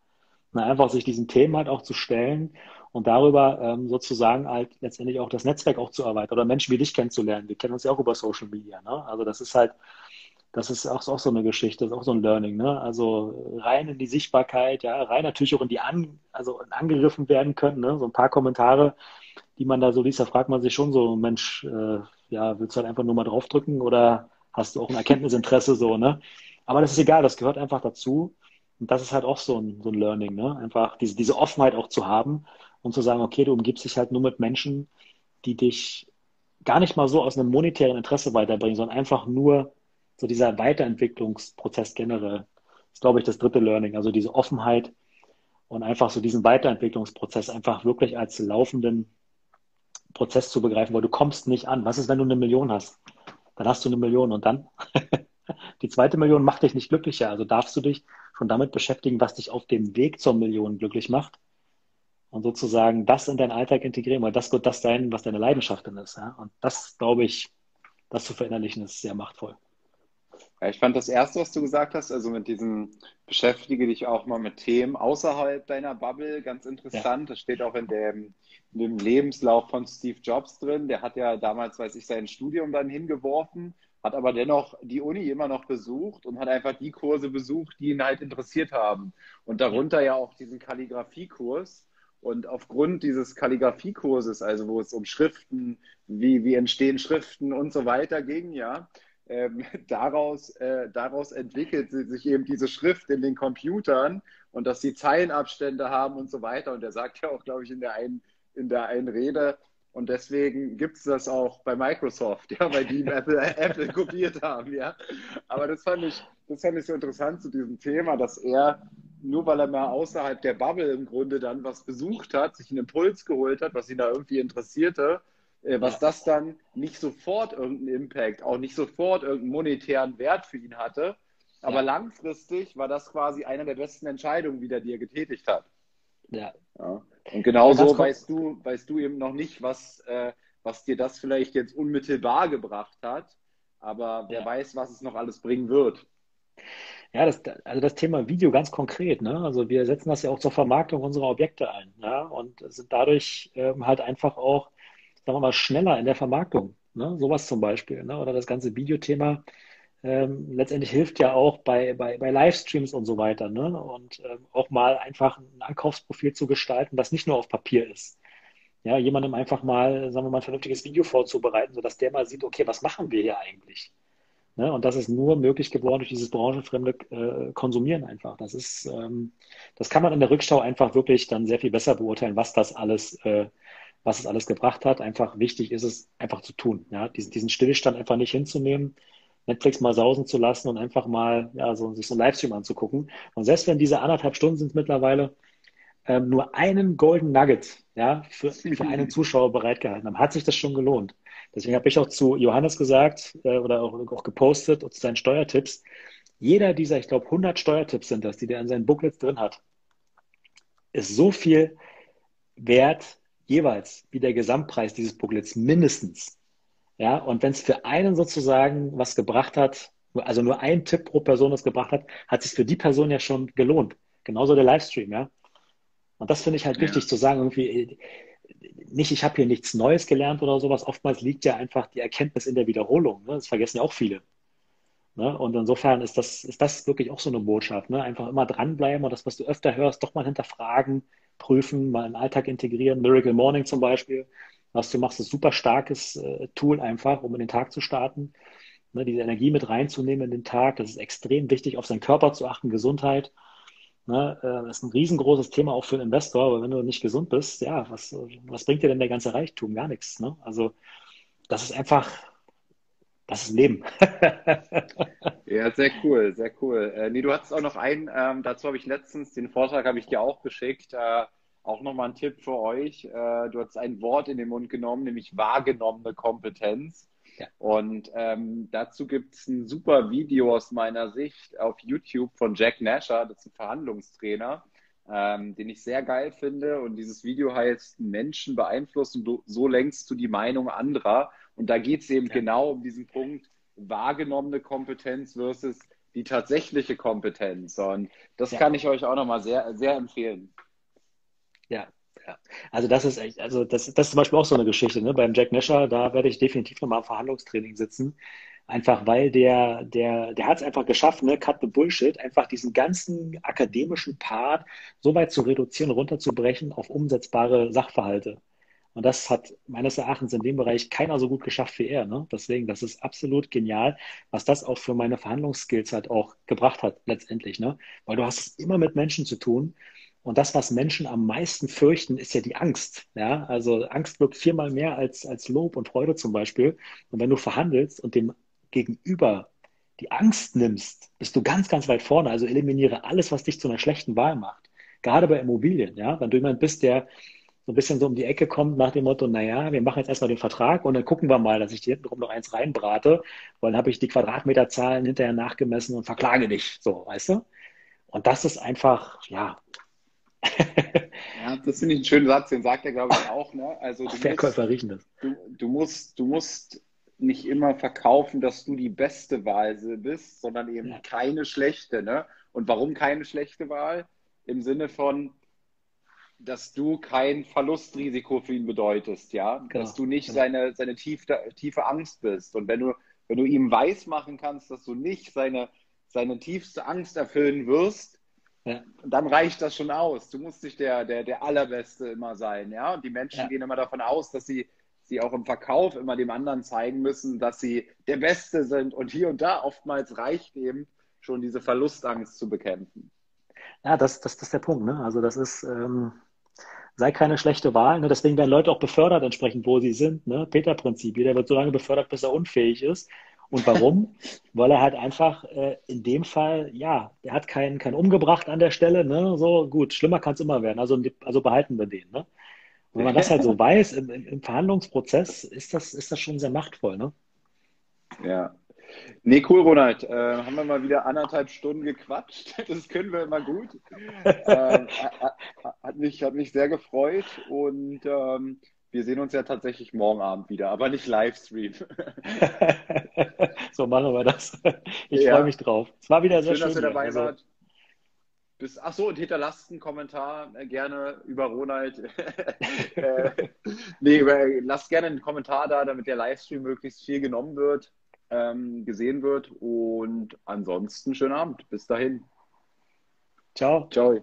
Na, einfach sich diesem Thema halt auch zu stellen und darüber ähm, sozusagen halt letztendlich auch das Netzwerk auch zu erweitern oder Menschen wie dich kennenzulernen. Wir kennen uns ja auch über Social Media. Ne? Also das ist halt, das ist auch, auch so eine Geschichte, das ist auch so ein Learning. Ne? Also rein in die Sichtbarkeit, ja, rein natürlich auch in die an, also angegriffen werden können. Ne? So ein paar Kommentare, die man da so liest, da fragt man sich schon so, Mensch, äh, ja, willst du halt einfach nur mal draufdrücken oder hast du auch ein Erkenntnisinteresse so, ne? Aber das ist egal, das gehört einfach dazu. Und das ist halt auch so ein, so ein Learning, ne? Einfach diese, diese Offenheit auch zu haben und zu sagen, okay, du umgibst dich halt nur mit Menschen, die dich gar nicht mal so aus einem monetären Interesse weiterbringen, sondern einfach nur so dieser Weiterentwicklungsprozess generell. Das ist, glaube ich, das dritte Learning. Also diese Offenheit und einfach so diesen Weiterentwicklungsprozess einfach wirklich als laufenden Prozess zu begreifen, weil du kommst nicht an. Was ist, wenn du eine Million hast? Dann hast du eine Million und dann? Die zweite Million macht dich nicht glücklicher. Also darfst du dich schon damit beschäftigen, was dich auf dem Weg zur Million glücklich macht und sozusagen das in deinen Alltag integrieren, weil das wird das sein, was deine Leidenschaft dann ist. Ja? Und das, glaube ich, das zu verinnerlichen, ist sehr machtvoll. Ja, ich fand das erste, was du gesagt hast, also mit diesem beschäftige dich auch mal mit Themen außerhalb deiner Bubble, ganz interessant. Ja. Das steht auch in dem, in dem Lebenslauf von Steve Jobs drin. Der hat ja damals, weiß ich, sein Studium dann hingeworfen, hat aber dennoch die Uni immer noch besucht und hat einfach die Kurse besucht, die ihn halt interessiert haben. Und darunter ja auch diesen Kalligrafiekurs. Und aufgrund dieses Kalligrafiekurses, also wo es um Schriften, wie, wie entstehen Schriften und so weiter ging, ja, ähm, daraus, äh, daraus entwickelt sich eben diese Schrift in den Computern und dass sie Zeilenabstände haben und so weiter. Und er sagt ja auch, glaube ich, in der einen, in der einen Rede, und deswegen gibt es das auch bei Microsoft, ja, weil die Apple, Apple kopiert haben, ja. Aber das fand ich, das fand ich so interessant zu diesem Thema, dass er nur weil er mal außerhalb der Bubble im Grunde dann was besucht hat, sich einen Impuls geholt hat, was ihn da irgendwie interessierte, äh, was das dann nicht sofort irgendeinen Impact, auch nicht sofort irgendeinen monetären Wert für ihn hatte. Aber ja. langfristig war das quasi eine der besten Entscheidungen, die er dir getätigt hat. Ja. ja. Und genauso weißt du, weißt du eben noch nicht, was, äh, was dir das vielleicht jetzt unmittelbar gebracht hat. Aber wer ja. weiß, was es noch alles bringen wird. Ja, das, also das Thema Video ganz konkret. Ne? Also wir setzen das ja auch zur Vermarktung unserer Objekte ein ja? und sind dadurch ähm, halt einfach auch, sagen wir mal, schneller in der Vermarktung. Ne? Sowas zum Beispiel. Ne? Oder das ganze Videothema ähm, letztendlich hilft ja auch bei, bei, bei Livestreams und so weiter. Ne? Und ähm, auch mal einfach ein Ankaufsprofil zu gestalten, das nicht nur auf Papier ist. Ja, jemandem einfach mal, sagen wir mal, ein vernünftiges Video vorzubereiten, sodass der mal sieht, okay, was machen wir hier eigentlich? Ne? Und das ist nur möglich geworden durch dieses branchenfremde äh, Konsumieren einfach. Das ist, ähm, das kann man in der Rückschau einfach wirklich dann sehr viel besser beurteilen, was das alles, äh, was es alles gebracht hat. Einfach wichtig ist es, einfach zu tun. Ja? Diesen, diesen Stillstand einfach nicht hinzunehmen, Netflix mal sausen zu lassen und einfach mal ja, so, sich so einen Livestream anzugucken. Und selbst wenn diese anderthalb Stunden sind mittlerweile, ähm, nur einen Golden Nugget ja, für, für einen Zuschauer bereitgehalten haben, hat sich das schon gelohnt. Deswegen habe ich auch zu Johannes gesagt äh, oder auch, auch gepostet zu seinen Steuertipps. Jeder dieser, ich glaube, 100 Steuertipps sind das, die der in seinen Booklets drin hat, ist so viel wert jeweils wie der Gesamtpreis dieses Booklets mindestens. Ja, und wenn es für einen sozusagen was gebracht hat, also nur ein Tipp pro Person das gebracht hat, hat sich für die Person ja schon gelohnt. Genauso der Livestream, ja. Und das finde ich halt ja. wichtig zu sagen, irgendwie, nicht, ich habe hier nichts Neues gelernt oder sowas. Oftmals liegt ja einfach die Erkenntnis in der Wiederholung. Ne? Das vergessen ja auch viele. Ne? Und insofern ist das, ist das wirklich auch so eine Botschaft. Ne? Einfach immer dranbleiben und das, was du öfter hörst, doch mal hinterfragen, prüfen, mal im Alltag integrieren. Miracle Morning zum Beispiel. Was du machst, ist ein super starkes äh, Tool einfach, um in den Tag zu starten. Ne? Diese Energie mit reinzunehmen in den Tag. Das ist extrem wichtig, auf seinen Körper zu achten, Gesundheit. Ne? Äh, das ist ein riesengroßes Thema auch für einen Investor, aber wenn du nicht gesund bist, ja, was, was bringt dir denn der ganze Reichtum? Gar nichts. Ne? Also das ist einfach, das ist Leben. ja, sehr cool, sehr cool. Äh, nee, du hattest auch noch einen, ähm, dazu habe ich letztens, den Vortrag habe ich dir auch geschickt, äh, auch nochmal ein Tipp für euch. Äh, du hast ein Wort in den Mund genommen, nämlich wahrgenommene Kompetenz. Ja. Und ähm, dazu gibt es ein super Video aus meiner Sicht auf YouTube von Jack Nasher, das ist ein Verhandlungstrainer, ähm, den ich sehr geil finde. Und dieses Video heißt Menschen beeinflussen, so lenkst du die Meinung anderer. Und da geht es eben ja. genau um diesen Punkt, wahrgenommene Kompetenz versus die tatsächliche Kompetenz. Und das ja. kann ich euch auch nochmal sehr, sehr empfehlen. Ja, ja. Also das ist echt, also das, das ist zum Beispiel auch so eine Geschichte, ne? Beim Jack Nasher, da werde ich definitiv nochmal im Verhandlungstraining sitzen. Einfach weil der, der, der hat es einfach geschafft, ne, cut the bullshit, einfach diesen ganzen akademischen Part so weit zu reduzieren, runterzubrechen auf umsetzbare Sachverhalte. Und das hat meines Erachtens in dem Bereich keiner so gut geschafft wie er. Ne? Deswegen, das ist absolut genial, was das auch für meine Verhandlungsskills halt auch gebracht hat, letztendlich. Ne? Weil du hast es immer mit Menschen zu tun und das, was Menschen am meisten fürchten, ist ja die Angst. Ja, also Angst wirkt viermal mehr als, als Lob und Freude zum Beispiel. Und wenn du verhandelst und dem Gegenüber die Angst nimmst, bist du ganz, ganz weit vorne. Also eliminiere alles, was dich zu einer schlechten Wahl macht. Gerade bei Immobilien, ja. Wenn du jemand bist, der so ein bisschen so um die Ecke kommt nach dem Motto, naja, wir machen jetzt erstmal den Vertrag und dann gucken wir mal, dass ich dir hintenrum noch eins reinbrate, weil dann habe ich die Quadratmeterzahlen hinterher nachgemessen und verklage dich. So, weißt du? Und das ist einfach, ja, ja, das finde ich einen schönen Satz, den sagt er, glaube ich, auch. Ne? Also, du Verkäufer musst, riechen das. Du, du, musst, du musst nicht immer verkaufen, dass du die beste Wahl bist, sondern eben ja. keine schlechte. Ne? Und warum keine schlechte Wahl? Im Sinne von, dass du kein Verlustrisiko für ihn bedeutest, ja, genau. dass du nicht genau. seine, seine tiefe, tiefe Angst bist. Und wenn du, wenn du ihm weismachen kannst, dass du nicht seine, seine tiefste Angst erfüllen wirst, ja. dann reicht das schon aus. Du musst nicht der, der, der Allerbeste immer sein. Ja? Und die Menschen ja. gehen immer davon aus, dass sie, sie auch im Verkauf immer dem anderen zeigen müssen, dass sie der Beste sind. Und hier und da oftmals reicht eben schon diese Verlustangst zu bekämpfen. Ja, das, das, das ist der Punkt. Ne? Also das ist, ähm, sei keine schlechte Wahl. Ne? Deswegen werden Leute auch befördert entsprechend, wo sie sind. Ne? Peter-Prinzip. Jeder wird so lange befördert, bis er unfähig ist. Und warum? Weil er halt einfach äh, in dem Fall, ja, er hat keinen, keinen umgebracht an der Stelle, ne? So, gut, schlimmer kann es immer werden. Also, also behalten wir den, ne? Und wenn man das halt so weiß, im, im, Verhandlungsprozess ist das, ist das schon sehr machtvoll, ne? Ja. Nee, cool, Ronald. Äh, haben wir mal wieder anderthalb Stunden gequatscht. Das können wir immer gut. äh, hat, mich, hat mich sehr gefreut und ähm, wir sehen uns ja tatsächlich morgen Abend wieder, aber nicht Livestream. so machen wir das. Ich ja. freue mich drauf. Es war wieder sehr schön. Schön, dass ihr dabei also. wart. Bis, ach so, und hinterlasst einen Kommentar äh, gerne über Ronald. äh, nee, lasst gerne einen Kommentar da, damit der Livestream möglichst viel genommen wird, ähm, gesehen wird. Und ansonsten schönen Abend. Bis dahin. Ciao. Ciao.